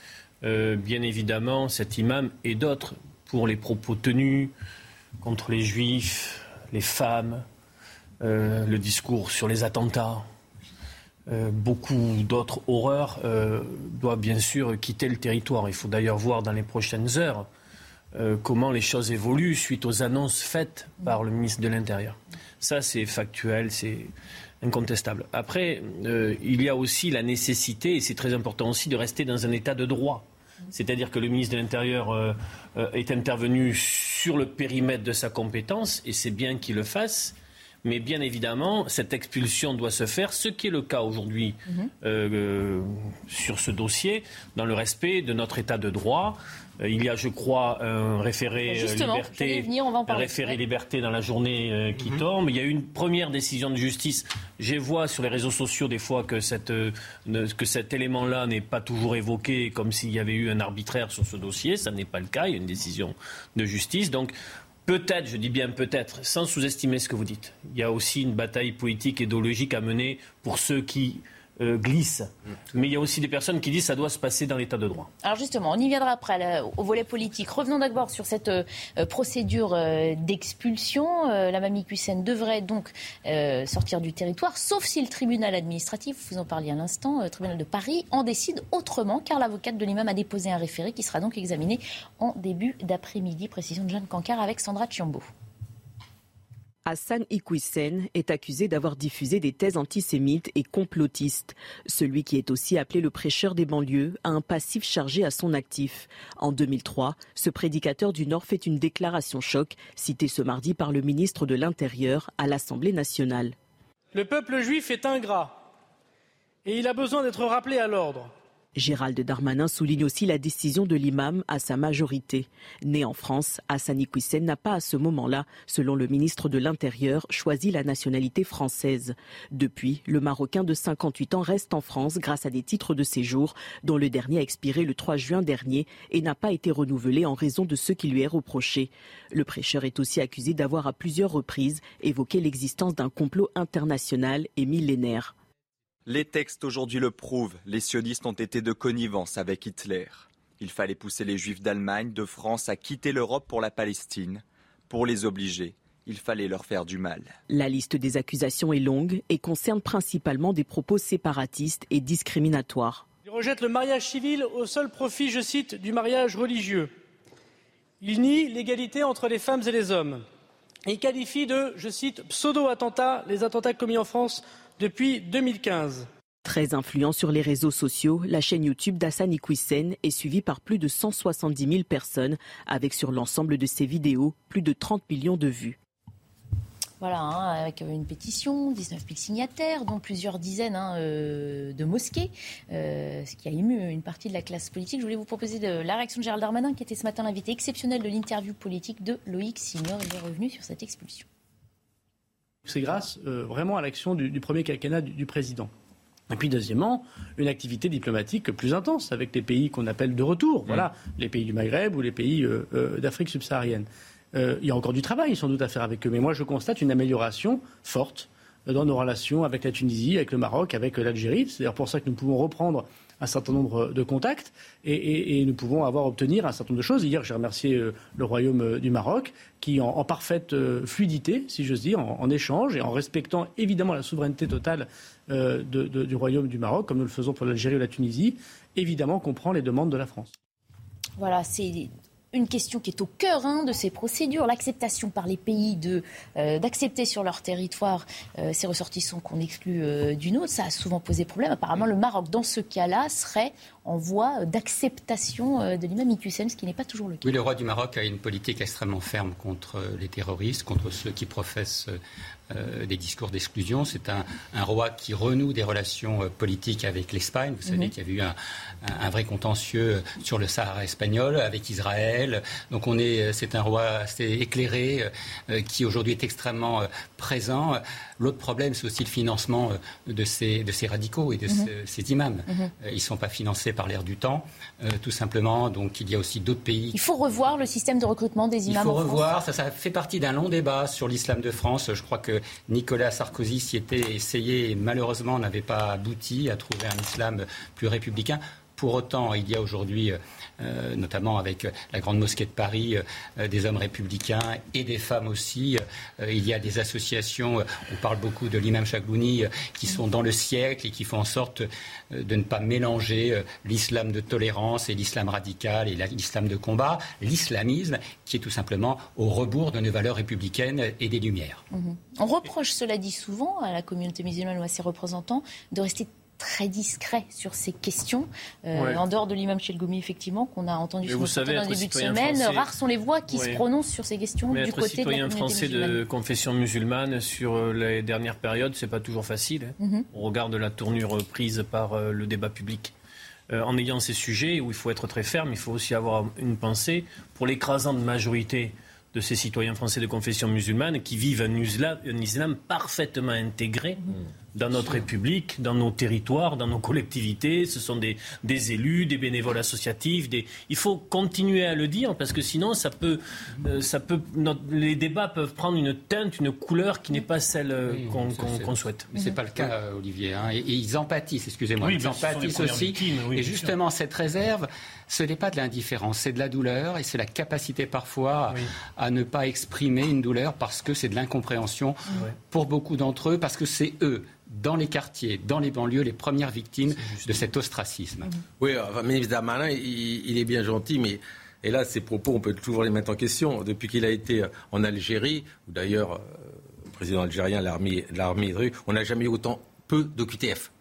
Euh, bien évidemment, cet imam et d'autres, pour les propos tenus contre les juifs, les femmes, euh, le discours sur les attentats, euh, beaucoup d'autres horreurs doivent bien sûr quitter le territoire. Il faut d'ailleurs voir dans les prochaines heures comment les choses évoluent suite aux annonces faites par le ministre de l'Intérieur. Ça, c'est factuel, c'est incontestable. Après, euh, il y a aussi la nécessité, et c'est très important aussi, de rester dans un état de droit. C'est-à-dire que le ministre de l'Intérieur euh, euh, est intervenu sur le périmètre de sa compétence, et c'est bien qu'il le fasse. Mais bien évidemment, cette expulsion doit se faire, ce qui est le cas aujourd'hui mhm. sur ce dossier, dans le respect de notre état de droit. Euh, il y a, je crois, un référé euh, liberté, un référé liberté dans la journée euh, qui mhm. tombe. Il y a eu une première décision de justice. Je vois sur les réseaux sociaux des fois que, cette, que cet élément-là n'est pas toujours évoqué comme s'il y avait eu un arbitraire sur ce dossier. Ça n'est pas le cas. Il y a une décision de justice. Donc Peut-être, je dis bien peut-être, sans sous-estimer ce que vous dites. Il y a aussi une bataille politique et idéologique à mener pour ceux qui euh, glisse. Mais il y a aussi des personnes qui disent que ça doit se passer dans l'état de droit. Alors justement, on y viendra après au volet politique. Revenons d'abord sur cette euh, procédure euh, d'expulsion. la mamie Cussen devrait donc sortir du territoire, sauf si le tribunal administratif, vous en parliez à l'instant, le tribunal de Paris, en décide autrement, car l'avocate de l'imam a déposé un référé qui sera donc examiné en début d'après-midi. Précision de Jeanne Cancard avec Sandra Chiambo. Hassan Iquissen est accusé d'avoir diffusé des thèses antisémites et complotistes. Celui qui est aussi appelé le prêcheur des banlieues a un passif chargé à son actif. En 2003, ce prédicateur du Nord fait une déclaration choc, citée ce mardi par le ministre de l'Intérieur à l'Assemblée nationale. Le peuple juif est ingrat et il a besoin d'être rappelé à l'ordre. Gérald Darmanin souligne aussi la décision de l'imam à sa majorité. Né en France, Hassani Iquissen n'a pas à ce moment-là, selon le ministre de l'Intérieur, choisi la nationalité française. Depuis, le Marocain de 58 ans reste en France grâce à des titres de séjour, dont le dernier a expiré le 3 juin dernier et n'a pas été renouvelé en raison de ce qui lui est reproché. Le prêcheur est aussi accusé d'avoir à plusieurs reprises évoqué l'existence d'un complot international et millénaire. Les textes aujourd'hui le prouvent, les sionistes ont été de connivence avec Hitler. Il fallait pousser les juifs d'Allemagne, de France à quitter l'Europe pour la Palestine. Pour les obliger, il fallait leur faire du mal. La liste des accusations est longue et concerne principalement des propos séparatistes et discriminatoires. Il rejette le mariage civil au seul profit, je cite, du mariage religieux. Il nie l'égalité entre les femmes et les hommes. Il qualifie de, je cite, pseudo-attentats les attentats commis en France depuis 2015. Très influent sur les réseaux sociaux, la chaîne YouTube d'Assani Iquissen est suivie par plus de 170 000 personnes, avec sur l'ensemble de ses vidéos plus de 30 millions de vues. Voilà, hein, avec une pétition, 19 000 signataires, dont plusieurs dizaines hein, euh, de mosquées, euh, ce qui a ému une partie de la classe politique. Je voulais vous proposer de la réaction de Gérald Darmanin, qui était ce matin l'invité exceptionnel de l'interview politique de Loïc Signor. Il est revenu sur cette expulsion. C'est grâce euh, vraiment à l'action du, premier quinquennat du, président. Et puis deuxièmement, une activité diplomatique plus intense avec les pays qu'on appelle de retour, voilà, les pays du Maghreb ou les pays euh, euh, d'Afrique subsaharienne. il y a encore du travail sans doute à faire avec eux, mais moi je constate une amélioration forte dans nos relations avec la Tunisie, avec le Maroc, avec l'Algérie. C'est d'ailleurs pour ça que nous pouvons reprendre un certain nombre de contacts et, nous pouvons avoir obtenir un certain nombre de choses. Hier, j'ai remercié euh, le Royaume euh, du Maroc qui, en, parfaite euh, fluidité, si j'ose dire, en, échange et en respectant évidemment la souveraineté totale du Royaume du Maroc, comme nous le faisons pour l'Algérie ou la Tunisie, évidemment comprend les demandes de la France. Voilà, une question qui est au cœur hein, de ces procédures, l'acceptation par les pays euh, d'accepter sur leur territoire euh, ces ressortissants qu'on exclut euh, d'une autre. Ça a souvent posé problème. Apparemment, le Maroc, dans ce cas-là, serait en voie d'acceptation de l'imam ce qui n'est pas toujours le cas. Oui, le roi du Maroc a une politique extrêmement ferme contre les terroristes, contre ceux qui professent euh, des discours d'exclusion. C'est un, roi qui renoue des relations euh, politiques avec l'Espagne. Vous savez mhm. qu'il y avait eu un, vrai contentieux sur le Sahara espagnol avec Israël. Donc on est, c'est un roi assez éclairé euh, qui aujourd'hui est extrêmement présent. L'autre problème, c'est aussi le financement de ces, de ces radicaux et de mhm. ces, imams. Mhm. Ils ne sont pas financés par l'air du temps, tout simplement. Donc il y a aussi d'autres pays. Il faut revoir le système de recrutement des imams. Il faut revoir. Ça, ça fait partie d'un long débat sur l'islam de France. Je crois que Nicolas Sarkozy s'y était essayé et malheureusement n'avait pas abouti à trouver un islam plus républicain. Pour autant, il y a aujourd'hui, euh, notamment avec la Grande Mosquée de Paris, euh, des hommes républicains et des femmes aussi. Euh, il y a des associations, on parle beaucoup de l'imam Chaglouni, qui sont dans le siècle et qui font en sorte de ne pas mélanger l'islam de tolérance et l'islam radical et l'islam de combat, l'islamisme qui est tout simplement au rebours de nos valeurs républicaines et des Lumières. Mhm. On reproche, cela dit souvent, à la communauté musulmane ou à ses représentants de rester très discret sur ces questions. Euh, en dehors de l'imam Chelgoumi, effectivement, qu'on a entendu sur le début de semaine, rares sont les voix qui se prononcent sur ces questions Mais du côté citoyen de la français de confession musulmane sur euh, les dernières périodes, c'est pas toujours facile. Hein. Mhm. On regarde la tournure prise par euh, le débat public. en ayant ces sujets où il faut être très ferme, il faut aussi avoir une pensée pour l'écrasante majorité de ces citoyens français de confession musulmane qui vivent un islam, un islam parfaitement intégré. Mhm dans notre République, dans nos territoires, dans nos collectivités. Ce sont des, des élus, des bénévoles associatifs. Des... Il faut continuer à le dire parce que sinon, ça peut, euh, ça peut, les débats peuvent prendre une teinte, une couleur qui n'est pas celle euh, qu'on souhaite. Mais ce n'est pas le cas, Olivier. Hein. Et, ils empathissent, excusez-moi. ils empathissent aussi. et justement, cette réserve, ce n'est pas de l'indifférence, c'est de la douleur et c'est la capacité parfois à ne pas exprimer une douleur parce que c'est de l'incompréhension pour beaucoup d'entre eux, parce que c'est eux dans les quartiers, dans les banlieues, les premières victimes de cet ostracisme. Oui, enfin, ministre Darmanin, il, est bien gentil, mais et là, ses propos, on peut toujours les mettre en question. Depuis qu'il a été en Algérie, où d'ailleurs, euh, le président algérien l'a remis, on n'a jamais eu autant peu d'OQTF.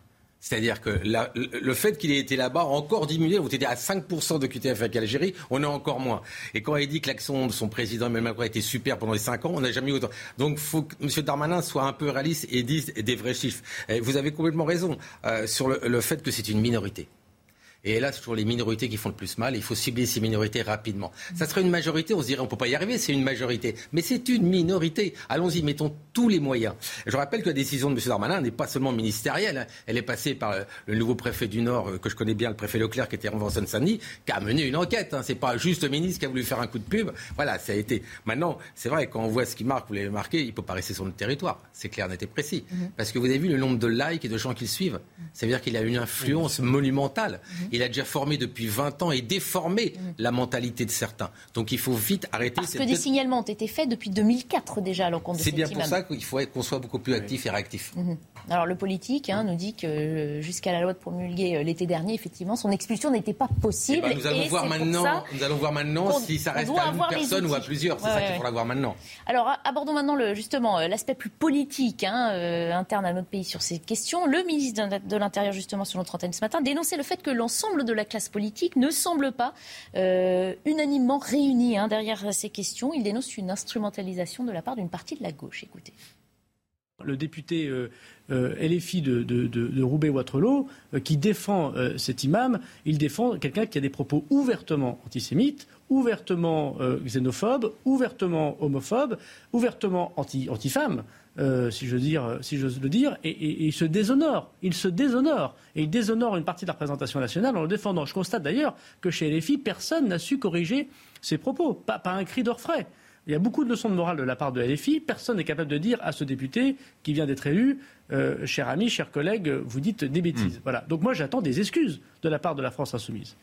C'est-à-dire que le fait qu'il ait été là-bas encore diminué. Vous étiez à 5% de QTF avec l'Algérie, on est encore moins. Et quand il dit que l'action de son président Emmanuel Macron a été super pendant les 5 ans, on n'a jamais eu autant. Donc il faut que M. Darmanin soit un peu réaliste et dise des vrais chiffres. vous avez complètement raison euh, sur le fait que c'est une minorité. Et là, c'est toujours les minorités qui font le plus mal. il faut cibler ces minorités rapidement. Ça serait une majorité, on se dirait on ne peut pas y arriver, c'est une majorité. Mais c'est une minorité. Allons-y, mettons tous les moyens. Je rappelle que la décision de M. Darmanin n'est pas seulement ministérielle. Hein. Elle est passée par euh, le nouveau préfet du Nord, euh, que je connais bien, le préfet Leclerc, qui était en Seine-Saint-Denis, qui a mené une enquête. Hein. C'est pas juste le ministre qui a voulu faire un coup de pub. Voilà, ça a été. Maintenant, c'est vrai, quand on voit ce qui marque, vous l'avez marqué, il ne peut pas rester sur notre territoire. C'est clair, net et précis. Mhm. Parce que vous avez vu le nombre de likes et de gens qui le suivent. Ça veut dire qu'il a une influence monumentale. Il a déjà formé depuis 20 ans et déformé mm. la mentalité de certains. Donc il faut vite arrêter. Parce que des signalements ont été faits depuis 2004 déjà à l'encontre de C'est bien pour ça qu'il faut qu'on soit beaucoup plus actif et réactif. Mm-hmm. Alors le politique hein, nous dit que euh, jusqu'à la loi de promulguer euh, l'été dernier, effectivement, son expulsion n'était pas possible. Eh ben, nous, allons voir maintenant, nous allons voir maintenant si ça reste à une personne ou à plusieurs. C'est ça qu'il faudra voir maintenant. Alors abordons maintenant le, justement euh, l'aspect plus politique hein, interne à notre pays sur ces questions. Le ministre de l'Intérieur, justement, sur notre antenne ce matin, dénonçait le fait que l'ensemble de la classe politique ne semble pas unanimement réunie hein, derrière ces questions. Il dénonce une instrumentalisation de la part d'une partie de la gauche. Écoutez. Le député euh, LFI de, Roubaix-Waterloo, euh, qui défend cet imam, il défend quelqu'un qui a des propos ouvertement antisémites, ouvertement xénophobes, ouvertement homophobes, ouvertement anti, anti-femmes. si je dire, si j'ose le dire, et, il se déshonore. Il se déshonore. Et il déshonore une partie de la représentation nationale en le défendant. Je constate d'ailleurs que chez LFI, personne n'a su corriger ses propos. Pas, pas un cri d'orfraie. Il y a beaucoup de leçons de morale de la part de LFI. Personne n'est capable de dire à ce député qui vient d'être élu, euh, cher ami, cher collègue, vous dites des bêtises. Hmm. Voilà. Donc moi, j'attends des excuses de la part de la France insoumise.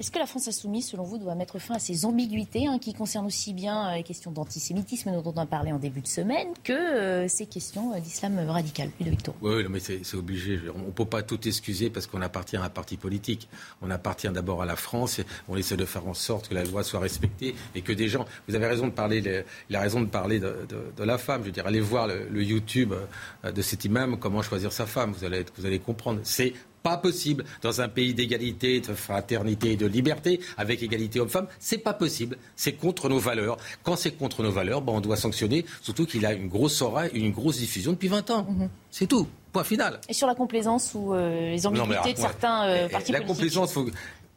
Est-ce que la France insoumise, selon vous, doit mettre fin à ces ambiguïtés hein, qui concernent aussi bien euh, les questions d'antisémitisme dont on a parlé en début de semaine que euh, ces questions euh, d'islam radical? Victor. Oui, mais c'est obligé. On ne peut pas tout excuser parce qu'on appartient à un parti politique. On appartient d'abord à la France. Et on essaie de faire en sorte que la loi soit respectée et que des gens. Vous avez raison de parler. A raison de parler de, la femme. Je veux dire, allez voir le, YouTube de cet imam, comment choisir sa femme. Vous allez, vous allez comprendre. C'est Pas possible. Dans un pays d'égalité, de fraternité et de liberté, avec égalité homme-femme, c'est pas possible. C'est contre nos valeurs. Quand c'est contre nos valeurs, ben, on doit sanctionner, surtout qu'il a une grosse aura, une grosse diffusion depuis 20 ans. Mhm. C'est tout. Point final. Et sur la complaisance ou euh, les ambiguïtés de certains euh, partis la politiques La complaisance, faut,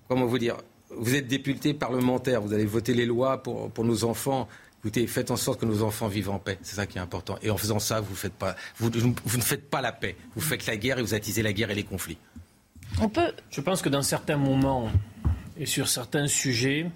comment vous dire Vous êtes député parlementaire, vous allez voter les lois pour, pour nos enfants. Écoutez, faites en sorte que nos enfants vivent en paix. C'est ça qui est important. Et en faisant ça, vous, faites pas, vous, vous, ne faites pas la paix. Vous faites la guerre et vous attisez la guerre et les conflits. On peut. Je pense que dans certains moments et sur certains sujets,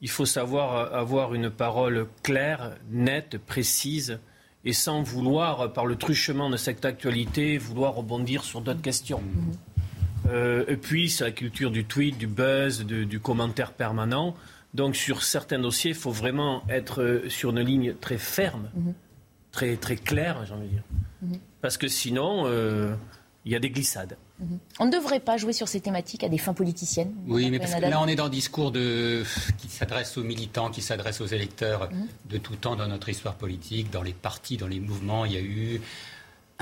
il faut savoir avoir une parole claire, nette, précise, et sans vouloir, par le truchement de cette actualité, vouloir rebondir sur d'autres questions. Mm-hmm. Euh, et puis, c'est la culture du tweet, du buzz, du commentaire permanent. Donc sur certains dossiers, il faut vraiment être euh, sur une ligne très ferme, mhm. très, très claire, j'ai envie de dire. Mhm. Parce que sinon, euh, il y a des glissades. Mhm. On ne devrait pas jouer sur ces thématiques à des fins politiciennes. Oui, mais parce que là, on est dans un discours de... qui s'adresse aux militants, qui s'adresse aux électeurs de tout temps dans notre histoire politique, dans les partis, dans les mouvements. Il y a eu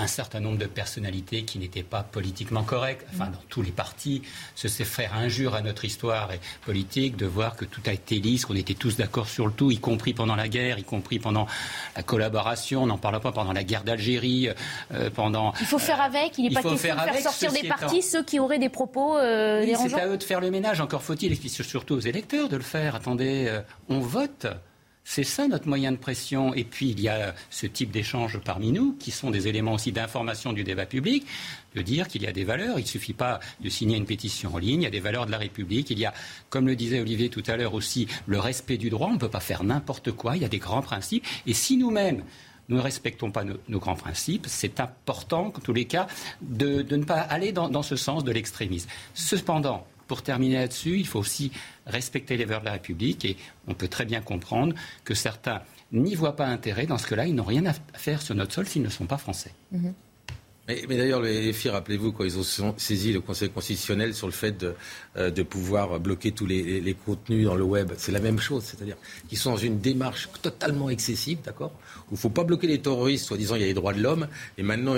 un certain nombre de personnalités qui n'étaient pas politiquement correctes, enfin dans tous les partis, se faire injure à notre histoire et politique de voir que tout a été lisse, qu'on était tous d'accord sur le tout, y compris pendant la guerre, y compris pendant la collaboration, on n'en parle pas pendant la guerre d'Algérie, euh, pendant... Il faut faire avec, il n'est pas question de faire sortir des partis ceux qui auraient des propos euh, oui, C'est à eux de faire le ménage, encore faut-il, et surtout aux électeurs de le faire. Attendez, euh, on vote. C'est ça notre moyen de pression. Et puis il y a ce type d'échanges parmi nous, qui sont des éléments aussi d'information du débat public, de dire qu'il y a des valeurs. Il ne suffit pas de signer une pétition en ligne. Il y a des valeurs de la République. Il y a, comme le disait Olivier tout à l'heure aussi, le respect du droit. On ne peut pas faire n'importe quoi. Il y a des grands principes. Et si nous-mêmes, nous ne respectons pas nos, grands principes, c'est important, en tous les cas, de, ne pas aller dans ce sens de l'extrémisme. Cependant, pour terminer là-dessus, il faut aussi respecter les valeurs de la République et on peut très bien comprendre que certains n'y voient pas intérêt. Dans ce cas-là, ils n'ont rien à faire sur notre sol s'ils ne sont pas français. Mhm. Mais, d'ailleurs, les filles, rappelez-vous, quand ils ont saisi le Conseil constitutionnel sur le fait de, euh, pouvoir bloquer tous les, contenus dans le web, c'est la même chose. C'est-à-dire qu'ils sont dans une démarche totalement excessive, d'accord Où il ne faut pas bloquer les terroristes, soi-disant il y a les droits de l'homme, et maintenant,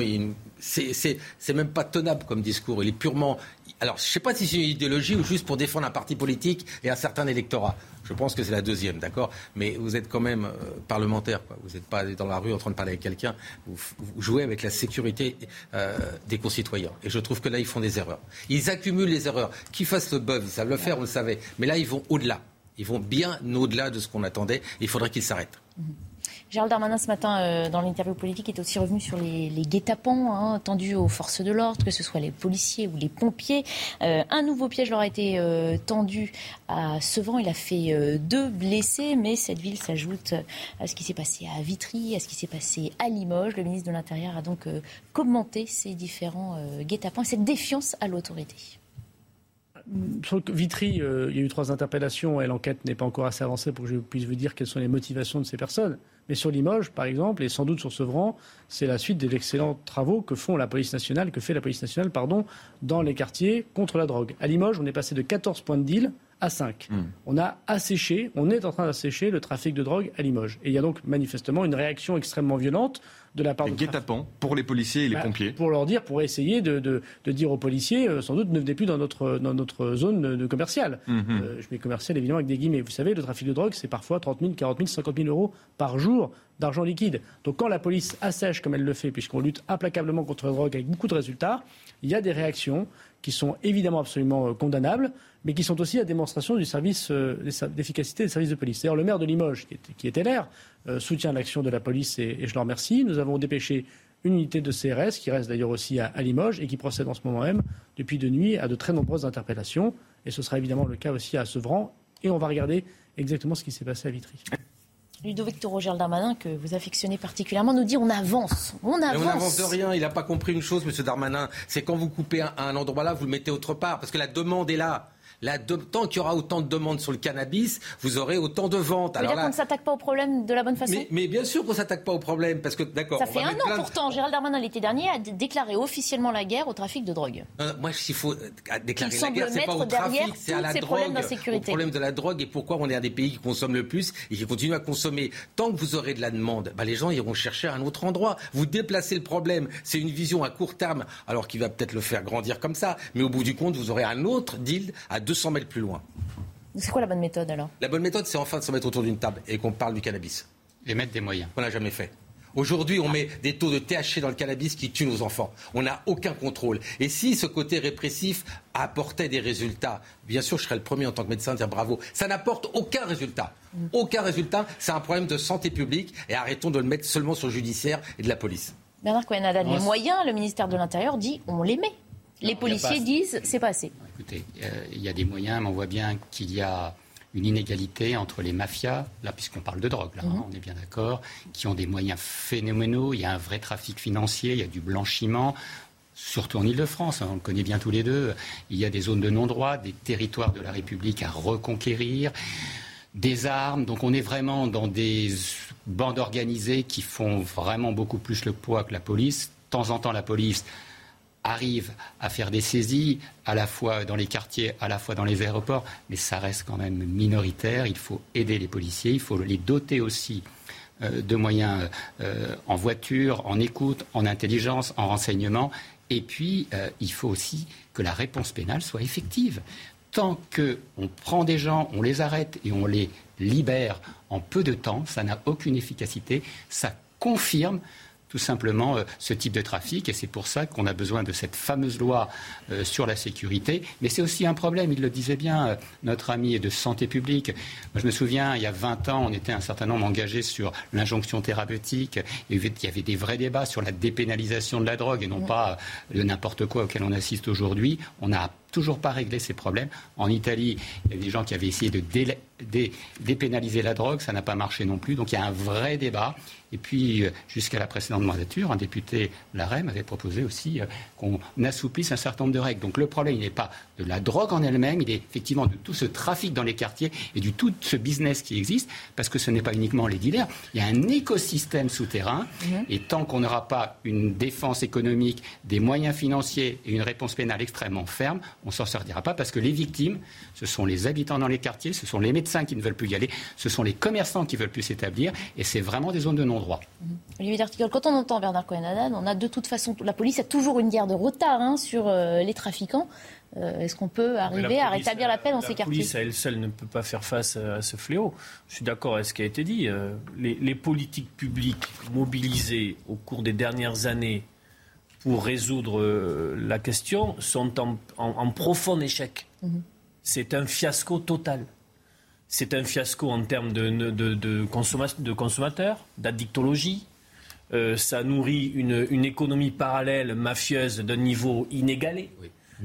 c'est même pas tenable comme discours. Il est purement alors, je ne sais pas si c'est une idéologie ou juste pour défendre un parti politique et un certain électorat. Je pense que c'est la deuxième, d'accord? Mais vous êtes quand même euh, parlementaire, quoi. Vous n'êtes pas dans la rue en train de parler avec quelqu'un. Vous, jouez avec la sécurité euh, des concitoyens. Et je trouve que là, ils font des erreurs. Ils accumulent les erreurs. Qu'ils fassent le buzz, ils savent le faire, on le savait. Mais là, ils vont au-delà. Ils vont bien au-delà de ce qu'on attendait. il faudrait qu'ils s'arrêtent. Mm-hmm. Gérald Darmanin, ce matin, euh, dans l'interview politique, est aussi revenu sur les, guet-apens hein, tendus aux forces de l'ordre, que ce soit les policiers ou les pompiers. Euh, un nouveau piège leur a été euh, tendu à Sevran. Il a fait deux blessés, mais cette ville s'ajoute à ce qui s'est passé à Vitry, à ce qui s'est passé à Limoges. Le ministre de l'Intérieur a donc commenté ces différents guet-apens et cette défiance à l'autorité. Sur Vitry, il y a eu trois interpellations et l'enquête n'est pas encore assez avancée pour que je puisse vous dire quelles sont les motivations de ces personnes. Mais sur Limoges, par exemple, et sans doute sur Sevran, c'est la suite des excellents travaux que font la police nationale, que fait la police nationale, pardon, dans les quartiers contre la drogue. À Limoges, on est passé de 14 points de deal à 5. Hmm. On a asséché, on est en train d'assécher le trafic de drogue à Limoges. Et il y a donc manifestement une réaction extrêmement violente de la part de guet-apens pour les policiers et les bah, pompiers. Pour leur dire, pour essayer de, de, dire aux policiers, euh, sans doute ne venez plus dans notre, dans notre zone de, commerciale. Mhm. Euh, je mets commercial évidemment avec des guillemets. Vous savez, le trafic de drogue, c'est parfois 30 000, 40 000, 50 000 euros par jour d'argent liquide. Donc quand la police assèche comme elle le fait, puisqu'on lutte implacablement contre la drogue avec beaucoup de résultats, il y a des réactions qui sont évidemment absolument euh, condamnables, mais qui sont aussi la démonstration du service d'efficacité des services de police. D'ailleurs, le maire de Limoges, qui, est, qui était l'air, euh, soutient l'action de la police et, je leur remercie. Nous avons dépêché une unité de CRS qui reste d'ailleurs aussi à, Limoges et qui procède en ce moment même, depuis de nuit, à de très nombreuses interpellations. Et ce sera évidemment le cas aussi à Sevran. Et on va regarder exactement ce qui s'est passé à Vitry. Ludovic Toro Darmanin, que vous affectionnez particulièrement, nous dit on avance. On avance. on n'avance de rien. Il n'a pas compris une chose, M. Darmanin. C'est quand vous coupez un, un endroit là, vous le mettez autre part. Parce que la demande est là. Tant qu'il y aura autant de demandes sur le cannabis, vous aurez autant de ventes. Veut dire qu'on ne s'attaque pas au problème de la bonne façon mais, bien sûr qu'on ne s'attaque pas au problème, parce que d'accord. Ça fait un an pourtant. Gérald Darmanin l'été dernier a déclaré officiellement la guerre au trafic de drogue. Euh, moi, s'il faut euh, déclarer la guerre, c'est pas au trafic, c'est à la drogue, au problème de la drogue et pourquoi on est un des pays qui consomme le plus et qui continue à consommer. Tant que vous aurez de la demande, bah, les gens iront chercher à un autre endroit. Vous déplacez le problème. C'est une vision à court terme, alors qu'il va peut-être le faire grandir comme ça. Mais au bout du compte, vous aurez un autre deal à 200 mètres plus loin. C'est quoi la bonne méthode alors? La bonne méthode, c'est enfin de se mettre autour d'une table et qu'on parle du cannabis. Et mettre des moyens. On n'a jamais fait. Aujourd'hui, on met des taux de THC dans le cannabis qui tuent nos enfants. On n'a aucun contrôle. Et si ce côté répressif apportait des résultats, bien sûr, je serais le premier en tant que médecin à dire bravo. Ça n'apporte aucun résultat. Aucun résultat. C'est un problème de santé publique. Et arrêtons de le mettre seulement sur le judiciaire et de la police. Bernard cohen les moyens, le ministère de l'Intérieur dit on les met. Les policiers disent c'est pas assez. Écoutez, euh, il y a des moyens, mais on voit bien qu'il y a une inégalité entre les mafias, là puisqu'on parle de drogue, là, hein, mhm. on est bien d'accord, qui ont des moyens phénoménaux, il y a un vrai trafic financier, il y a du blanchiment, surtout en Ile-de-France, hein, on le connaît bien tous les deux, il y a des zones de non-droit, des territoires de la République à reconquérir, des armes, donc on est vraiment dans des bandes organisées qui font vraiment beaucoup plus le poids que la police. De temps en temps, la police arrive à faire des saisies, à la fois dans les quartiers, à la fois dans les aéroports, mais ça reste quand même minoritaire. Il faut aider les policiers, il faut les doter aussi euh, de moyens euh, en voiture, en écoute, en intelligence, en renseignement. Et puis, euh, il faut aussi que la réponse pénale soit effective. Tant qu'on prend des gens, on les arrête et on les libère en peu de temps, ça n'a aucune efficacité. Ça confirme tout simplement euh, ce type de trafic. Et c'est pour ça qu'on a besoin de cette fameuse loi euh, sur la sécurité. Mais c'est aussi un problème, il le disait bien, euh, notre ami de santé publique. je me souviens, il y a 20 ans, on était un certain nombre engagés sur l'injonction thérapeutique. Il y avait des vrais débats sur la dépénalisation de la drogue et non pas de n'importe quoi auquel on assiste aujourd'hui. On n'a toujours pas réglé ces problèmes. En Italie, il y a des gens qui avaient essayé de dépénaliser la drogue, ça n'a pas marché non plus. Donc il y a un vrai débat. Et puis, euh, jusqu'à la précédente mandature, un député, l'AREM, avait proposé aussi euh, qu'on assouplisse un certain nombre de règles. Donc le problème, il n'est pas de la drogue en elle-même, il est effectivement de tout ce trafic dans les quartiers et du tout ce business qui existe, parce que ce n'est pas uniquement les dealers, il y a un écosystème souterrain. Mhm. Et tant qu'on n'aura pas une défense économique, des moyens financiers et une réponse pénale extrêmement ferme, on s'en sortira pas, parce que les victimes, ce sont les habitants dans les quartiers, ce sont les médecins qui ne veulent plus y aller, ce sont les commerçants qui veulent plus s'établir, et c'est vraiment des zones de non-droit. Mmh. Olivier D'Artigol, quand on entend Bernard cohen on a de toute façon, la police a toujours une guerre de retard hein, sur euh, les trafiquants. Euh, est-ce qu'on peut arriver à rétablir la paix dans ces quartiers? La police à elle seule ne peut pas faire face à ce fléau. Je suis d'accord avec ce qui a été dit. Euh, les, politiques publiques mobilisées au cours des dernières années pour résoudre la question sont en, profond échec. Mmh. C'est un fiasco total. C'est un fiasco en termes de, de, consommateurs, d'addictologie. Euh, ça nourrit une, économie parallèle mafieuse d'un niveau inégalé.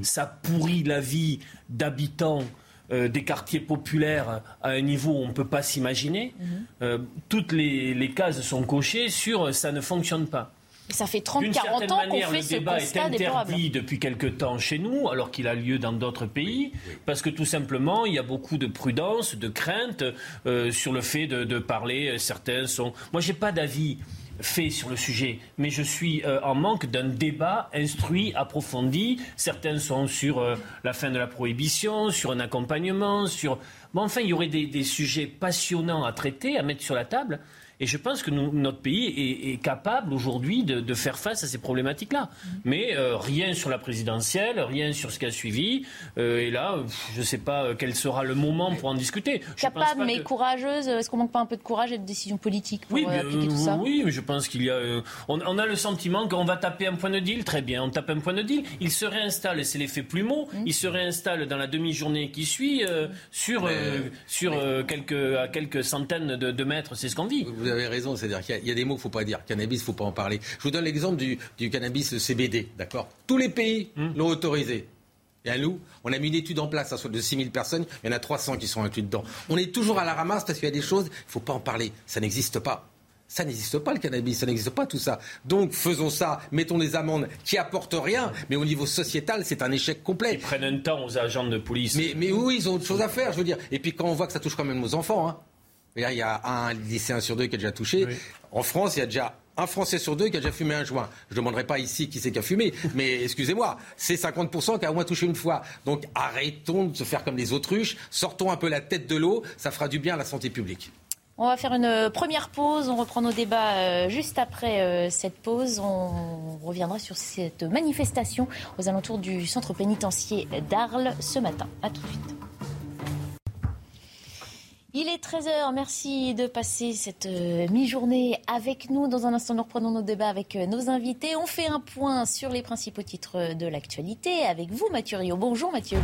Ça pourrit la vie d'habitants euh, des quartiers populaires à un niveau où on ne peut pas s'imaginer. Mhm. Euh, toutes les, les, cases sont cochées sur ça ne fonctionne pas. Ça fait 30-40 ans qu'on fait ce débat est interdit depuis quelque temps chez nous, alors qu'il a lieu dans d'autres pays, parce que tout simplement, il y a beaucoup de prudence, de crainte euh, sur le fait de, parler. Certains sont. Moi, j'ai pas d'avis fait sur le sujet, mais je suis euh, en manque d'un débat instruit, approfondi. Certains sont sur euh, la fin de la prohibition, sur un accompagnement, sur. Bon, enfin, il y aurait des, des sujets passionnants à traiter, à mettre sur la table. Et je pense que notre pays est, capable aujourd'hui de, faire face à ces problématiques-là. Mais euh, rien sur la présidentielle, rien sur ce qui a suivi. Euh, et là, je ne sais pas euh, quel sera le moment pour en discuter. capable, mais courageuse. Est-ce qu'on manque pas un peu de courage et de décision politique pour oui, appliquer tout ça? Oui, mais je pense qu'il y a. On, a le sentiment qu'on va taper un point de deal. Très bien, on tape un point de deal. Il se réinstalle, et c'est l'effet plumeau, mmh. il se réinstalle dans la demi-journée qui suit sur, sur quelques, à quelques centaines de, de mètres. C'est ce qu'on vit vous avez raison, c'est-à-dire qu'il y, a des mots qu'il ne faut pas dire. Cannabis, il ne faut pas en parler. Je vous donne l'exemple du, cannabis CBD, d'accord? Tous les pays hmm. l'ont autorisé. Et à nous, on a mis une étude en place hein, de 6000 personnes, il y en a 300 qui sont inclus dedans. On est toujours à la ramasse parce qu'il y a des choses, il ne faut pas en parler, ça n'existe pas. Ça n'existe pas le cannabis, ça n'existe pas tout ça. Donc faisons ça, mettons des amendes qui apportent rien, mais au niveau sociétal, c'est un échec complet. Ils prennent un temps aux agents de police. Mais, mais oui, ils ont autre chose à faire, je veux dire. Et puis quand on voit que ça touche quand même nos enfants, hein. Il y a un lycéen sur deux qui a déjà touché. En France, il y a déjà un Français sur deux qui a déjà fumé un joint. Je ne demanderai pas ici qui c'est qui a fumé, mais excusez-moi, c'est 50% qui a au moins touché une fois. Donc arrêtons de se faire comme des autruches, sortons un peu la tête de l'eau, ça fera du bien à la santé publique. On va faire une première pause. On reprend nos débats euh, juste après euh, cette pause. On reviendra sur cette manifestation aux alentours du centre pénitentiaire d'Arles ce matin. A tout de suite. Il est 13h, merci de passer cette mi-journée avec nous. Dans un instant, nous reprenons nos débats avec nos invités. On fait un point sur les principaux titres de l'actualité avec vous, Mathieu Rio. Bonjour Mathieu.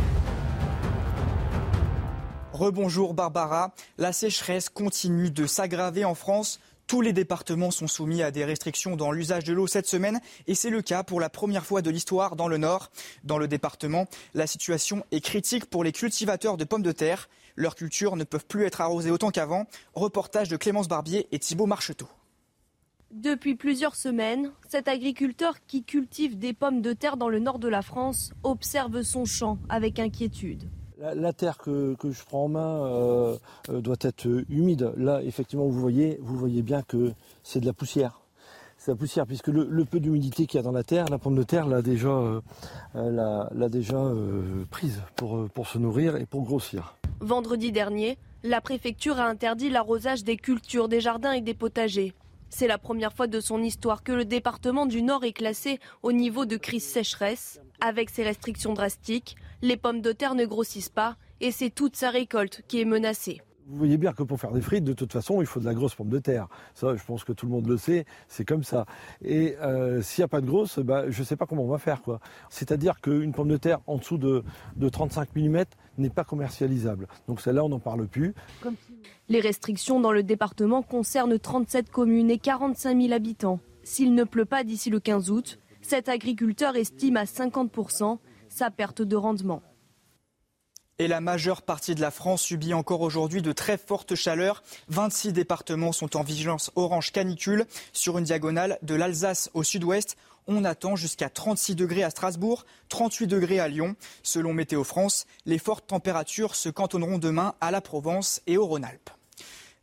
Rebonjour Barbara. La sécheresse continue de s'aggraver en France. Tous les départements sont soumis à des restrictions dans l'usage de l'eau cette semaine et c'est le cas pour la première fois de l'histoire dans le Nord. Dans le département, la situation est critique pour les cultivateurs de pommes de terre. Leurs cultures ne peuvent plus être arrosées autant qu'avant. Reportage de Clémence Barbier et Thibault Marcheteau. Depuis plusieurs semaines, cet agriculteur qui cultive des pommes de terre dans le nord de la France observe son champ avec inquiétude. La, terre que, je prends en main euh, euh, doit être humide. Là, effectivement, vous voyez, vous voyez bien que c'est de la poussière. C'est la poussière, puisque le, peu d'humidité qu'il y a dans la terre, la pomme de terre l'a déjà, euh, l'a, déjà prise pour, pour se nourrir et pour grossir. Vendredi dernier, la préfecture a interdit l'arrosage des cultures, des jardins et des potagers. C'est la première fois de son histoire que le département du Nord est classé au niveau de crise sécheresse. Avec ces restrictions drastiques, les pommes de terre ne grossissent pas et c'est toute sa récolte qui est menacée. Vous voyez bien que pour faire des frites, de toute façon, il faut de la grosse pomme de terre. Ça, je pense que tout le monde le sait, c'est comme ça. Et euh, s'il n'y a pas de grosse, bah, je ne sais pas comment on va faire. C'est-à-dire qu'une pomme de terre en dessous de, 35 mm n'est pas commercialisable. Donc celle-là, on n'en parle plus. Les restrictions dans le département concernent 37 communes et 45 000 habitants. S'il ne pleut pas d'ici le 15 août, cet agriculteur estime à 50% sa perte de rendement. Et la majeure partie de la France subit encore aujourd'hui de très fortes chaleurs. 26 départements sont en vigilance orange canicule. Sur une diagonale de l'Alsace au sud-ouest, on attend jusqu'à 36 degrés à Strasbourg, 38 degrés à Lyon. Selon Météo France, les fortes températures se cantonneront demain à la Provence et au Rhône-Alpes.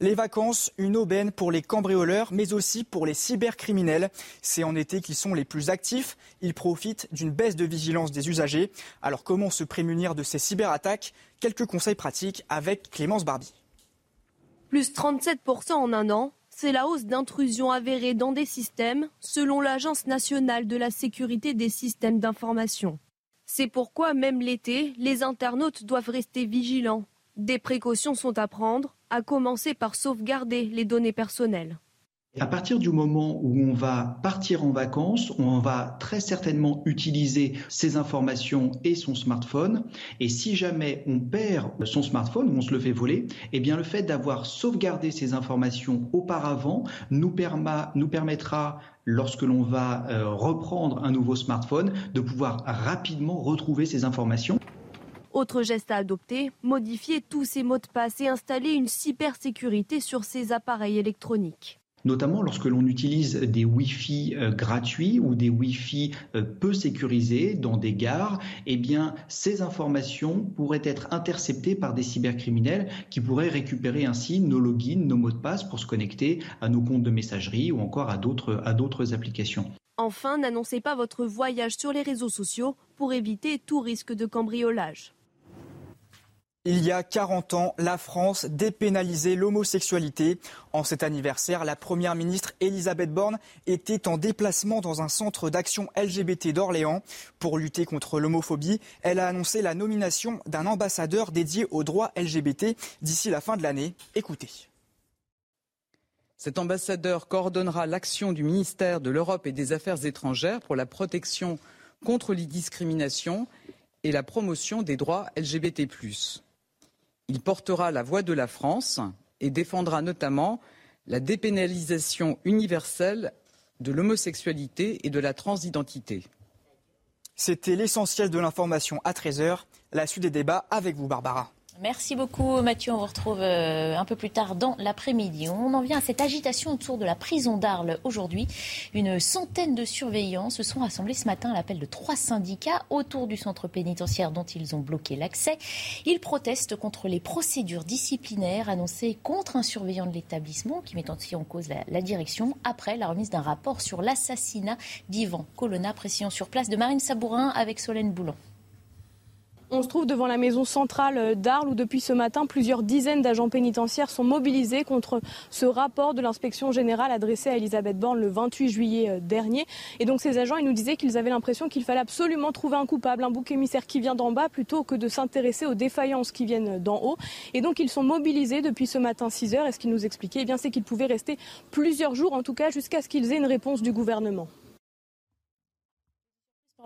Les vacances, une aubaine pour les cambrioleurs, mais aussi pour les cybercriminels. C'est en été qu'ils sont les plus actifs. Ils profitent d'une baisse de vigilance des usagers. Alors comment se prémunir de ces cyberattaques? Quelques conseils pratiques avec Clémence Barbie. Plus 37% en un an, c'est la hausse d'intrusion avérée dans des systèmes, selon l'Agence nationale de la sécurité des systèmes d'information. C'est pourquoi même l'été, les internautes doivent rester vigilants. Des précautions sont à prendre, à commencer par sauvegarder les données personnelles. À partir du moment où on va partir en vacances, on va très certainement utiliser ces informations et son smartphone. Et si jamais on perd son smartphone ou on se le fait voler, eh bien le fait d'avoir sauvegardé ces informations auparavant nous, nous permettra lorsque l'on va euh, reprendre un nouveau smartphone, de pouvoir rapidement retrouver ces informations. Autre geste à adopter, modifier tous ces mots de passe et installer une cybersécurité sur ces appareils électroniques notamment lorsque l'on utilise des Wi-Fi euh, gratuits ou des Wi-Fi euh, peu sécurisés dans des gares, eh bien, ces informations pourraient être interceptées par des cybercriminels qui pourraient récupérer ainsi nos logins, nos mots de passe pour se connecter à nos comptes de messagerie ou encore à d'autres, à d'autres applications. Enfin, n'annoncez pas votre voyage sur les réseaux sociaux pour éviter tout risque de cambriolage. Il y a 40 ans, la France dépénalisait l'homosexualité. En cet anniversaire, la première ministre Elisabeth Borne était en déplacement dans un centre d'action LGBT d'Orléans. Pour lutter contre l'homophobie, elle a annoncé la nomination d'un ambassadeur dédié aux droits LGBT d'ici la fin de l'année. Écoutez. Cet ambassadeur coordonnera l'action du ministère de l'Europe et des Affaires étrangères pour la protection contre les discriminations et la promotion des droits LGBT. Il portera la voix de la France et défendra notamment la dépénalisation universelle de l'homosexualité et de la transidentité. C'était l'essentiel de l'information à 13h. La suite des débats avec vous, Barbara. Merci beaucoup Mathieu. On vous retrouve euh, un peu plus tard dans l'après-midi. On en vient à cette agitation autour de la prison d'Arles aujourd'hui. Une centaine de surveillants se sont rassemblés ce matin à l'appel de trois syndicats autour du centre pénitentiaire dont ils ont bloqué l'accès. Ils protestent contre les procédures disciplinaires annoncées contre un surveillant de l'établissement qui met aussi en cause la, direction après la remise d'un rapport sur l'assassinat d'Ivan Colonna. Précision sur place de Marine Sabourin avec Solène Boulon. On se trouve devant la maison centrale d'Arles où depuis ce matin, plusieurs dizaines d'agents pénitentiaires sont mobilisés contre ce rapport de l'inspection générale adressé à Elisabeth Borne le 28 juillet euh, dernier. Et donc ces agents, ils nous disaient qu'ils avaient l'impression qu'il fallait absolument trouver un coupable, un bouc émissaire qui vient d'en bas plutôt que de s'intéresser aux défaillances qui viennent d'en haut. Et donc ils sont mobilisés depuis ce matin 6 heures. Et ce qu'ils nous expliquaient, eh c'est qu'ils pouvaient rester plusieurs jours, en tout cas jusqu'à ce qu'ils aient une réponse du gouvernement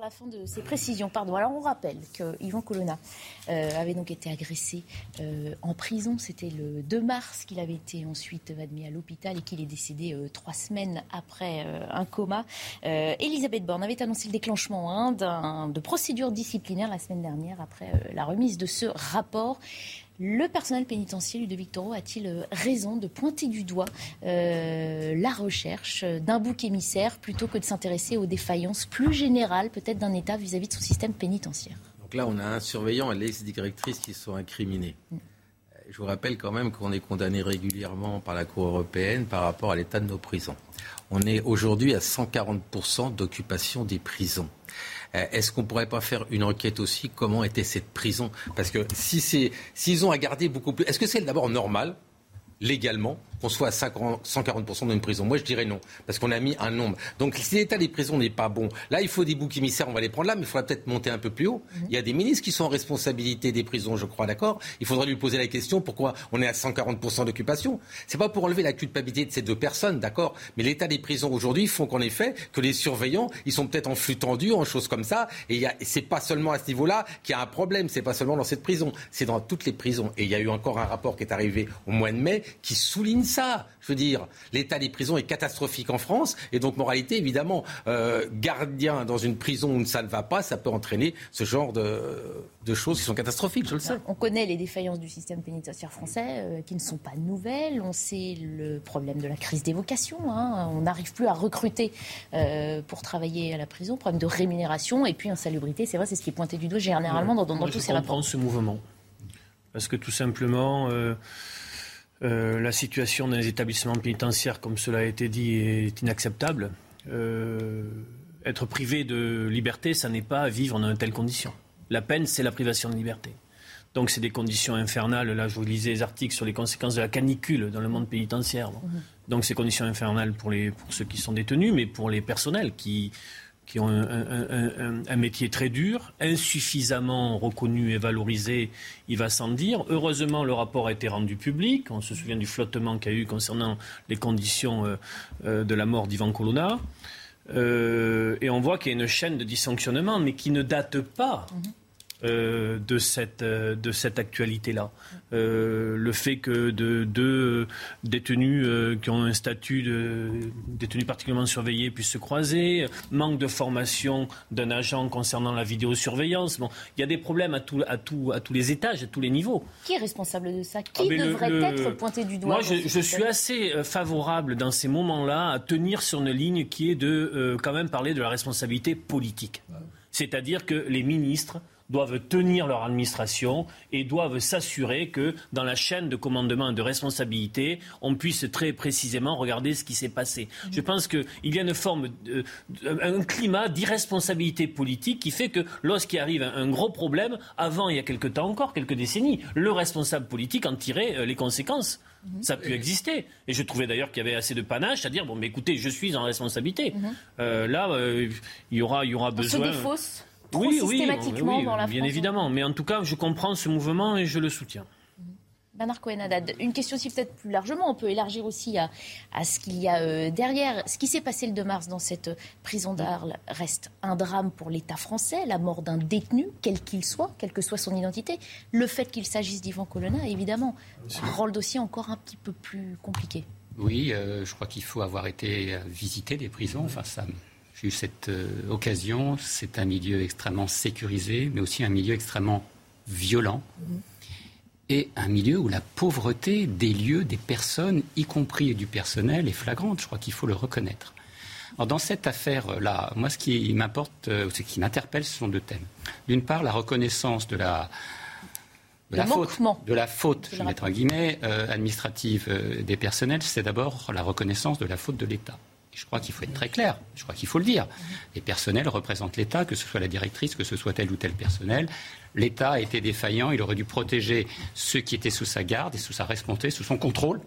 la fin de ces précisions, pardon. Alors on rappelle que Yvan Colonna euh, avait donc été agressé euh, en prison. C'était le 2 mars qu'il avait été ensuite admis à l'hôpital et qu'il est décédé euh, trois semaines après un coma. Elisabeth Borne avait annoncé le déclenchement hein, de procédures disciplinaires la semaine dernière après la remise de ce rapport. Le personnel pénitentiaire, Ludovic Toro, a-t-il euh, raison de pointer du doigt euh, la recherche d'un bouc émissaire plutôt que de s'intéresser aux défaillances plus générales peut-être d'un État vis-à-vis de son système pénitentiaire? Donc là, on a un surveillant et l'ex-directrice qui sont incriminés. Mm. Je vous rappelle quand même qu'on est condamné régulièrement par la Cour européenne par rapport à l'état de nos prisons. On est aujourd'hui à 140% d'occupation des prisons. Euh, est-ce qu'on ne pourrait pas faire une enquête aussi Comment était cette prison? Parce que si c'est, s'ils ont à garder beaucoup plus, est-ce que c'est d'abord normal légalement? Qu'on soit à 140% dans une prison Moi, je dirais non, parce qu'on a mis un nombre. Donc, si l'état des prisons n'est pas bon, là, il faut des boucs émissaires, on va les prendre là, mais il faudra peut-être monter un peu plus haut. Mhm. Il y a des ministres qui sont en responsabilité des prisons, je crois, d'accord? Il faudra lui poser la question pourquoi on est à 140% d'occupation? C'est pas pour enlever la culpabilité de ces deux personnes, d'accord? Mais l'état des prisons aujourd'hui font qu'en effet, que les surveillants, ils sont peut-être en flux tendu, en choses comme ça, et, et c'est pas seulement à ce niveau-là qu'il y a un problème, c'est pas seulement dans cette prison, c'est dans toutes les prisons. Et il y a eu encore un rapport qui est arrivé au mois de mai qui souligne ça. Je veux dire, l'état des prisons est catastrophique en France. Et donc, moralité, évidemment, euh, gardien dans une prison où ça ne va pas, ça peut entraîner ce genre de, choses qui sont catastrophiques, je le sais. On connaît les défaillances du système pénitentiaire français, euh, qui ne sont pas nouvelles. On sait le problème de la crise des vocations. Hein. On n'arrive plus à recruter euh, pour travailler à la prison. Problème de rémunération et puis insalubrité. C'est vrai, c'est ce qui est pointé du doigt généralement dans, dans, tous ces rapports. Je comprends ce mouvement. Parce que tout simplement... Euh, la situation dans les établissements pénitentiaires, comme cela a été dit, est inacceptable. Euh, être privé de liberté, ça n'est pas vivre dans de telles conditions. La peine, c'est la privation de liberté. Donc c'est des conditions infernales. Là, je vous lisais les articles sur les conséquences de la canicule dans le monde pénitentiaire. Mhm. Donc ces conditions infernales pour, les, pour ceux qui sont détenus, mais pour les personnels qui qui ont un, métier très dur, insuffisamment reconnu et valorisé, il va sans dire. Heureusement, le rapport a été rendu public. On se souvient du flottement qu'il y a eu concernant les conditions euh, euh, de la mort d'Ivan Colonna. Euh, et on voit qu'il y a une chaîne de dysfonctionnement, mais qui ne date pas. Mhm. Euh, de cette, euh, de cette actualité-là. Euh, le fait que de deux détenus qui ont un statut de détenus particulièrement surveillés puissent se croiser, manque de formation d'un agent concernant la vidéosurveillance. Bon, il y a des problèmes à, tout, à, tout, à tous les étages, à tous les niveaux. Qui est responsable de ça? Qui ah, devrait être pointé du doigt Moi, je, je suis assez favorable dans ces moments-là à tenir sur une ligne qui est de quand même parler de la responsabilité politique. C'est-à-dire que les ministres doivent tenir leur administration et doivent s'assurer que dans la chaîne de commandement et de responsabilité, on puisse très précisément regarder ce qui s'est passé. Je pense qu'il y a une forme, de, un climat d'irresponsabilité politique qui fait que lorsqu'il arrive un, gros problème, avant il y a quelque temps encore, quelques décennies, le responsable politique en tirait euh, les conséquences. Mhm. Ça a pu exister. Et je trouvais d'ailleurs qu'il y avait assez de panache à dire bon, mais écoutez, je suis en responsabilité. Mhm. Euh, là, euh, il y aura, il y aura besoin oui, systématiquement oui, dans la Bien évidemment, mais en tout cas, je comprends ce mouvement et je le soutiens. Bernard cohen une question aussi peut-être plus largement, on peut élargir aussi à, ce qu'il y a euh, derrière. Ce qui s'est passé le 2 mars dans cette prison d'Arles reste un drame pour l'État français, la mort d'un détenu, quel qu'il soit, quelle que soit son identité. Le fait qu'il s'agisse d'Ivan Colonna, évidemment, rend le dossier encore un petit peu plus compliqué. Oui, euh, je crois qu'il faut avoir été visiter des prisons. Enfin, ça, j'ai eu cette euh, occasion. C'est un milieu extrêmement sécurisé, mais aussi un milieu extrêmement violent. et un milieu où la pauvreté des lieux, des personnes, y compris du personnel, est flagrante. Je crois qu'il faut le reconnaître. Alors dans cette affaire-là, moi, ce qui m'importe, euh, ce qui m'interpelle, ce sont deux thèmes. D'une part, la reconnaissance de la, de la, faute, de la faute, je vais mettre en guillemets, euh, administrative euh, des personnels, c'est d'abord la reconnaissance de la faute de l'État. Je crois qu'il faut être très clair, je crois qu'il faut le dire. Les personnels représentent l'État, que ce soit la directrice, que ce soit tel ou tel personnel. L'État a été défaillant, il aurait dû protéger ceux qui étaient sous sa garde et sous sa responsabilité, sous son contrôle.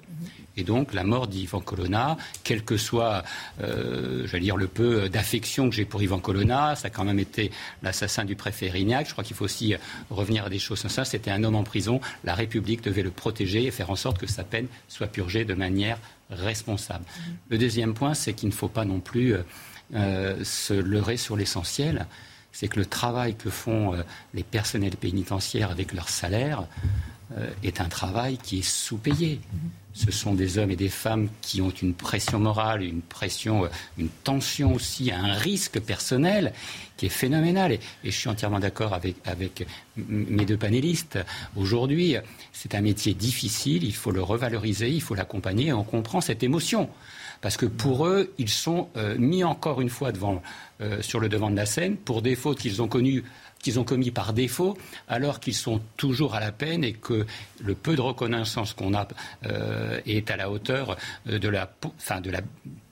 Et donc la mort d'Ivan Colonna, quel que soit, euh, j'allais dire, le peu d'affection que j'ai pour Ivan Colonna, ça a quand même été l'assassin du préfet Rignac. Je crois qu'il faut aussi revenir à des choses comme ça. C'était un homme en prison. La République devait le protéger et faire en sorte que sa peine soit purgée de manière responsable. Le deuxième point, c'est qu'il ne faut pas non plus euh, euh, se leurrer sur l'essentiel. C'est que le travail que font euh, les personnels pénitentiaires avec leur salaire est un travail qui est sous-payé. Ce sont des hommes et des femmes qui ont une pression morale, une pression, une tension aussi, un risque personnel qui est phénoménal. Et, je suis entièrement d'accord avec, mes deux panélistes. Aujourd'hui, c'est un métier difficile, il faut le revaloriser, il faut l'accompagner et on comprend cette émotion. Parce que pour eux, ils sont euh, mis encore une fois devant, euh, sur le devant de la scène pour des fautes qu'ils ont connues qu'ils ont commis par défaut, alors qu'ils sont toujours à la peine et que le peu de reconnaissance qu'on a euh, est à la hauteur de la, enfin, de la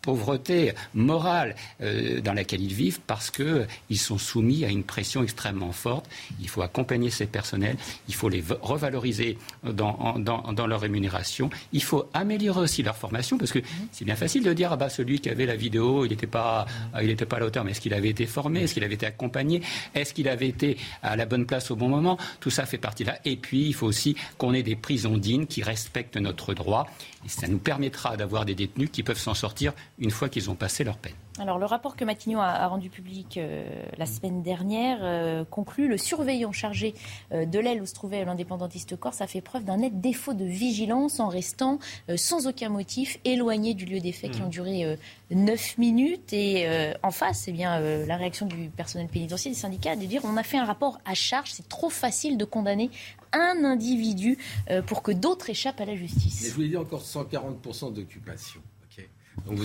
pauvreté morale euh, dans laquelle ils vivent parce qu'ils sont soumis à une pression extrêmement forte. Il faut accompagner ces personnels, il faut les revaloriser dans, dans, leur rémunération, il faut améliorer aussi leur formation parce que c'est bien facile de dire ah bah, celui qui avait la vidéo, il n'était pas, il pas à la hauteur, mais est-ce qu'il avait été formé, est-ce qu'il avait été accompagné, est-ce qu'il avait été à la bonne place au bon moment? Tout ça fait partie là. Et puis, il faut aussi qu'on ait des prisons dignes qui respectent notre droit. Et ça nous permettra d'avoir des détenus qui peuvent s'en sortir une fois qu'ils ont passé leur peine. Alors, le rapport que Matignon a, rendu public euh, la semaine dernière euh, conclut le surveillant chargé euh, de l'aile où se trouvait l'indépendantiste corse a fait preuve d'un net défaut de vigilance en restant sans aucun motif éloigné du lieu des faits qui ont mmh. duré neuf minutes. Et en face, eh bien la réaction du personnel pénitentiaire des syndicats de dire on a fait un rapport à charge, c'est trop facile de condamner un individu pour que d'autres échappent à la justice. Mais je voulais dire encore 140% d'occupation.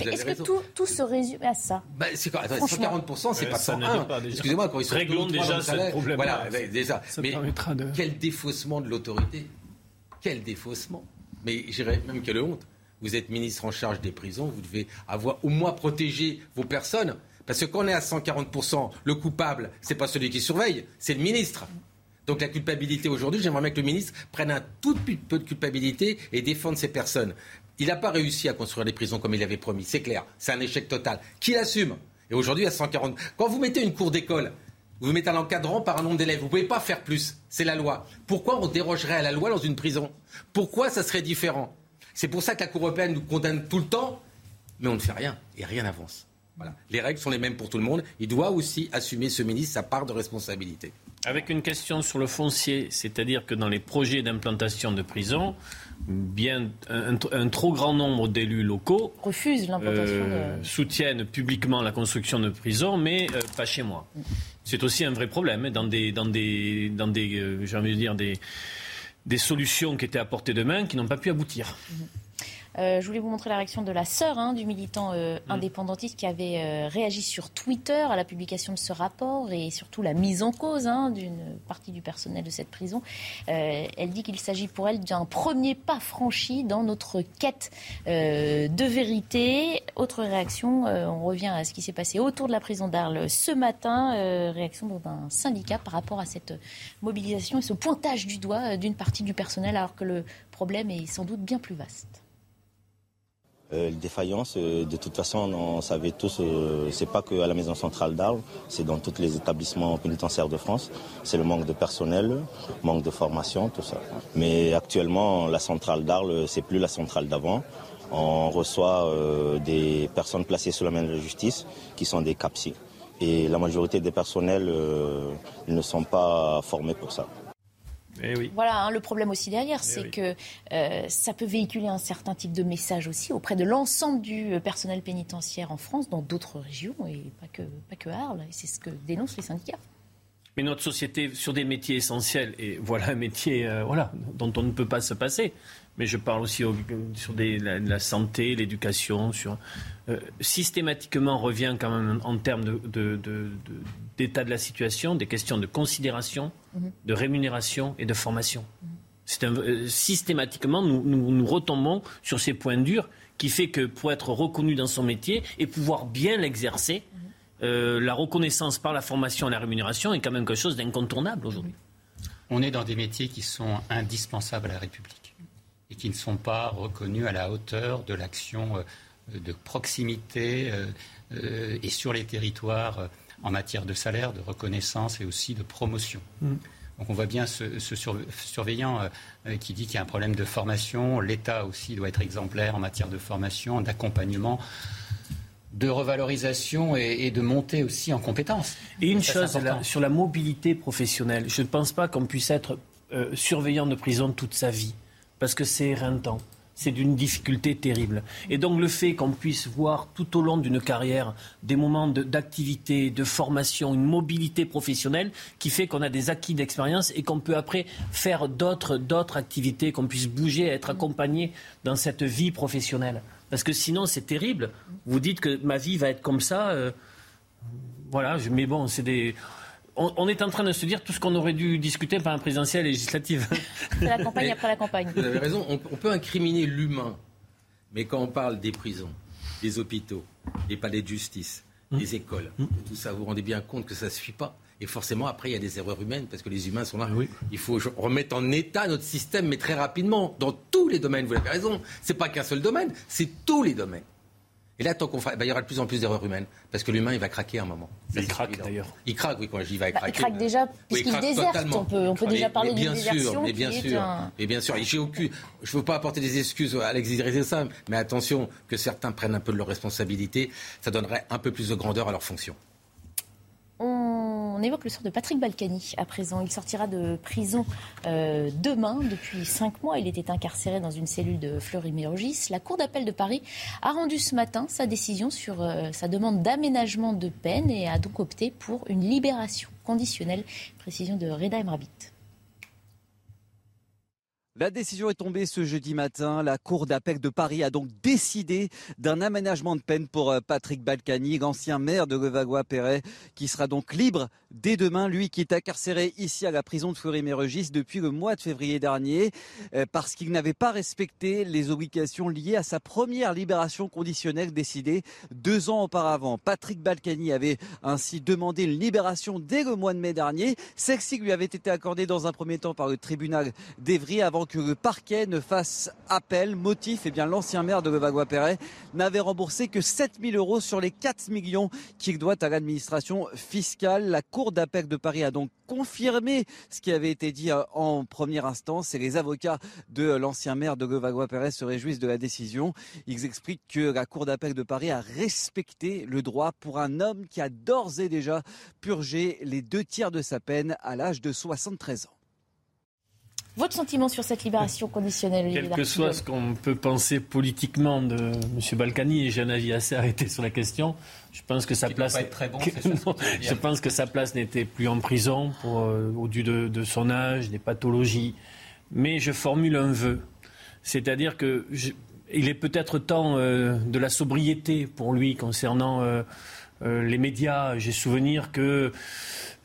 Est-ce que tout, tout, se résume à ça bah, 140%, c'est pas 101. Excusez-moi, quand ils sont Réglons déjà ce problème. Voilà, déjà. Mais quel défaussement de l'autorité? Quel défaussement? Mais j'irais même quelle honte. Vous êtes ministre en charge des prisons, vous devez avoir au moins protégé vos personnes. Parce que quand on est à 140%, le coupable, c'est pas celui qui surveille, c'est le ministre. Donc la culpabilité aujourd'hui, j'aimerais bien que le ministre prenne un tout petit peu de culpabilité et défende ces personnes. Il n'a pas réussi à construire les prisons comme il avait promis, c'est clair. C'est un échec total. Qui l'assume Et aujourd'hui, à 140. Quand vous mettez une cour d'école, vous mettez un encadrant par un nombre d'élèves. Vous ne pouvez pas faire plus. C'est la loi. Pourquoi on dérogerait à la loi dans une prison? Pourquoi ça serait différent? C'est pour ça que la Cour européenne nous condamne tout le temps, mais on ne fait rien et rien n'avance. Voilà. Les règles sont les mêmes pour tout le monde. Il doit aussi assumer, ce ministre, sa part de responsabilité. Avec une question sur le foncier, c'est-à-dire que dans les projets d'implantation de prison, bien un, trop grand nombre d'élus locaux refusent l'implantation euh, soutiennent publiquement la construction de prisons, mais euh, pas chez moi. C'est aussi un vrai problème hein, dans des dans des dans des euh, j'ai envie de dire des des solutions qui étaient à portée de main qui n'ont pas pu aboutir. Mhm. Euh, je voulais vous montrer la réaction de la sœur hein, du militant euh, mm. indépendantiste qui avait euh, réagi sur Twitter à la publication de ce rapport et surtout la mise en cause hein, d'une partie du personnel de cette prison. elle dit qu'il s'agit pour elle d'un premier pas franchi dans notre quête de vérité. Autre réaction, on revient à ce qui s'est passé autour de la prison d'Arles ce matin. réaction d'un syndicat par rapport à cette mobilisation et ce pointage du doigt d'une partie du personnel alors que le problème est sans doute bien plus vaste. Euh, les défaillances, euh, de toute façon, on savait tous, euh, c'est pas que à la maison centrale d'Arles, c'est dans tous les établissements pénitentiaires de France. C'est le manque de personnel, manque de formation, tout ça. Mais actuellement, la centrale d'Arles, c'est plus la centrale d'avant. On reçoit des personnes placées sous la main de la justice qui sont des CAPSI. Et la majorité des personnels ne sont pas formés pour ça. Eh voilà, hein, le problème aussi derrière, eh c'est que euh, ça peut véhiculer un certain type de message aussi auprès de l'ensemble du euh, personnel pénitentiaire en France, dans d'autres régions, et pas que, pas que Arles. C'est ce que dénoncent les syndicats. Mais notre société, sur des métiers essentiels, et voilà un métier euh, voilà, dont on ne peut pas se passer, mais je parle aussi sur la, santé, l'éducation, sur euh, systématiquement revient quand même en termes d'état de, la situation, des questions de considération, mhm. de rémunération et de formation. Euh, systématiquement, nous, nous, retombons sur ces points durs qui fait que pour être reconnu dans son métier et pouvoir bien l'exercer, mhm. euh, la reconnaissance par la formation et la rémunération est quand même quelque chose d'incontournable aujourd'hui. On est dans des métiers qui sont indispensables à la République et qui ne sont pas reconnus à la hauteur de l'action euh, de proximité et sur les territoires en matière de salaire, de reconnaissance et aussi de promotion. Mm. Donc on voit bien ce, surveillant euh, euh, qui dit qu'il y a un problème de formation. L'État aussi doit être exemplaire en matière de formation, d'accompagnement de revalorisation et, de montée aussi en compétences. Et une chose sur la mobilité professionnelle, je ne pense pas qu'on puisse être euh, surveillant de prison toute sa vie, parce que c'est éreintant c'est d'une difficulté terrible. Et donc le fait qu'on puisse voir tout au long d'une carrière des moments d'activité, de, formation, une mobilité professionnelle qui fait qu'on a des acquis d'expérience et qu'on peut après faire d'autres, activités, qu'on puisse bouger, être accompagné dans cette vie professionnelle. Parce que sinon c'est terrible. Vous dites que ma vie va être comme ça. Euh, voilà, mais bon, c'est des on, est en train de se dire tout ce qu'on aurait dû discuter par un présidentiel législative. C'est la campagne après la campagne. Vous avez raison, on, peut incriminer l'humain, mais quand on parle des prisons, des hôpitaux, des palais de justice, mmh. des écoles, mmh. tout ça, vous vous rendez bien compte que ça ne suffit pas. Et forcément, après, il y a des erreurs humaines, parce que les humains sont là. Il faut remettre en état notre système, mais très rapidement, dans tous les domaines. Vous avez raison. Ce n'est pas qu'un seul domaine, c'est tous les domaines. Et là, tant qu'on fera, bah, il y aura de plus en plus d'erreurs humaines, parce que l'humain, il va craquer à un moment. il craque d'ailleurs. Il craque, oui, quand je dis il va bah, craquer. il craque déjà, puisqu'il déserte. On peut, on peut déjà parler d'une désertion. Mais bien sûr, mais bien sûr. je ne veux pas apporter des excuses à l'exercice ça, mais attention que certains prennent un peu de leurs responsabilités. Ça donnerait un peu plus de grandeur à leur fonction. On évoque le sort de Patrick Balkany à présent. Il sortira de prison euh, demain. Depuis cinq mois, il était incarcéré dans une cellule de Fleury-Mérogis. La Cour d'appel de Paris a rendu ce matin sa décision sur euh, sa demande d'aménagement de peine et a donc opté pour une libération conditionnelle. Précision de Reda Emrabit. La décision est tombée ce jeudi matin. La Cour d'appel de Paris a donc décidé d'un aménagement de peine pour euh, Patrick Balkany, ancien maire de Levallois-Perret, qui sera donc libre dès demain. Lui qui est incarcéré ici à la prison de Fleury-Mérogis depuis le mois de février dernier euh, parce qu'il n'avait pas respecté les obligations liées à sa première libération conditionnelle décidée deux ans auparavant. Patrick Balkany avait ainsi demandé une libération dès le mois de mai dernier. Celle-ci lui avait été accordée dans un premier temps par le tribunal d'Evry avant que le parquet ne fasse appel. Motif, eh bien, l'ancien maire de Levallois-Perret n'avait remboursé que 7 000 euros sur les 4 millions qu'il doit à l'administration fiscale. La Cour d'appel de Paris a donc confirmé ce qui avait été dit euh, en première instance et les avocats de l'ancien maire de Levallois-Perret se réjouissent de la décision. Ils expliquent que la Cour d'appel de Paris a respecté le droit pour un homme qui a d'ores et déjà purgé les deux tiers de sa peine à l'âge de 73 ans. Votre sentiment sur cette libération conditionnelle Quel que soit ce qu'on peut penser politiquement de M. Balkany, et j'ai un avis assez arrêté sur la question, je pense que sa place. je pense que sa place n'était plus en prison pour, euh, au dû de, son âge, des pathologies. Mais je formule un vœu. C'est-à-dire que il est peut-être temps euh, de la sobriété pour lui concernant euh, les médias. J'ai souvenir que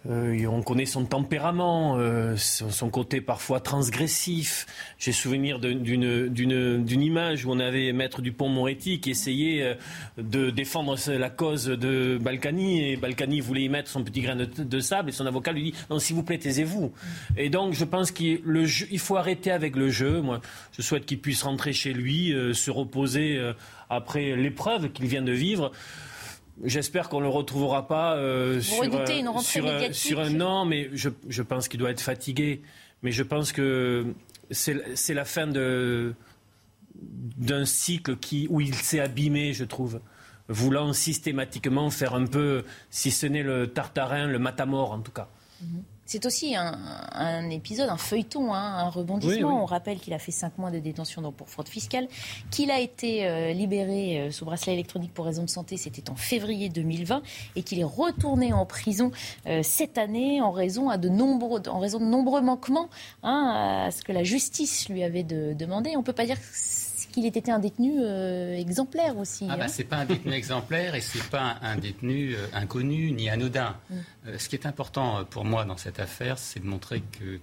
euh, on connaît son tempérament, euh, son côté parfois transgressif. J'ai souvenir d'une image où on avait Maître Dupont-Moretti qui essayait euh, de défendre la cause de Balkany et Balkany voulait y mettre son petit grain de, sable et son avocat lui dit non s'il vous plaît taisez-vous. Et donc je pense qu'il faut arrêter avec le jeu. Moi je souhaite qu'il puisse rentrer chez lui, se reposer après l'épreuve qu'il vient de vivre. J'espère qu'on ne le retrouvera pas euh, sur, euh, sur, un an, mais je, je pense qu'il doit être fatigué. Mais je pense que c'est la fin d'un cycle qui, où il s'est abîmé, je trouve, voulant systématiquement faire un peu, si ce n'est le tartarin, le matamor en tout cas. Mhm. C'est aussi un, épisode, un feuilleton, hein, un rebondissement. On rappelle qu'il a fait cinq mois de détention donc, pour fraude fiscale, qu'il a été euh, libéré euh, sous bracelet électronique pour raison de santé, c'était en février 2020, et qu'il est retourné en prison euh, cette année en raison, à de nombreux, en raison de nombreux manquements hein, à ce que la justice lui avait demandé. On ne peut pas dire qu'il ait été un détenu euh, exemplaire aussi. Ah bah, hein. c'est pas un détenu exemplaire et c'est pas un, détenu euh, inconnu ni anodin. Mm. Euh, ce qui est important pour moi dans cette affaire, c'est de montrer que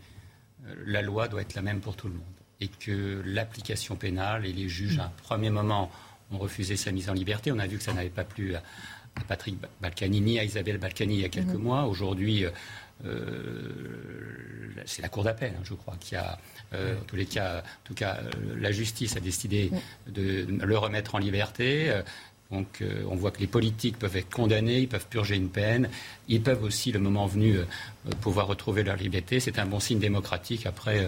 la loi doit être la même pour tout le monde et que l'application pénale et les juges, à un premier moment, ont refusé sa mise en liberté. On a vu que ça n'avait pas plu à, Patrick Balkany ni à Isabelle Balkany il y a quelques mm-hmm. mois. Aujourd'hui, c'est la Cour d'appel, hein, je crois, qui a euh, en tous les cas, en tout cas, euh, la justice a décidé de le remettre en liberté. Euh, donc on voit que les politiques peuvent être condamnés, ils peuvent purger une peine, ils peuvent aussi, le moment venu, pouvoir retrouver leur liberté. C'est un bon signe démocratique. Après, euh,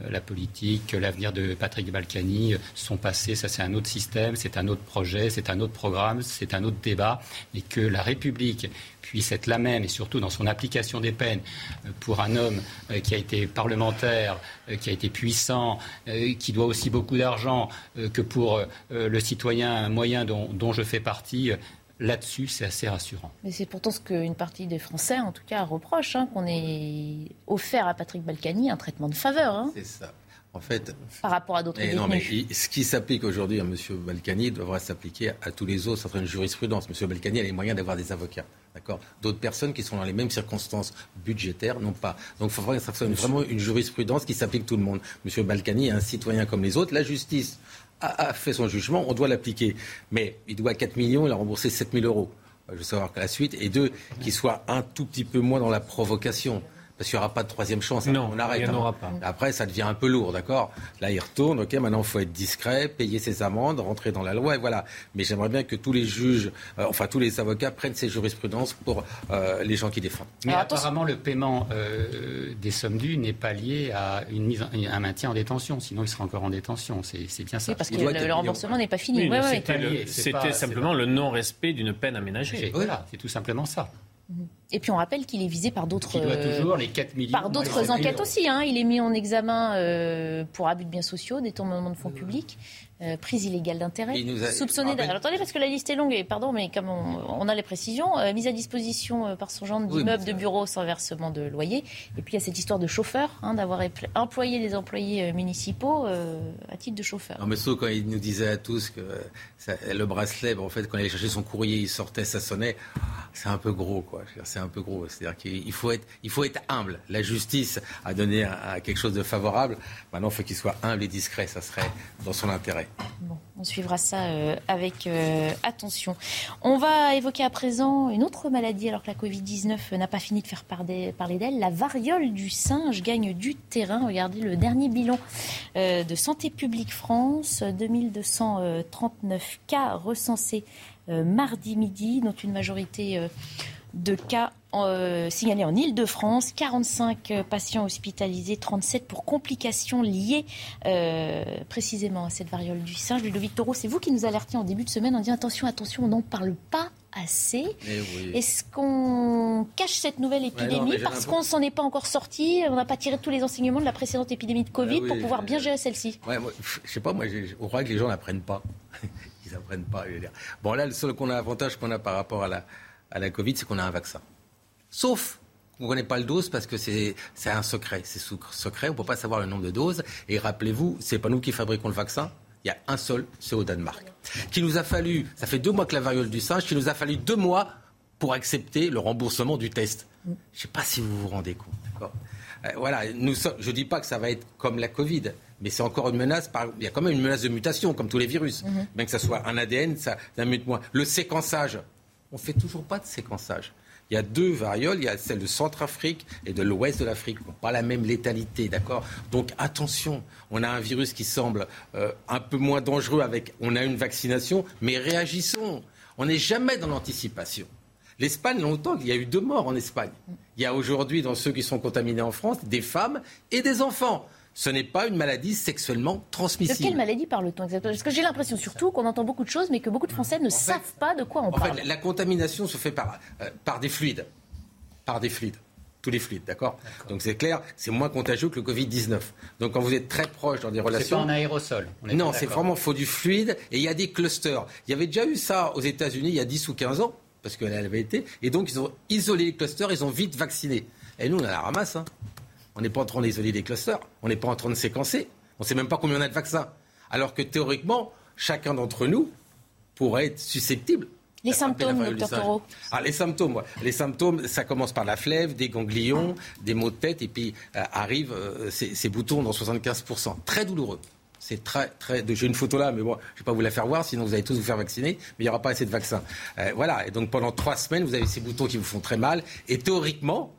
la politique, l'avenir de Patrick Balkany, son passé, ça c'est un autre système, c'est un autre projet, c'est un autre programme, c'est un autre débat, et que la République puisse être la même, et surtout dans son application des peines, euh, pour un homme euh, qui a été parlementaire, qui a été puissant, qui doit aussi beaucoup d'argent, que pour le citoyen moyen dont je fais partie, Là-dessus, c'est assez rassurant. Mais c'est pourtant ce qu'une partie des Français, en tout cas, reproche, hein, qu'on ait offert à Patrick Balkany un traitement de faveur. Hein. C'est ça. En fait, par rapport à d'autres eh Non, mais ce qui s'applique aujourd'hui à M. Balkany devra s'appliquer à tous les autres. C'est une jurisprudence. M. Balkany a les moyens d'avoir des avocats. D'accord? D'autres personnes qui sont dans les mêmes circonstances budgétaires n'ont pas. Donc il faudrait que ça soit vraiment une jurisprudence qui s'applique à tout le monde. M. Balkany est un citoyen comme les autres. La justice a, fait son jugement, on doit l'appliquer. Mais il doit 4 millions, il a remboursé 7 000 euros. Je veux savoir que la suite. Et deux, qu'il soit un tout petit peu moins dans la provocation parce qu'il n'y aura pas de troisième chance. Non, on arrête. Il n'y en hein. aura pas. Après, ça devient un peu lourd, d'accord? Là, il retourne, ok, maintenant, il faut être discret, payer ses amendes, rentrer dans la loi, et voilà. Mais j'aimerais bien que tous les juges, euh, enfin, tous les avocats prennent ces jurisprudences pour euh, les gens qui défendent. Mais apparemment, le paiement euh, des sommes dues n'est pas lié à une mise un maintien en détention, sinon il sera encore en détention. C'est bien ça. Oui, parce que le, remboursement n'est pas fini. C'était simplement le non-respect d'une peine aménagée. Voilà, c'est tout simplement ça. Et puis on rappelle qu'il est visé par d'autres toujours les 4 millions par d'autres enquêtes aussi. Hein. Il est mis en examen euh, pour abus de biens sociaux, détournement de fonds publics. Euh, prise illégale d'intérêt, soupçonné d'ailleurs. Attendez, parce que la liste est longue, et pardon, mais comme on, a les précisions, euh, mise à disposition euh, par son genre d'immeuble de bureau sans versement de loyer. Et puis il y a cette histoire de chauffeur, hein, d'avoir employé des employés municipaux à titre de chauffeur. Non, mais sauf quand il nous disait à tous que le bracelet, en fait, quand il allait chercher son courrier, il sortait, ça sonnait. C'est un peu gros, quoi. C'est un peu gros. C'est-à-dire qu'il faut être, il faut être humble. La justice a donné quelque chose de favorable. Maintenant, il faut qu'il soit humble et discret. Ça serait dans son intérêt. On suivra ça euh, avec euh, attention. On va évoquer à présent une autre maladie, alors que la Covid-19 n'a pas fini de faire parler d'elle. La variole du singe gagne du terrain. Regardez le dernier bilan euh, de Santé publique France 2239 cas recensés mardi midi, dont une majorité de cas euh, signalés en Ile-de-France, 45 euh, patients hospitalisés, 37 pour complications liées euh, précisément à cette variole du singe. Ludovic Toro, c'est vous qui nous alertiez en début de semaine en disant attention, attention, on n'en parle pas assez. Eh Est-ce qu'on cache cette nouvelle épidémie parce qu'on s'en est pas encore sorti? On n'a pas tiré tous les enseignements de la précédente épidémie de Covid pour pouvoir bien gérer celle-ci? ouais, Je sais pas, moi, je crois que les gens n'apprennent pas. Ils n'apprennent pas. Je veux dire. Bon, là, le seul qu'on a avantage qu'on a par rapport à la, à la Covid, c'est qu'on a un vaccin. Sauf qu'on ne connaît pas le dose parce que c'est un secret. C'est secret, on ne peut pas savoir le nombre de doses. Et rappelez-vous, ce n'est pas nous qui fabriquons le vaccin. Il y a un seul, c'est au Danemark. Qui nous a fallu, ça fait deux mois que la variole du singe, qui nous a fallu deux mois pour accepter le remboursement du test. Je ne sais pas si vous vous rendez compte. Euh, voilà, nous, je ne dis pas que ça va être comme la Covid, mais c'est encore une menace. il y a quand même une menace de mutation, comme tous les virus. Mm-hmm. Bien que ce soit un ADN, ça, ça mute moins. Le séquençage, on ne fait toujours pas de séquençage. Il y a deux varioles, il y a celle de Centrafrique et de l'ouest de l'Afrique, qui n'ont pas la même létalité, d'accord? Donc attention, on a un virus qui semble euh, un peu moins dangereux avec, on a une vaccination, mais réagissons. On n'est jamais dans l'anticipation. L'Espagne, longtemps, il y a eu deux morts en Espagne. Il y a aujourd'hui, dans ceux qui sont contaminés en France, des femmes et des enfants ce n'est pas une maladie sexuellement transmissible. De quelle maladie parle-t-on exactement? Parce que j'ai l'impression surtout qu'on entend beaucoup de choses, mais que beaucoup de Français ne savent pas de quoi on en parle. Fait, la contamination se fait par, euh, par des fluides. Par des fluides. tous les fluides, d'accord? Donc c'est clair, c'est moins contagieux que le Covid-19. Donc quand vous êtes très proche dans des relations... C'est pas un aérosol. non, c'est vraiment faut du fluide et il y a des clusters. Il y avait déjà eu ça aux États-Unis il y a 10 ou 15 ans, parce qu'elle avait été, et donc ils ont isolé les clusters, ils ont vite vacciné. Et nous, on a la ramasse. Hein. On n'est pas en train d'isoler les clusters, on n'est pas en train de séquencer. On ne sait même pas combien on a de vaccins. Alors que théoriquement, chacun d'entre nous pourrait être susceptible les symptômes, docteur Taureau ah, Les symptômes, les symptômes, ça commence par la flève, des ganglions, des maux de tête, et puis euh, arrivent euh, ces, boutons dans 75%. Très douloureux. C'est très, très. J'ai une photo là, mais bon, je ne vais pas vous la faire voir, sinon vous allez tous vous faire vacciner, mais il n'y aura pas assez de vaccins. Euh, voilà, et donc pendant trois semaines, vous avez ces boutons qui vous font très mal, et théoriquement,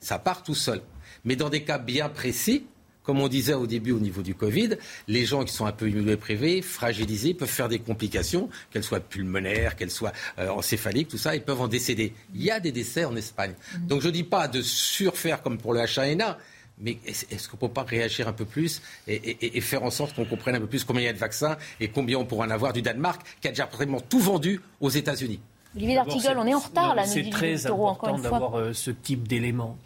ça part tout seul. Mais dans des cas bien précis, comme on disait au début au niveau du Covid, les gens qui sont un peu immunodéprimés, fragilisés, peuvent faire des complications, qu'elles soient pulmonaires, qu'elles soient euh, encéphaliques, tout ça, ils peuvent en décéder. Il y a des décès en Espagne. Mhm. Donc je ne dis pas de surfaire comme pour le H1N1, mais est-ce qu'on ne peut pas réagir un peu plus et, faire en sorte qu'on comprenne un peu plus combien il y a de vaccins et combien on pourra en avoir du Danemark, qui a déjà pratiquement tout vendu aux États-Unis? Olivier D'Artigol, on est en retard là, C'est très important d'avoir euh, ce type d'éléments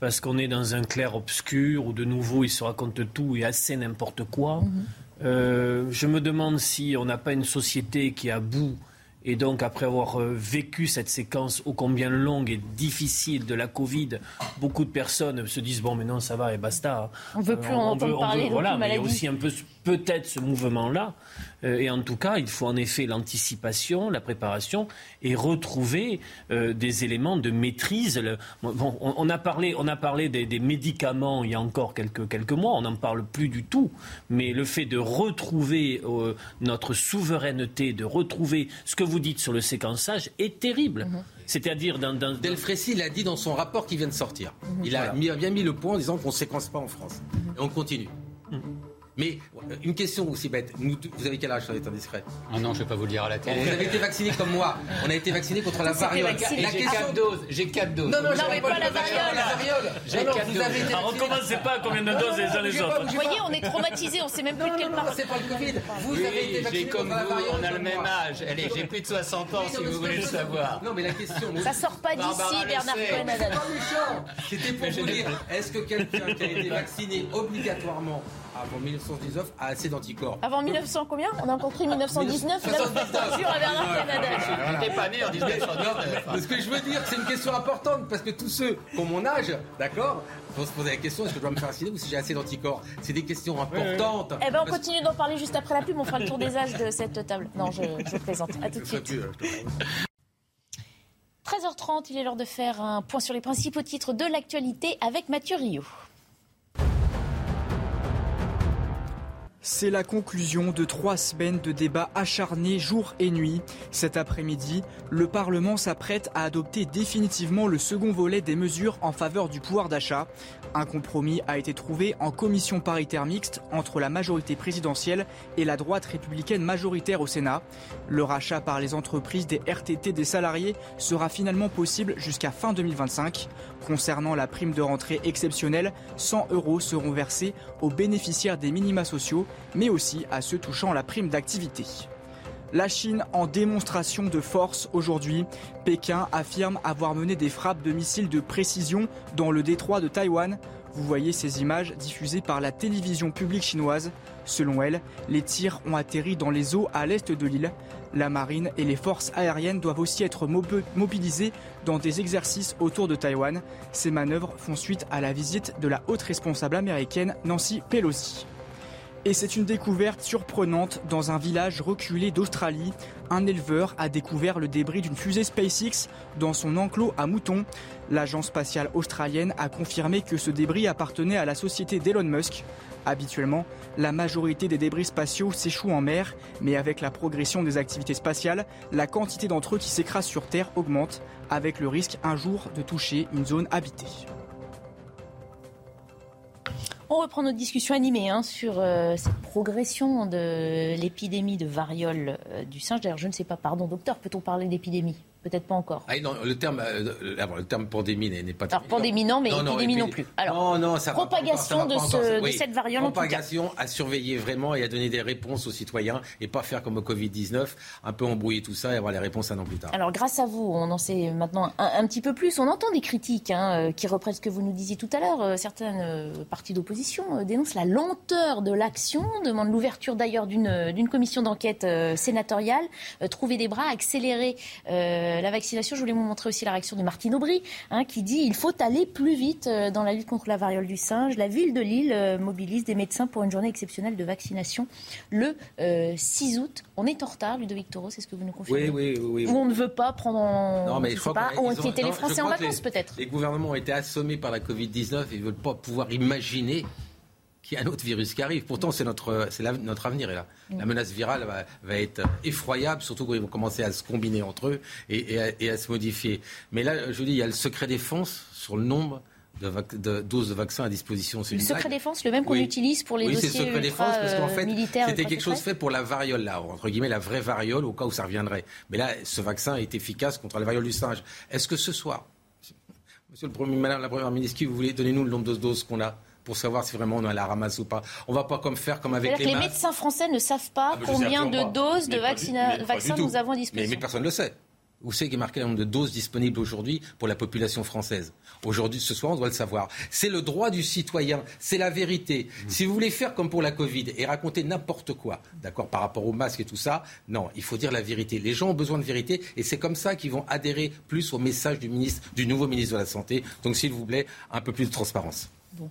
parce qu'on est dans un clair obscur où de nouveau il se raconte tout et assez n'importe quoi. Mhm. Euh, je me demande si on n'a pas une société qui est à bout et donc, après avoir euh, vécu cette séquence ô combien longue et difficile de la Covid, beaucoup de personnes se disent bon, mais non, ça va et basta. On veut plus euh, en entendre parler. voilà, mais il y a aussi un peu peut-être ce mouvement-là. Euh, et en tout cas, il faut en effet l'anticipation, la préparation et retrouver euh, des éléments de maîtrise. bon, on, a parlé, on a parlé des, médicaments il y a encore quelques, quelques mois, on n'en parle plus du tout. Mais le fait de retrouver euh, notre souveraineté, de retrouver ce que vous dites sur le séquençage est terrible. Mhm. C'est-à-dire dans, dans... Delfrécy l'a dit dans son rapport qui vient de sortir. Mhm. Il a bien mis le point en disant qu'on ne séquence pas en France. Mhm. Et on continue. Mais euh, une question aussi bête. vous avez quel âge, sans être indiscret Ah non, je ne vais pas vous le dire à la télé. Vous avez été vacciné comme moi. On a été vacciné contre la variole. J'ai quatre doses. J'ai quatre doses. Non, non, non mais pas, la variole. J'ai quatre doses. Alors, on commence pas combien de doses les uns les autres. Vous voyez, on est traumatisés. On ne sait même plus de quelle part. c'est pas le Covid. Vous avez été vacciné comme vous. On a le même âge. Allez, j'ai plus de 60 ans, si vous voulez le savoir. Non, mais la question. Ça sort pas d'ici, Bernard Cohen. C'était pour vous dire est-ce que quelqu'un qui a été vacciné obligatoirement avant 1919 a assez d'anticorps. Avant 1900 combien? On a compris 1919, là vous à Bernard Canada. J'étais pas né en 1919. Ce que je veux dire, c'est une question importante parce que tous ceux qui ont mon âge, d'accord, vont se poser la question est-ce que je dois me faire vacciner ou si j'ai assez d'anticorps? C'est des questions importantes. Eh ben on continue d'en parler juste après la pub, on fera le tour des âges de cette table. Non, je, je plaisante. À tout de suite. 13h30, il est l'heure de faire un point sur les principaux titres de l'actualité avec Mathieu Rio. C'est la conclusion de trois semaines de débats acharnés jour et nuit. Cet après-midi, le Parlement s'apprête à adopter définitivement le second volet des mesures en faveur du pouvoir d'achat. Un compromis a été trouvé en commission paritaire mixte entre la majorité présidentielle et la droite républicaine majoritaire au Sénat. Le rachat par les entreprises des RTT des salariés sera finalement possible jusqu'à fin 2025. Concernant la prime de rentrée exceptionnelle, 100 euros seront versés aux bénéficiaires des minima sociaux, mais aussi à ceux touchant la prime d'activité. La Chine en démonstration de force aujourd'hui. Pékin affirme avoir mené des frappes de missiles de précision dans le détroit de Taïwan. Vous voyez ces images diffusées par la télévision publique chinoise. Selon elle, les tirs ont atterri dans les eaux à l'est de l'île. La marine et les forces aériennes doivent aussi être mobilisées dans des exercices autour de Taïwan. Ces manœuvres font suite à la visite de la haute responsable américaine Nancy Pelosi. Et c'est une découverte surprenante dans un village reculé d'Australie. Un éleveur a découvert le débris d'une fusée SpaceX dans son enclos à moutons. L'agence spatiale australienne a confirmé que ce débris appartenait à la société d'Elon Musk. Habituellement, la majorité des débris spatiaux s'échouent en mer, mais avec la progression des activités spatiales, la quantité d'entre eux qui s'écrasent sur Terre augmente, avec le risque un jour de toucher une zone habitée. On reprend notre discussion animée hein, sur euh, cette progression de l'épidémie de variole euh, du singe. D'ailleurs, je ne sais pas, pardon, docteur, peut-on parler d'épidémie? Peut-être pas encore. Ah, non, le, terme, euh, le terme pandémie n'est pas... Alors pandémie non, mais épidémie non plus. Alors, non, non, ça propagation de, ce, de cette variante Propagation à surveiller vraiment et à donner des réponses aux citoyens et pas faire comme au Covid-19, un peu embrouiller tout ça et avoir les réponses un an plus tard. Alors grâce à vous, on en sait maintenant un, petit peu plus. On entend des critiques hein, euh, qui reprennent ce que vous nous disiez tout à l'heure. Euh, certaines parties d'opposition dénoncent la lenteur de l'action, demandent l'ouverture d'ailleurs d'une commission d'enquête sénatoriale, trouver des bras, accélérer la vaccination. Je voulais vous montrer aussi la réaction de Martine Aubry, hein, qui dit il faut aller plus vite euh, dans la lutte contre la variole du singe. La ville de Lille euh, mobilise des médecins pour une journée exceptionnelle de vaccination le 6 euh, août. On est en retard, Ludovic Toro, c'est ce que vous nous confirmez Oui, oui, oui. Ou on ne veut pas prendre en. Non, mais je, sais pas, ont inquiété les Français en vacances, peut-être. Les gouvernements ont été assommés par la Covid-19 et ne veulent pas pouvoir imaginer qu'il y a un autre virus qui arrive. Pourtant, c'est notre, c'est notre avenir là. La menace virale va, être effroyable, surtout quand ils vont commencer à se combiner entre eux et, à, se modifier. Mais là, je vous dis, il y a le secret défense sur le nombre de, doses de vaccins à disposition. Le secret défense, le même qu'on utilise pour les oui, dossiers secret défense, parce qu'en fait, c'était quelque chose fait pour la variole, là, entre guillemets, la vraie variole, au cas où ça reviendrait. Mais là, ce vaccin est efficace contre la variole du singe. Est-ce que ce soir, Monsieur le Premier, Madame la Première ministre, qui vous voulez donner nous le nombre de doses qu'on a pour savoir si vraiment on a la ramasse ou pas. On va pas comme faire comme avec les Les médecins français ne savent pas ah, combien de doses de vaccins nous avons à disposition. Mais, personne ne le sait. Vous savez qu'il est marqué le nombre de doses disponibles aujourd'hui pour la population française? Aujourd'hui, ce soir, on doit le savoir. C'est le droit du citoyen, c'est la vérité. Mmh. Si vous voulez faire comme pour la Covid et raconter n'importe quoi, d'accord, par rapport au masque et tout ça, non, il faut dire la vérité. Les gens ont besoin de vérité et c'est comme ça qu'ils vont adhérer plus au message du, ministre, du nouveau ministre de la Santé. Donc, s'il vous plaît, un peu plus de transparence. Bon.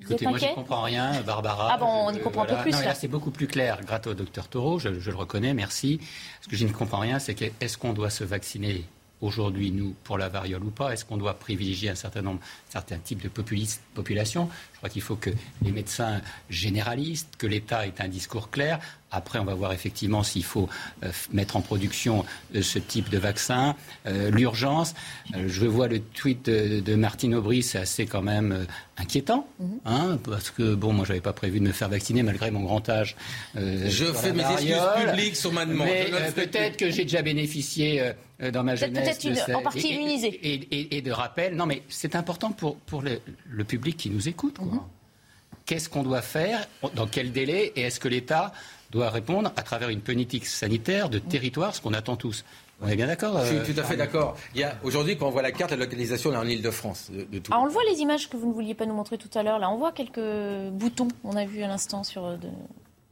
Écoutez, moi, je ne comprends rien, Barbara. Ah bon, on y comprend un peu plus. là, c'est beaucoup plus clair, grâce au docteur Taureau, je, je, le reconnais, merci. Ce que je ne comprends rien, c'est quest est-ce qu'on doit se vacciner aujourd'hui, nous, pour la variole ou pas? Est-ce qu'on doit privilégier un certain nombre, certains types de populations Je crois qu'il faut que les médecins généralistes, que l'État ait un discours clair. Après, on va voir effectivement s'il faut euh, mettre en production euh, ce type de vaccin. Euh, l'urgence, je vois le tweet de, Martine Aubry, c'est assez quand même inquiétant, mhm. hein, parce que bon, moi, j'avais pas prévu de me faire vacciner malgré mon grand âge. je fais mes excuses publiques sur ma demande. Peut-être que j'ai déjà bénéficié dans ma jeunesse. Peut-être en partie immunisée. Et, de rappel. Non, mais c'est important pour, pour le, public qui nous écoute. Qu'est-ce qu'on doit faire Dans quel délai Et est-ce que l'État doit répondre à travers une politique sanitaire de territoire, ce qu'on attend tous. On est bien d'accord Je suis euh, tout à fait d'accord. aujourd'hui, quand on voit la carte, la localisation est en Ile-de-France. De, ah, on le voit les images que vous ne vouliez pas nous montrer tout à l'heure. Là, on voit quelques boutons. On a vu à l'instant sur. Euh, de...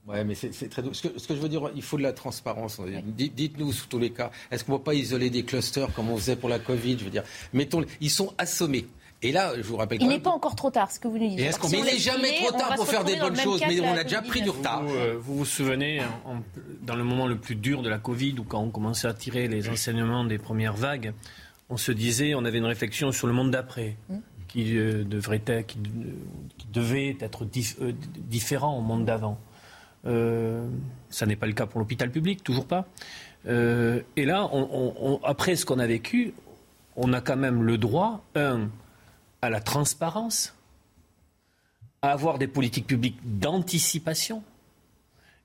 Oui, mais c'est très Ce que, ce que, je veux dire, il faut de la transparence. Dites-nous, sous tous les cas, est-ce qu'on ne va pas isoler des clusters comme on faisait pour la Covid Je veux dire, mettons, ils sont assommés. Et là, je vous rappelle. Il n'est pas encore trop tard, ce que vous nous dites. Est-ce qu'on il n'est jamais trop tard pour faire des bonnes choses, mais on a déjà pris du retard. Euh, vous, vous souvenez, dans le moment le plus dur de la Covid, ou quand on commençait à tirer les enseignements des premières vagues, on se disait, on avait une réflexion sur le monde d'après, qui, euh, devrait être, qui, devait être euh, différent au monde d'avant. ça n'est pas le cas pour l'hôpital public, toujours pas. et là, après ce qu'on a vécu, on a quand même le droit, un, à la transparence, à avoir des politiques publiques d'anticipation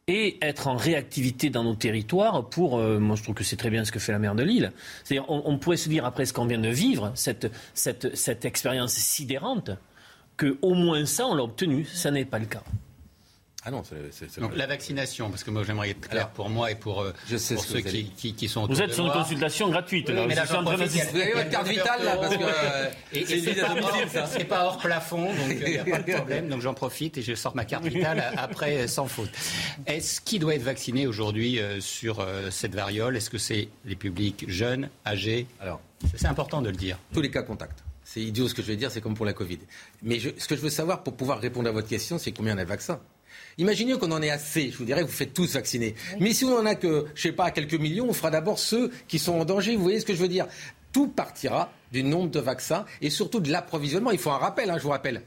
et être en réactivité dans nos territoires pour, euh, moi je trouve que c'est très bien ce que fait la maire de Lille. C'est-à-dire, on, pourrait se dire après ce qu'on vient de vivre, cette, cette, cette expérience sidérante, qu'au moins ça on l'a obtenu. Ça n'est pas le cas. Ah non, c'est, Donc la vaccination, parce que moi j'aimerais être clair pour moi et pour, euh, je sais ceux qui, qui, qui, sont Vous êtes sur une consultation gratuite. là, mais là, vous avez votre carte vitale là, parce que euh, et, c'est, pas hors, c'est pas hors plafond, donc il n'y a pas de problème. Donc j'en profite et je sors ma carte vitale après euh, sans faute. Est-ce qui doit être vacciné aujourd'hui sur cette variole? Est-ce que c'est les publics jeunes, âgés? Alors, c'est important de le dire. Tous les cas contacts. C'est idiot ce que je vais dire, c'est comme pour la Covid. Mais je, ce que je veux savoir pour pouvoir répondre à votre question, c'est combien on a de vaccins. Imaginez qu'on en ait assez, je vous dirais, vous faites tous vacciner. Mais si on en a que, je sais pas, quelques millions, on fera d'abord ceux qui sont en danger. Vous voyez ce que je veux dire? Tout partira du nombre de vaccins et surtout de l'approvisionnement. Il faut un rappel, hein, je vous rappelle.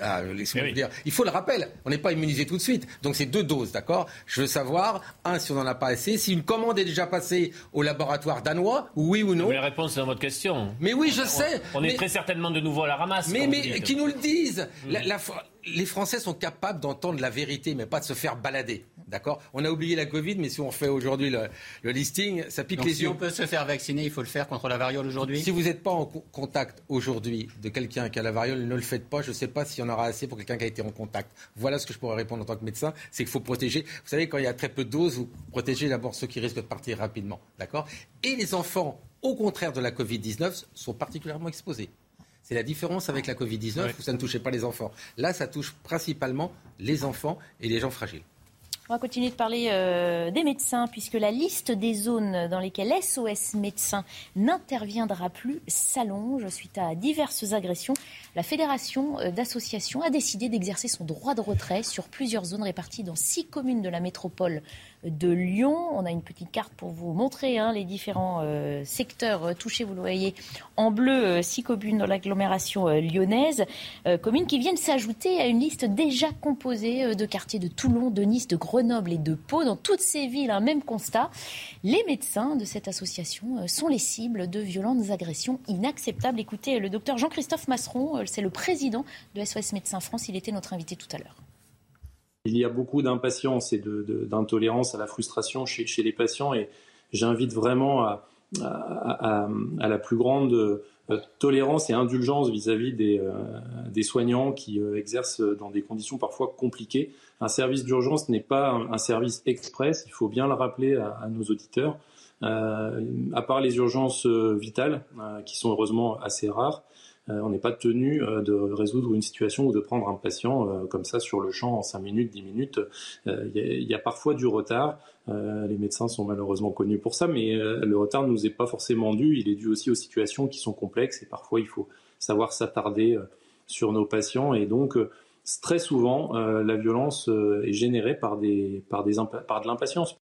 Ah, eh dire. Il faut le rappel, on n'est pas immunisé tout de suite. Donc c'est deux doses, d'accord? Je veux savoir, un, si on n'en a pas assez, si une commande est déjà passée au laboratoire danois, oui ou non? Mais la réponse est dans votre question. Mais oui, je sais. On, est très certainement de nouveau à la ramasse. Mais, mais qui nous le disent? Mm. la, les Français sont capables d'entendre la vérité, mais pas de se faire balader. D'accord On a oublié la Covid, mais si on fait aujourd'hui le, listing, ça pique les si yeux. Si on peut se faire vacciner, il faut le faire contre la variole aujourd'hui? Si vous n'êtes pas en contact aujourd'hui de quelqu'un qui a la variole, ne le faites pas. Je ne sais pas s'il y en aura assez pour quelqu'un qui a été en contact. Voilà ce que je pourrais répondre en tant que médecin. C'est qu'il faut protéger. Vous savez, quand il y a très peu de doses, vous protégez d'abord ceux qui risquent de partir rapidement. D'accord? Et les enfants, au contraire de la Covid-19, sont particulièrement exposés. C'est la différence avec la Covid-19 où ça ne touchait pas les enfants. Là, ça touche principalement les enfants et les gens fragiles. On va continuer de parler euh, des médecins, puisque la liste des zones dans lesquelles SOS Médecins n'interviendra plus s'allonge suite à diverses agressions. La Fédération euh, d'associations a décidé d'exercer son droit de retrait sur plusieurs zones réparties dans six communes de la métropole de Lyon. On a une petite carte pour vous montrer hein, les différents euh, secteurs euh, touchés. Vous le voyez en bleu, euh, six communes dans l'agglomération lyonnaise. communes qui viennent s'ajouter à une liste déjà composée de quartiers de Toulon, de Nice, de Grenoble et de Pau. Dans toutes ces villes, un même constat. Les médecins de cette association sont les cibles de violentes agressions inacceptables. Écoutez, le docteur Jean-Christophe Masseron, c'est le président de SOS Médecins France. Il était notre invité tout à l'heure. Il y a beaucoup d'impatience et d'intolérance à la frustration chez, les patients et j'invite vraiment à, la plus grande euh, tolérance et indulgence vis-à-vis des, euh, soignants qui euh, exercent dans des conditions parfois compliquées. Un service d'urgence n'est pas un, service express, il faut bien le rappeler à, nos auditeurs. à part les urgences vitales, qui sont heureusement assez rares, on n'est pas tenu euh, de résoudre une situation ou de prendre un patient euh, comme ça sur le champ en 5 minutes, 10 minutes. Il y, a parfois du retard. les médecins sont malheureusement connus pour ça, mais le retard ne nous est pas forcément dû. Il est dû aussi aux situations qui sont complexes et parfois il faut savoir s'attarder sur nos patients. Et donc, très souvent, la violence est générée par, des, par, des, par de l'impatience.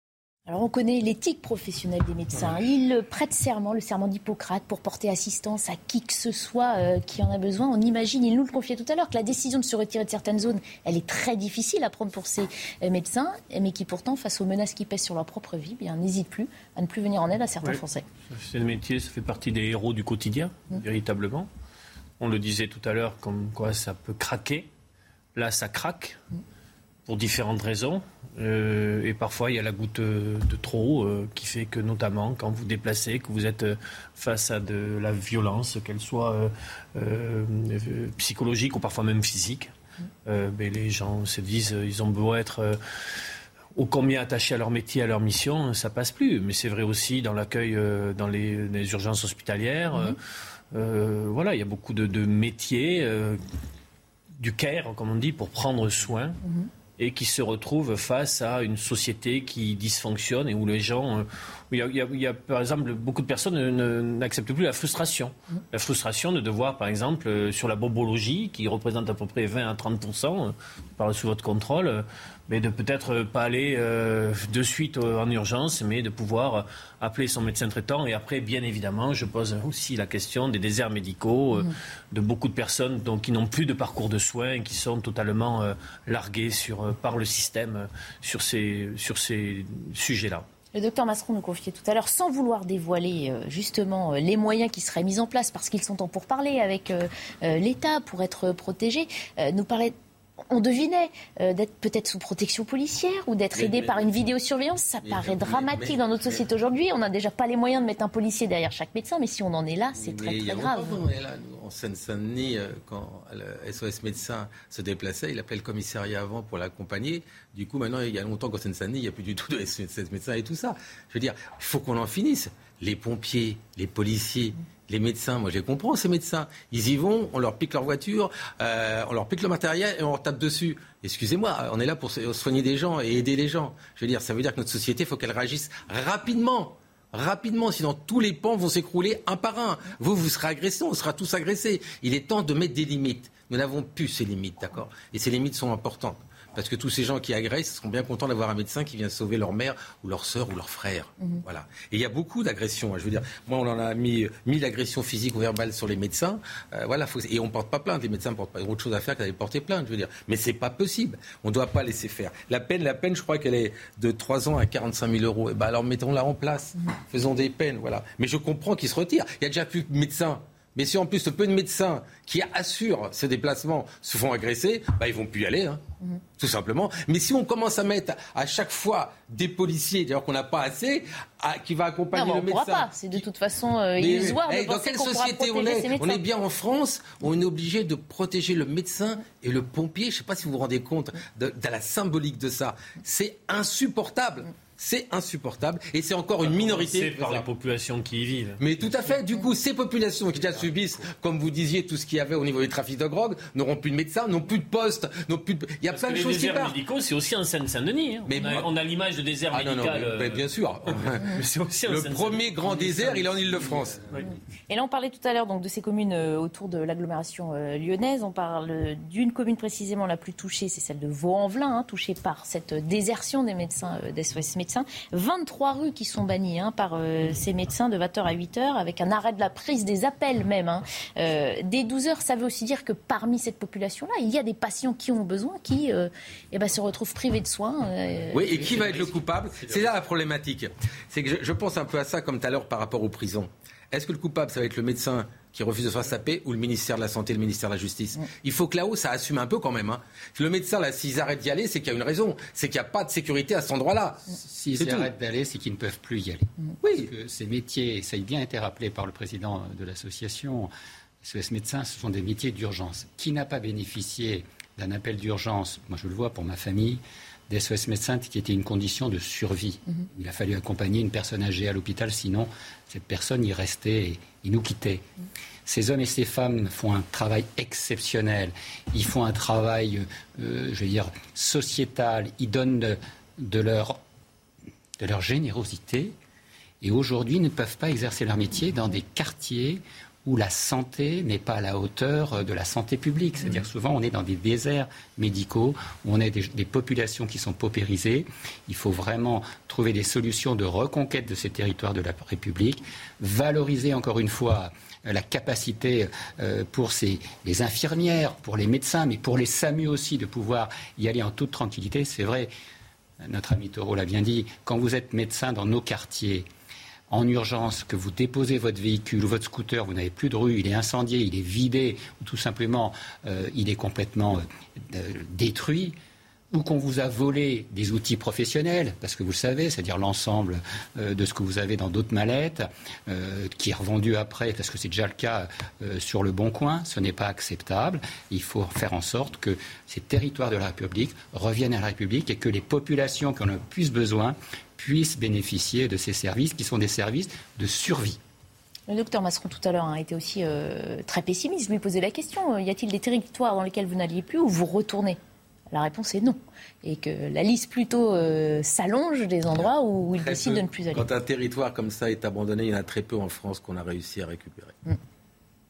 Alors on connaît l'éthique professionnelle des médecins. Ils prêtent serment, le serment d'Hippocrate, pour porter assistance à qui que ce soit euh, qui en a besoin. On imagine, il nous le confiait tout à l'heure, que la décision de se retirer de certaines zones, elle est très difficile à prendre pour ces euh, médecins, mais qui pourtant, face aux menaces qui pèsent sur leur propre vie, bien n'hésitent plus à ne plus venir en aide à certains Français. C'est le métier, ça fait partie des héros du quotidien, mmh. véritablement. On le disait tout à l'heure, comme quoi ça peut craquer. Là, ça craque. Mmh pour différentes raisons. Euh, et parfois, il y a la goutte de trop euh, qui fait que, notamment, quand vous déplacez, que vous êtes face à de la violence, qu'elle soit euh, psychologique ou parfois même physique, ben, les gens se disent ils ont beau être ô combien attachés à leur métier, à leur mission, ça passe plus. Mais c'est vrai aussi dans l'accueil, dans les, urgences hospitalières. Mm-hmm. voilà, il y a beaucoup de, métiers du care, comme on dit, pour prendre soin. Mm-hmm et qui se retrouvent face à une société qui dysfonctionne et où les gens... Euh, il y, a, par exemple, beaucoup de personnes n'acceptent plus la frustration. La frustration de devoir, par exemple, euh, sur la bobologie, qui représente à peu près 20 à 30% euh, par sous votre contrôle, mais de peut-être pas aller euh, de suite en urgence, mais de pouvoir appeler son médecin traitant. Et après, bien évidemment, je pose aussi la question des déserts médicaux, euh, mm. de beaucoup de personnes donc, qui n'ont plus de parcours de soins, qui sont totalement euh, larguées sur, par le système sur ces, sur ces sujets-là. Le docteur Masseron nous confiait tout à l'heure, sans vouloir dévoiler justement les moyens qui seraient mis en place, parce qu'ils sont en pourparlers avec l'État pour être protégés, nous parlait on devinait euh, d'être peut-être sous protection policière ou d'être aidé par une vidéosurveillance. Ça paraît dramatique dans notre société aujourd'hui. On n'a déjà pas les moyens de mettre un policier derrière chaque médecin, mais si on en est là, c'est très, très grave. On est là, en Seine-Saint-Denis, euh, quand le SOS médecin se déplaçait, il appelait le commissariat avant pour l'accompagner. Du coup, maintenant, il y a longtemps qu'en Seine-Saint-Denis, il n'y a plus du tout de SOS médecin et tout ça. Je veux dire, il faut qu'on en finisse. Les pompiers, les policiers, les médecins, moi je comprends, ces médecins. Ils y vont, on leur pique leur voiture, euh, on leur pique le matériel et on leur tape dessus. Excusez-moi, on est là pour soigner des gens et aider les gens. Je veux dire, ça veut dire que notre société, il faut qu'elle réagisse rapidement rapidement, sinon tous les pans vont s'écrouler un par un. Vous, vous serez agressés, on sera tous agressés. Il est temps de mettre des limites. Nous n'avons plus ces limites, d'accord? Et ces limites sont importantes parce que tous ces gens qui agressent seront bien contents d'avoir un médecin qui vient sauver leur mère ou leur sœur ou leur frère. Mhm. Voilà. Et il y a beaucoup d'agressions. Hein. Je veux dire, moi, on en a mis 1000 agressions physiques ou verbales sur les médecins. Euh, voilà. et on ne porte pas plainte. Les médecins portent pas autre chose à faire qu'à porter plainte. Je veux dire. Mais c'est pas possible. On ne doit pas laisser faire. La peine, la peine, je crois qu'elle est de 3 ans à 45 000 euros. Et eh ben alors mettons-la en place. Mhm. Faisons des peines. Voilà. Mais je comprends qu'ils se retirent. Il y a déjà plus de médecins Mais si en plus le peu de médecins qui assurent ces déplacements se font agresser, bah, ils vont plus y aller, hein, mhm. tout simplement. Mais si on commence à mettre à chaque fois des policiers, d'ailleurs qu'on n'a pas assez, qui va accompagner non, le médecin. pas. C'est de toute façon euh, illusoire de Dans quelle société on est On est bien en France. On est obligé de protéger le médecin et le pompier. Je ne sais pas si vous vous rendez compte de, de la symbolique de ça. C'est insupportable. C'est insupportable et c'est encore une minorité. C'est par la population qui y vivent. Mais tout à fait. Du coup, ces populations qui déjà subissent, comme vous disiez, tout ce qu'il y avait au niveau du trafic de drogue, n'auront plus de médecins, n'ont plus de postes, n'ont plus de... Il y a plein de choses qui partent. Les déserts médicaux, c'est aussi en Seine-Saint-Denis. Hein. Mais on a, l'image de désert ah, médical. Non, non, bien sûr. aussi le premier grand désert, il est en Ile-de-France. Et là, on parlait tout à l'heure donc de ces communes euh, autour de l'agglomération euh, lyonnaise. On parle d'une commune précisément la plus touchée, c'est celle de Vaux-en-Velin, hein, touchée par cette désertion des médecins, euh, des médecins 23 rues qui sont bannies hein, par euh, ces médecins de 20h à 8h, avec un arrêt de la prise des appels même. Hein. Euh, dès 12h, ça veut aussi dire que parmi cette population-là, il y a des patients qui ont besoin, qui euh, eh ben, se retrouvent privés de soins. oui, et qui va être le coupable C'est là la problématique. C'est que je pense un peu à ça comme tout à l'heure par rapport aux prisons. Est-ce que le coupable, ça va être le médecin qui refuse de se faire saper ou le ministère de la Santé, le ministère de la Justice. Il faut que là-haut, ça assume un peu quand même. Hein. Le médecin, là, s'ils arrêtent d'y aller, c'est qu'il y a une raison. C'est qu'il n'y a pas de sécurité à cet endroit-là. S'ils arrêtent d'aller, c'est qu'ils ne peuvent plus y aller. Oui. Parce que ces métiers, ça a bien été rappelé par le président de l'association, SOS Médecins, ce sont des métiers d'urgence. Qui n'a pas bénéficié d'un appel d'urgence Moi, je le vois pour ma famille des SOS médecins qui était une condition de survie. Mhm. Il a fallu accompagner une personne âgée à l'hôpital, sinon cette personne y restait et il nous quittait. Mhm. Ces hommes et ces femmes font un travail exceptionnel. Ils font un travail, euh, je veux dire, sociétal. Ils donnent de, leur, de leur générosité. Et aujourd'hui, ils ne peuvent pas exercer leur métier dans des quartiers où la santé n'est pas à la hauteur euh, de la santé publique. C'est-à-dire souvent on est dans des déserts médicaux, où on a des, des, populations qui sont paupérisées. Il faut vraiment trouver des solutions de reconquête de ces territoires de la République, valoriser encore une fois euh, la capacité euh, pour ces, les infirmières, pour les médecins, mais pour les SAMU aussi, de pouvoir y aller en toute tranquillité. C'est vrai, notre ami Taureau l'a bien dit, quand vous êtes médecin dans nos quartiers, en urgence, que vous déposez votre véhicule ou votre scooter, vous n'avez plus de rue, il est incendié, il est vidé, ou tout simplement euh, il est complètement euh, détruit, ou qu'on vous a volé des outils professionnels, parce que vous le savez, c'est-à-dire l'ensemble euh, de ce que vous avez dans d'autres mallettes, qui est revendu après, parce que c'est déjà le cas sur le bon coin, ce n'est pas acceptable. Il faut faire en sorte que ces territoires de la République reviennent à la République et que les populations qui en ont le plus besoin puissent bénéficier de ces services qui sont des services de survie. Le docteur Masseron tout à l'heure a été aussi euh, très pessimiste. Je lui posais la question y a-t-il des territoires dans lesquels vous n'alliez plus ou vous retournez? La réponse est non. Et que la liste plutôt euh, s'allonge des endroits où il décide de ne plus aller. Quand un territoire comme ça est abandonné, il y en a très peu en France qu'on a réussi à récupérer. Mm.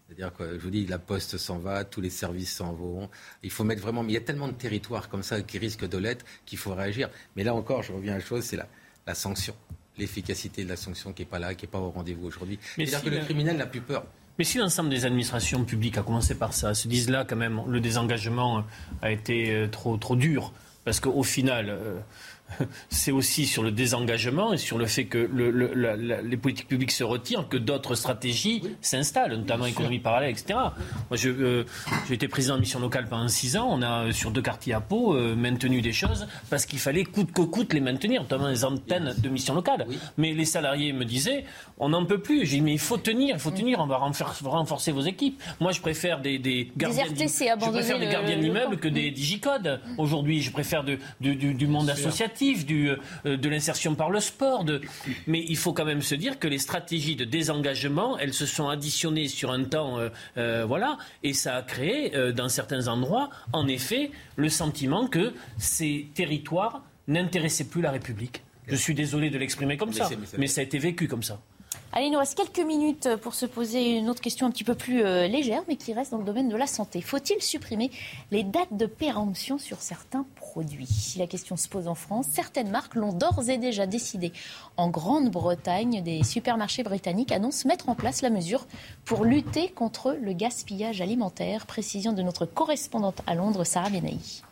C'est-à-dire que je vous dis, la poste s'en va, tous les services s'en vont. Il faut mettre vraiment. Mais il y a tellement de territoires comme ça qui risquent de l'être qu'il faut réagir. Mais là encore, je reviens à la chose, c'est la, la sanction, l'efficacité de la sanction qui n'est pas là, qui n'est pas au rendez-vous aujourd'hui. C'est-à-dire que le criminel n'a plus peur. Mais si l'ensemble des administrations publiques, a commencé par ça, se disent là quand même, le désengagement a été euh, trop, trop dur, parce qu'au final, euh, c'est aussi sur le désengagement et sur le fait que les politiques publiques se retirent, que d'autres stratégies s'installent, notamment économie parallèle, etc. Moi, euh, j'ai été président de mission locale pendant six ans. On a, euh, sur deux quartiers à Pau, euh, maintenu des choses parce qu'il fallait coûte que coûte les maintenir, notamment les antennes de mission locale. Mais les salariés me disaient, on n'en peut plus. J'ai dit, mais il faut tenir, il faut tenir, on va renforcer vos équipes. Moi, je préfère des, gardiens, d'immeubles que des digicodes. Aujourd'hui, je préfère du monde associatif du, euh, de l'insertion par le sport. De... Mais il faut quand même se dire que les stratégies de désengagement, elles se sont additionnées sur un temps, euh, euh, voilà, et ça a créé, dans certains endroits, en effet, le sentiment que ces territoires n'intéressaient plus la République. Je suis désolé de l'exprimer comme ça, mais ça a été vécu comme ça. Allez, il nous reste quelques minutes pour se poser une autre question un petit peu plus euh, légère, mais qui reste dans le domaine de la santé. Faut-il supprimer les dates de péremption sur certains produits? Si la question se pose en France, certaines marques l'ont d'ores et déjà décidé. En Grande-Bretagne, des supermarchés britanniques annoncent mettre en place la mesure pour lutter contre le gaspillage alimentaire. Précision de notre correspondante à Londres, Sarah Benahi.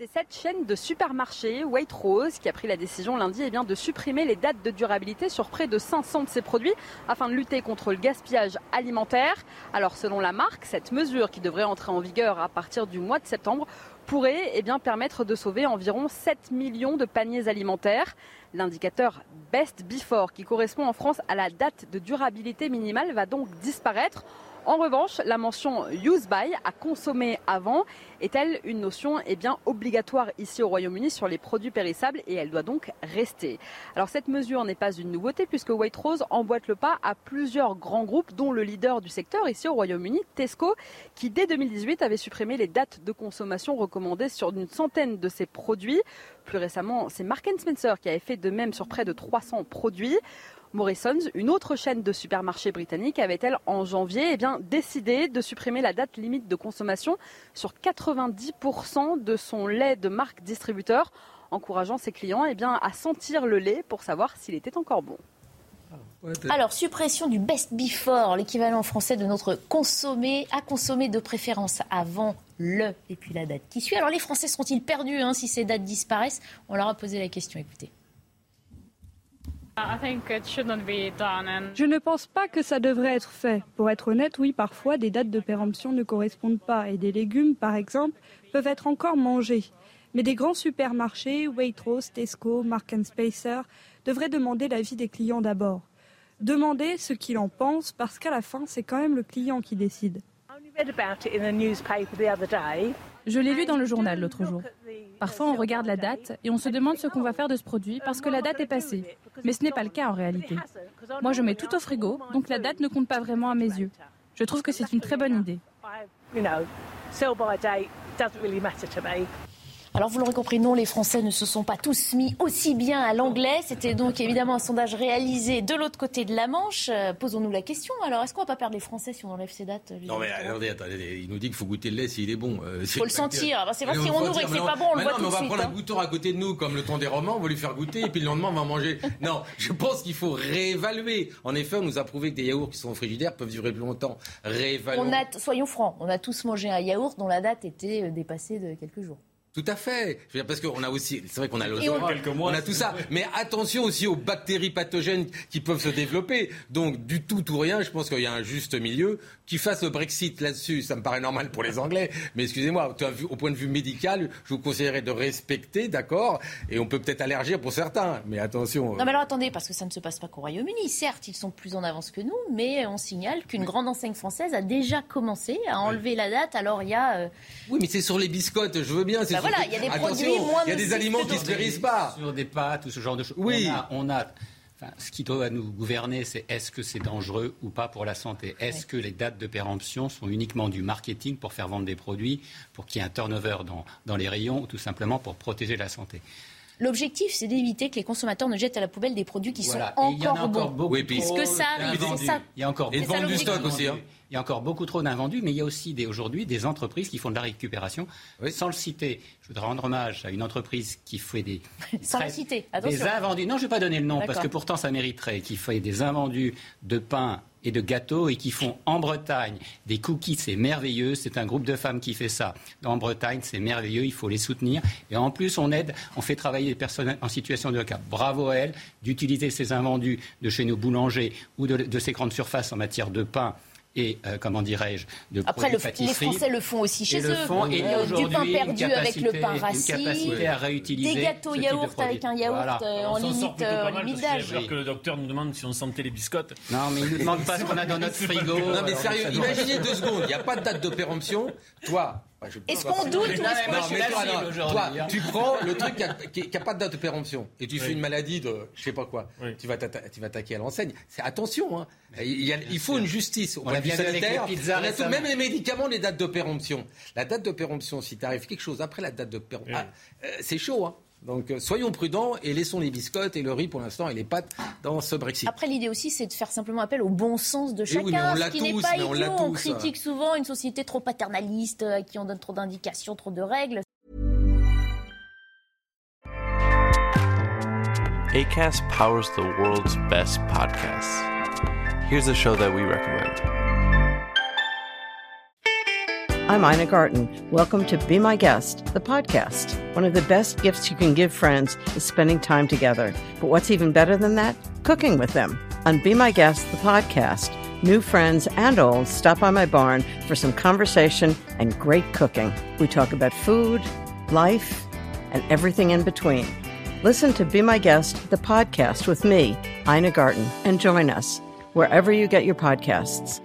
C'est cette chaîne de supermarchés, Waitrose, qui a pris la décision lundi eh de supprimer les dates de durabilité sur près de 500 de ses produits afin de lutter contre le gaspillage alimentaire. Alors selon la marque, cette mesure qui devrait entrer en vigueur à partir du mois de septembre pourrait eh permettre de sauver environ 7 millions de paniers alimentaires. L'indicateur Best Before, qui correspond en France à la date de durabilité minimale, va donc disparaître. En revanche, la mention use by, à consommer avant, est-elle une notion eh bien, obligatoire ici au Royaume-Uni sur les produits périssables et elle doit donc rester. Alors cette mesure n'est pas une nouveauté puisque White Rose emboîte le pas à plusieurs grands groupes dont le leader du secteur ici au Royaume-Uni, Tesco, qui dès 2018 avait supprimé les dates de consommation recommandées sur une centaine de ses produits. Plus récemment, c'est Mark Spencer qui avait fait de même sur près de 300 produits. Morrison's, une autre chaîne de supermarchés britanniques, avait-elle en janvier eh décidé de supprimer la date limite de consommation sur 90% de son lait de marque distributeur, encourageant ses clients eh à sentir le lait pour savoir s'il était encore bon. Alors, suppression du best before, l'équivalent français de notre consommer, à consommer de préférence avant le et puis la date qui suit. Alors, les Français seront-ils perdus hein, si ces dates disparaissent? On leur a posé la question, écoutez. Je ne pense pas que ça devrait être fait. Pour être honnête, oui, parfois des dates de péremption ne correspondent pas et des légumes, par exemple, peuvent être encore mangés. Mais des grands supermarchés, Waitrose, Tesco, Mark Spacer, devraient demander l'avis des clients d'abord. Demander ce qu'il en pense parce qu'à la fin, c'est quand même le client qui décide. Je l'ai lu dans le journal l'autre jour. Parfois, on regarde la date et on se demande ce qu'on va faire de ce produit parce que la date est passée. Mais ce n'est pas le cas en réalité. Moi, je mets tout au frigo, donc la date ne compte pas vraiment à mes yeux. Je trouve que c'est une très bonne idée. Alors vous l'aurez compris, non, les Français ne se sont pas tous mis aussi bien à l'anglais. C'était donc évidemment un sondage réalisé de l'autre côté de la Manche. Euh, posons-nous la question. Alors est-ce qu'on va pas perdre les Français si on enlève ces dates Non mais attendez, attendez, il nous dit qu'il faut goûter le lait s'il est bon. Il euh, faut le sentir. c'est vrai si on ouvre et que c'est pas bon, on le voit tout de suite. On va prendre un goûteur à côté de nous comme le temps des romans, on va lui faire goûter et puis le lendemain on va manger. Non, je pense qu'il faut réévaluer. En effet, on nous a prouvé que des yaourts qui sont au frigidaire peuvent durer plus longtemps. Réévaluer. On a, soyons francs, on a tous mangé un yaourt dont la date était euh, dépassée de quelques jours. Tout à fait. Parce qu'on a aussi, c'est vrai qu'on a l'ozorat, on, on a tout ça. Mais attention aussi aux bactéries pathogènes qui peuvent se développer. Donc du tout ou rien, je pense qu'il y a un juste milieu. Qui fasse le Brexit là-dessus, ça me paraît normal pour les Anglais. Mais excusez-moi, au point de vue médical, je vous conseillerais de respecter, d'accord Et on peut peut-être allergir pour certains, mais attention. Non mais alors attendez, parce que ça ne se passe pas qu'au Royaume-Uni. Certes, ils sont plus en avance que nous, mais on signale qu'une grande enseigne française a déjà commencé à enlever la date. Alors il y a. Euh, oui, mais c'est sur les biscottes. Je veux bien. Bah voilà, il y a des produits moins Il y a des aliments qui ne se périssent pas. Sur des pâtes ou ce genre de choses. Oui. On a, ce qui doit nous gouverner, c'est est-ce que c'est dangereux ou pas pour la santé? Est-ce que les dates de péremption sont uniquement du marketing pour faire vendre des produits, pour qu'il y ait un turnover dans, dans les rayons, ou tout simplement pour protéger la santé? L'objectif, c'est d'éviter que les consommateurs ne jettent à la poubelle des produits qui sont encore, il y en a encore bons. Oui, Parce que ça arrive, c'est ça. Il y a encore et de du stock aussi. Hein. Il y a encore beaucoup trop d'invendus, mais il y a aussi aujourd'hui des entreprises qui font de la récupération. Sans le citer, je voudrais rendre hommage à une entreprise qui fait des. Sans le citer, attention. Des invendus. Non, je ne vais pas donner le nom, parce que pourtant ça mériterait. Qui fait des invendus de pain et de gâteaux et qui font en Bretagne des cookies, c'est merveilleux. C'est un groupe de femmes qui fait ça. En Bretagne, c'est merveilleux, il faut les soutenir. Et en plus, on aide, on fait travailler les personnes en situation de handicap. Bravo à elles d'utiliser ces invendus de chez nos boulangers ou de, de ces grandes surfaces en matière de pain et, euh, comment dirais-je, de Après, le, les Français le font aussi chez eux. et euh, du pain perdu avec le pain rassis, à réutiliser des gâteaux yaourt avec un yaourt euh, en limite, limite d'âge. que le docteur nous demande si on sentait les biscottes. Non, mais il ne nous demande pas ce qu'on a dans notre frigo. Non, mais sérieux, imaginez deux secondes, il n'y a pas de date de péremption. Toi, est-ce qu'on doute ou est-ce non, mais toi, toi, hein. tu prends le truc qui n'a pas de date de péremption et tu fais une maladie de je sais pas quoi. Tu vas t'attaquer à l'enseigne. C'est attention. Hein. Il, faut une justice au point de vue sanitaire. Les même les médicaments, les dates de péremption. La date de péremption, si tu arrives quelque chose après la date de péremption, ah, euh, c'est chaud. Hein. Donc euh, soyons prudents et laissons les biscottes et le riz pour l'instant et les pâtes dans ce Brexit. Après l'idée aussi c'est de faire simplement appel au bon sens de chacun, oui, ce qui n'est pas idiot. On, critique souvent une société trop paternaliste à qui on donne trop d'indications, trop de règles. Acast powers the world's best podcasts. Here's a show that we recommend. I'm Ina Garten. Welcome to Be My Guest, the podcast. One of the best gifts you can give friends is spending time together. But what's even better than that? Cooking with them. On Be My Guest, the podcast, new friends and old stop by my barn for some conversation and great cooking. We talk about food, life, and everything in between. Listen to Be My Guest, the podcast with me, Ina Garten, and join us wherever you get your podcasts.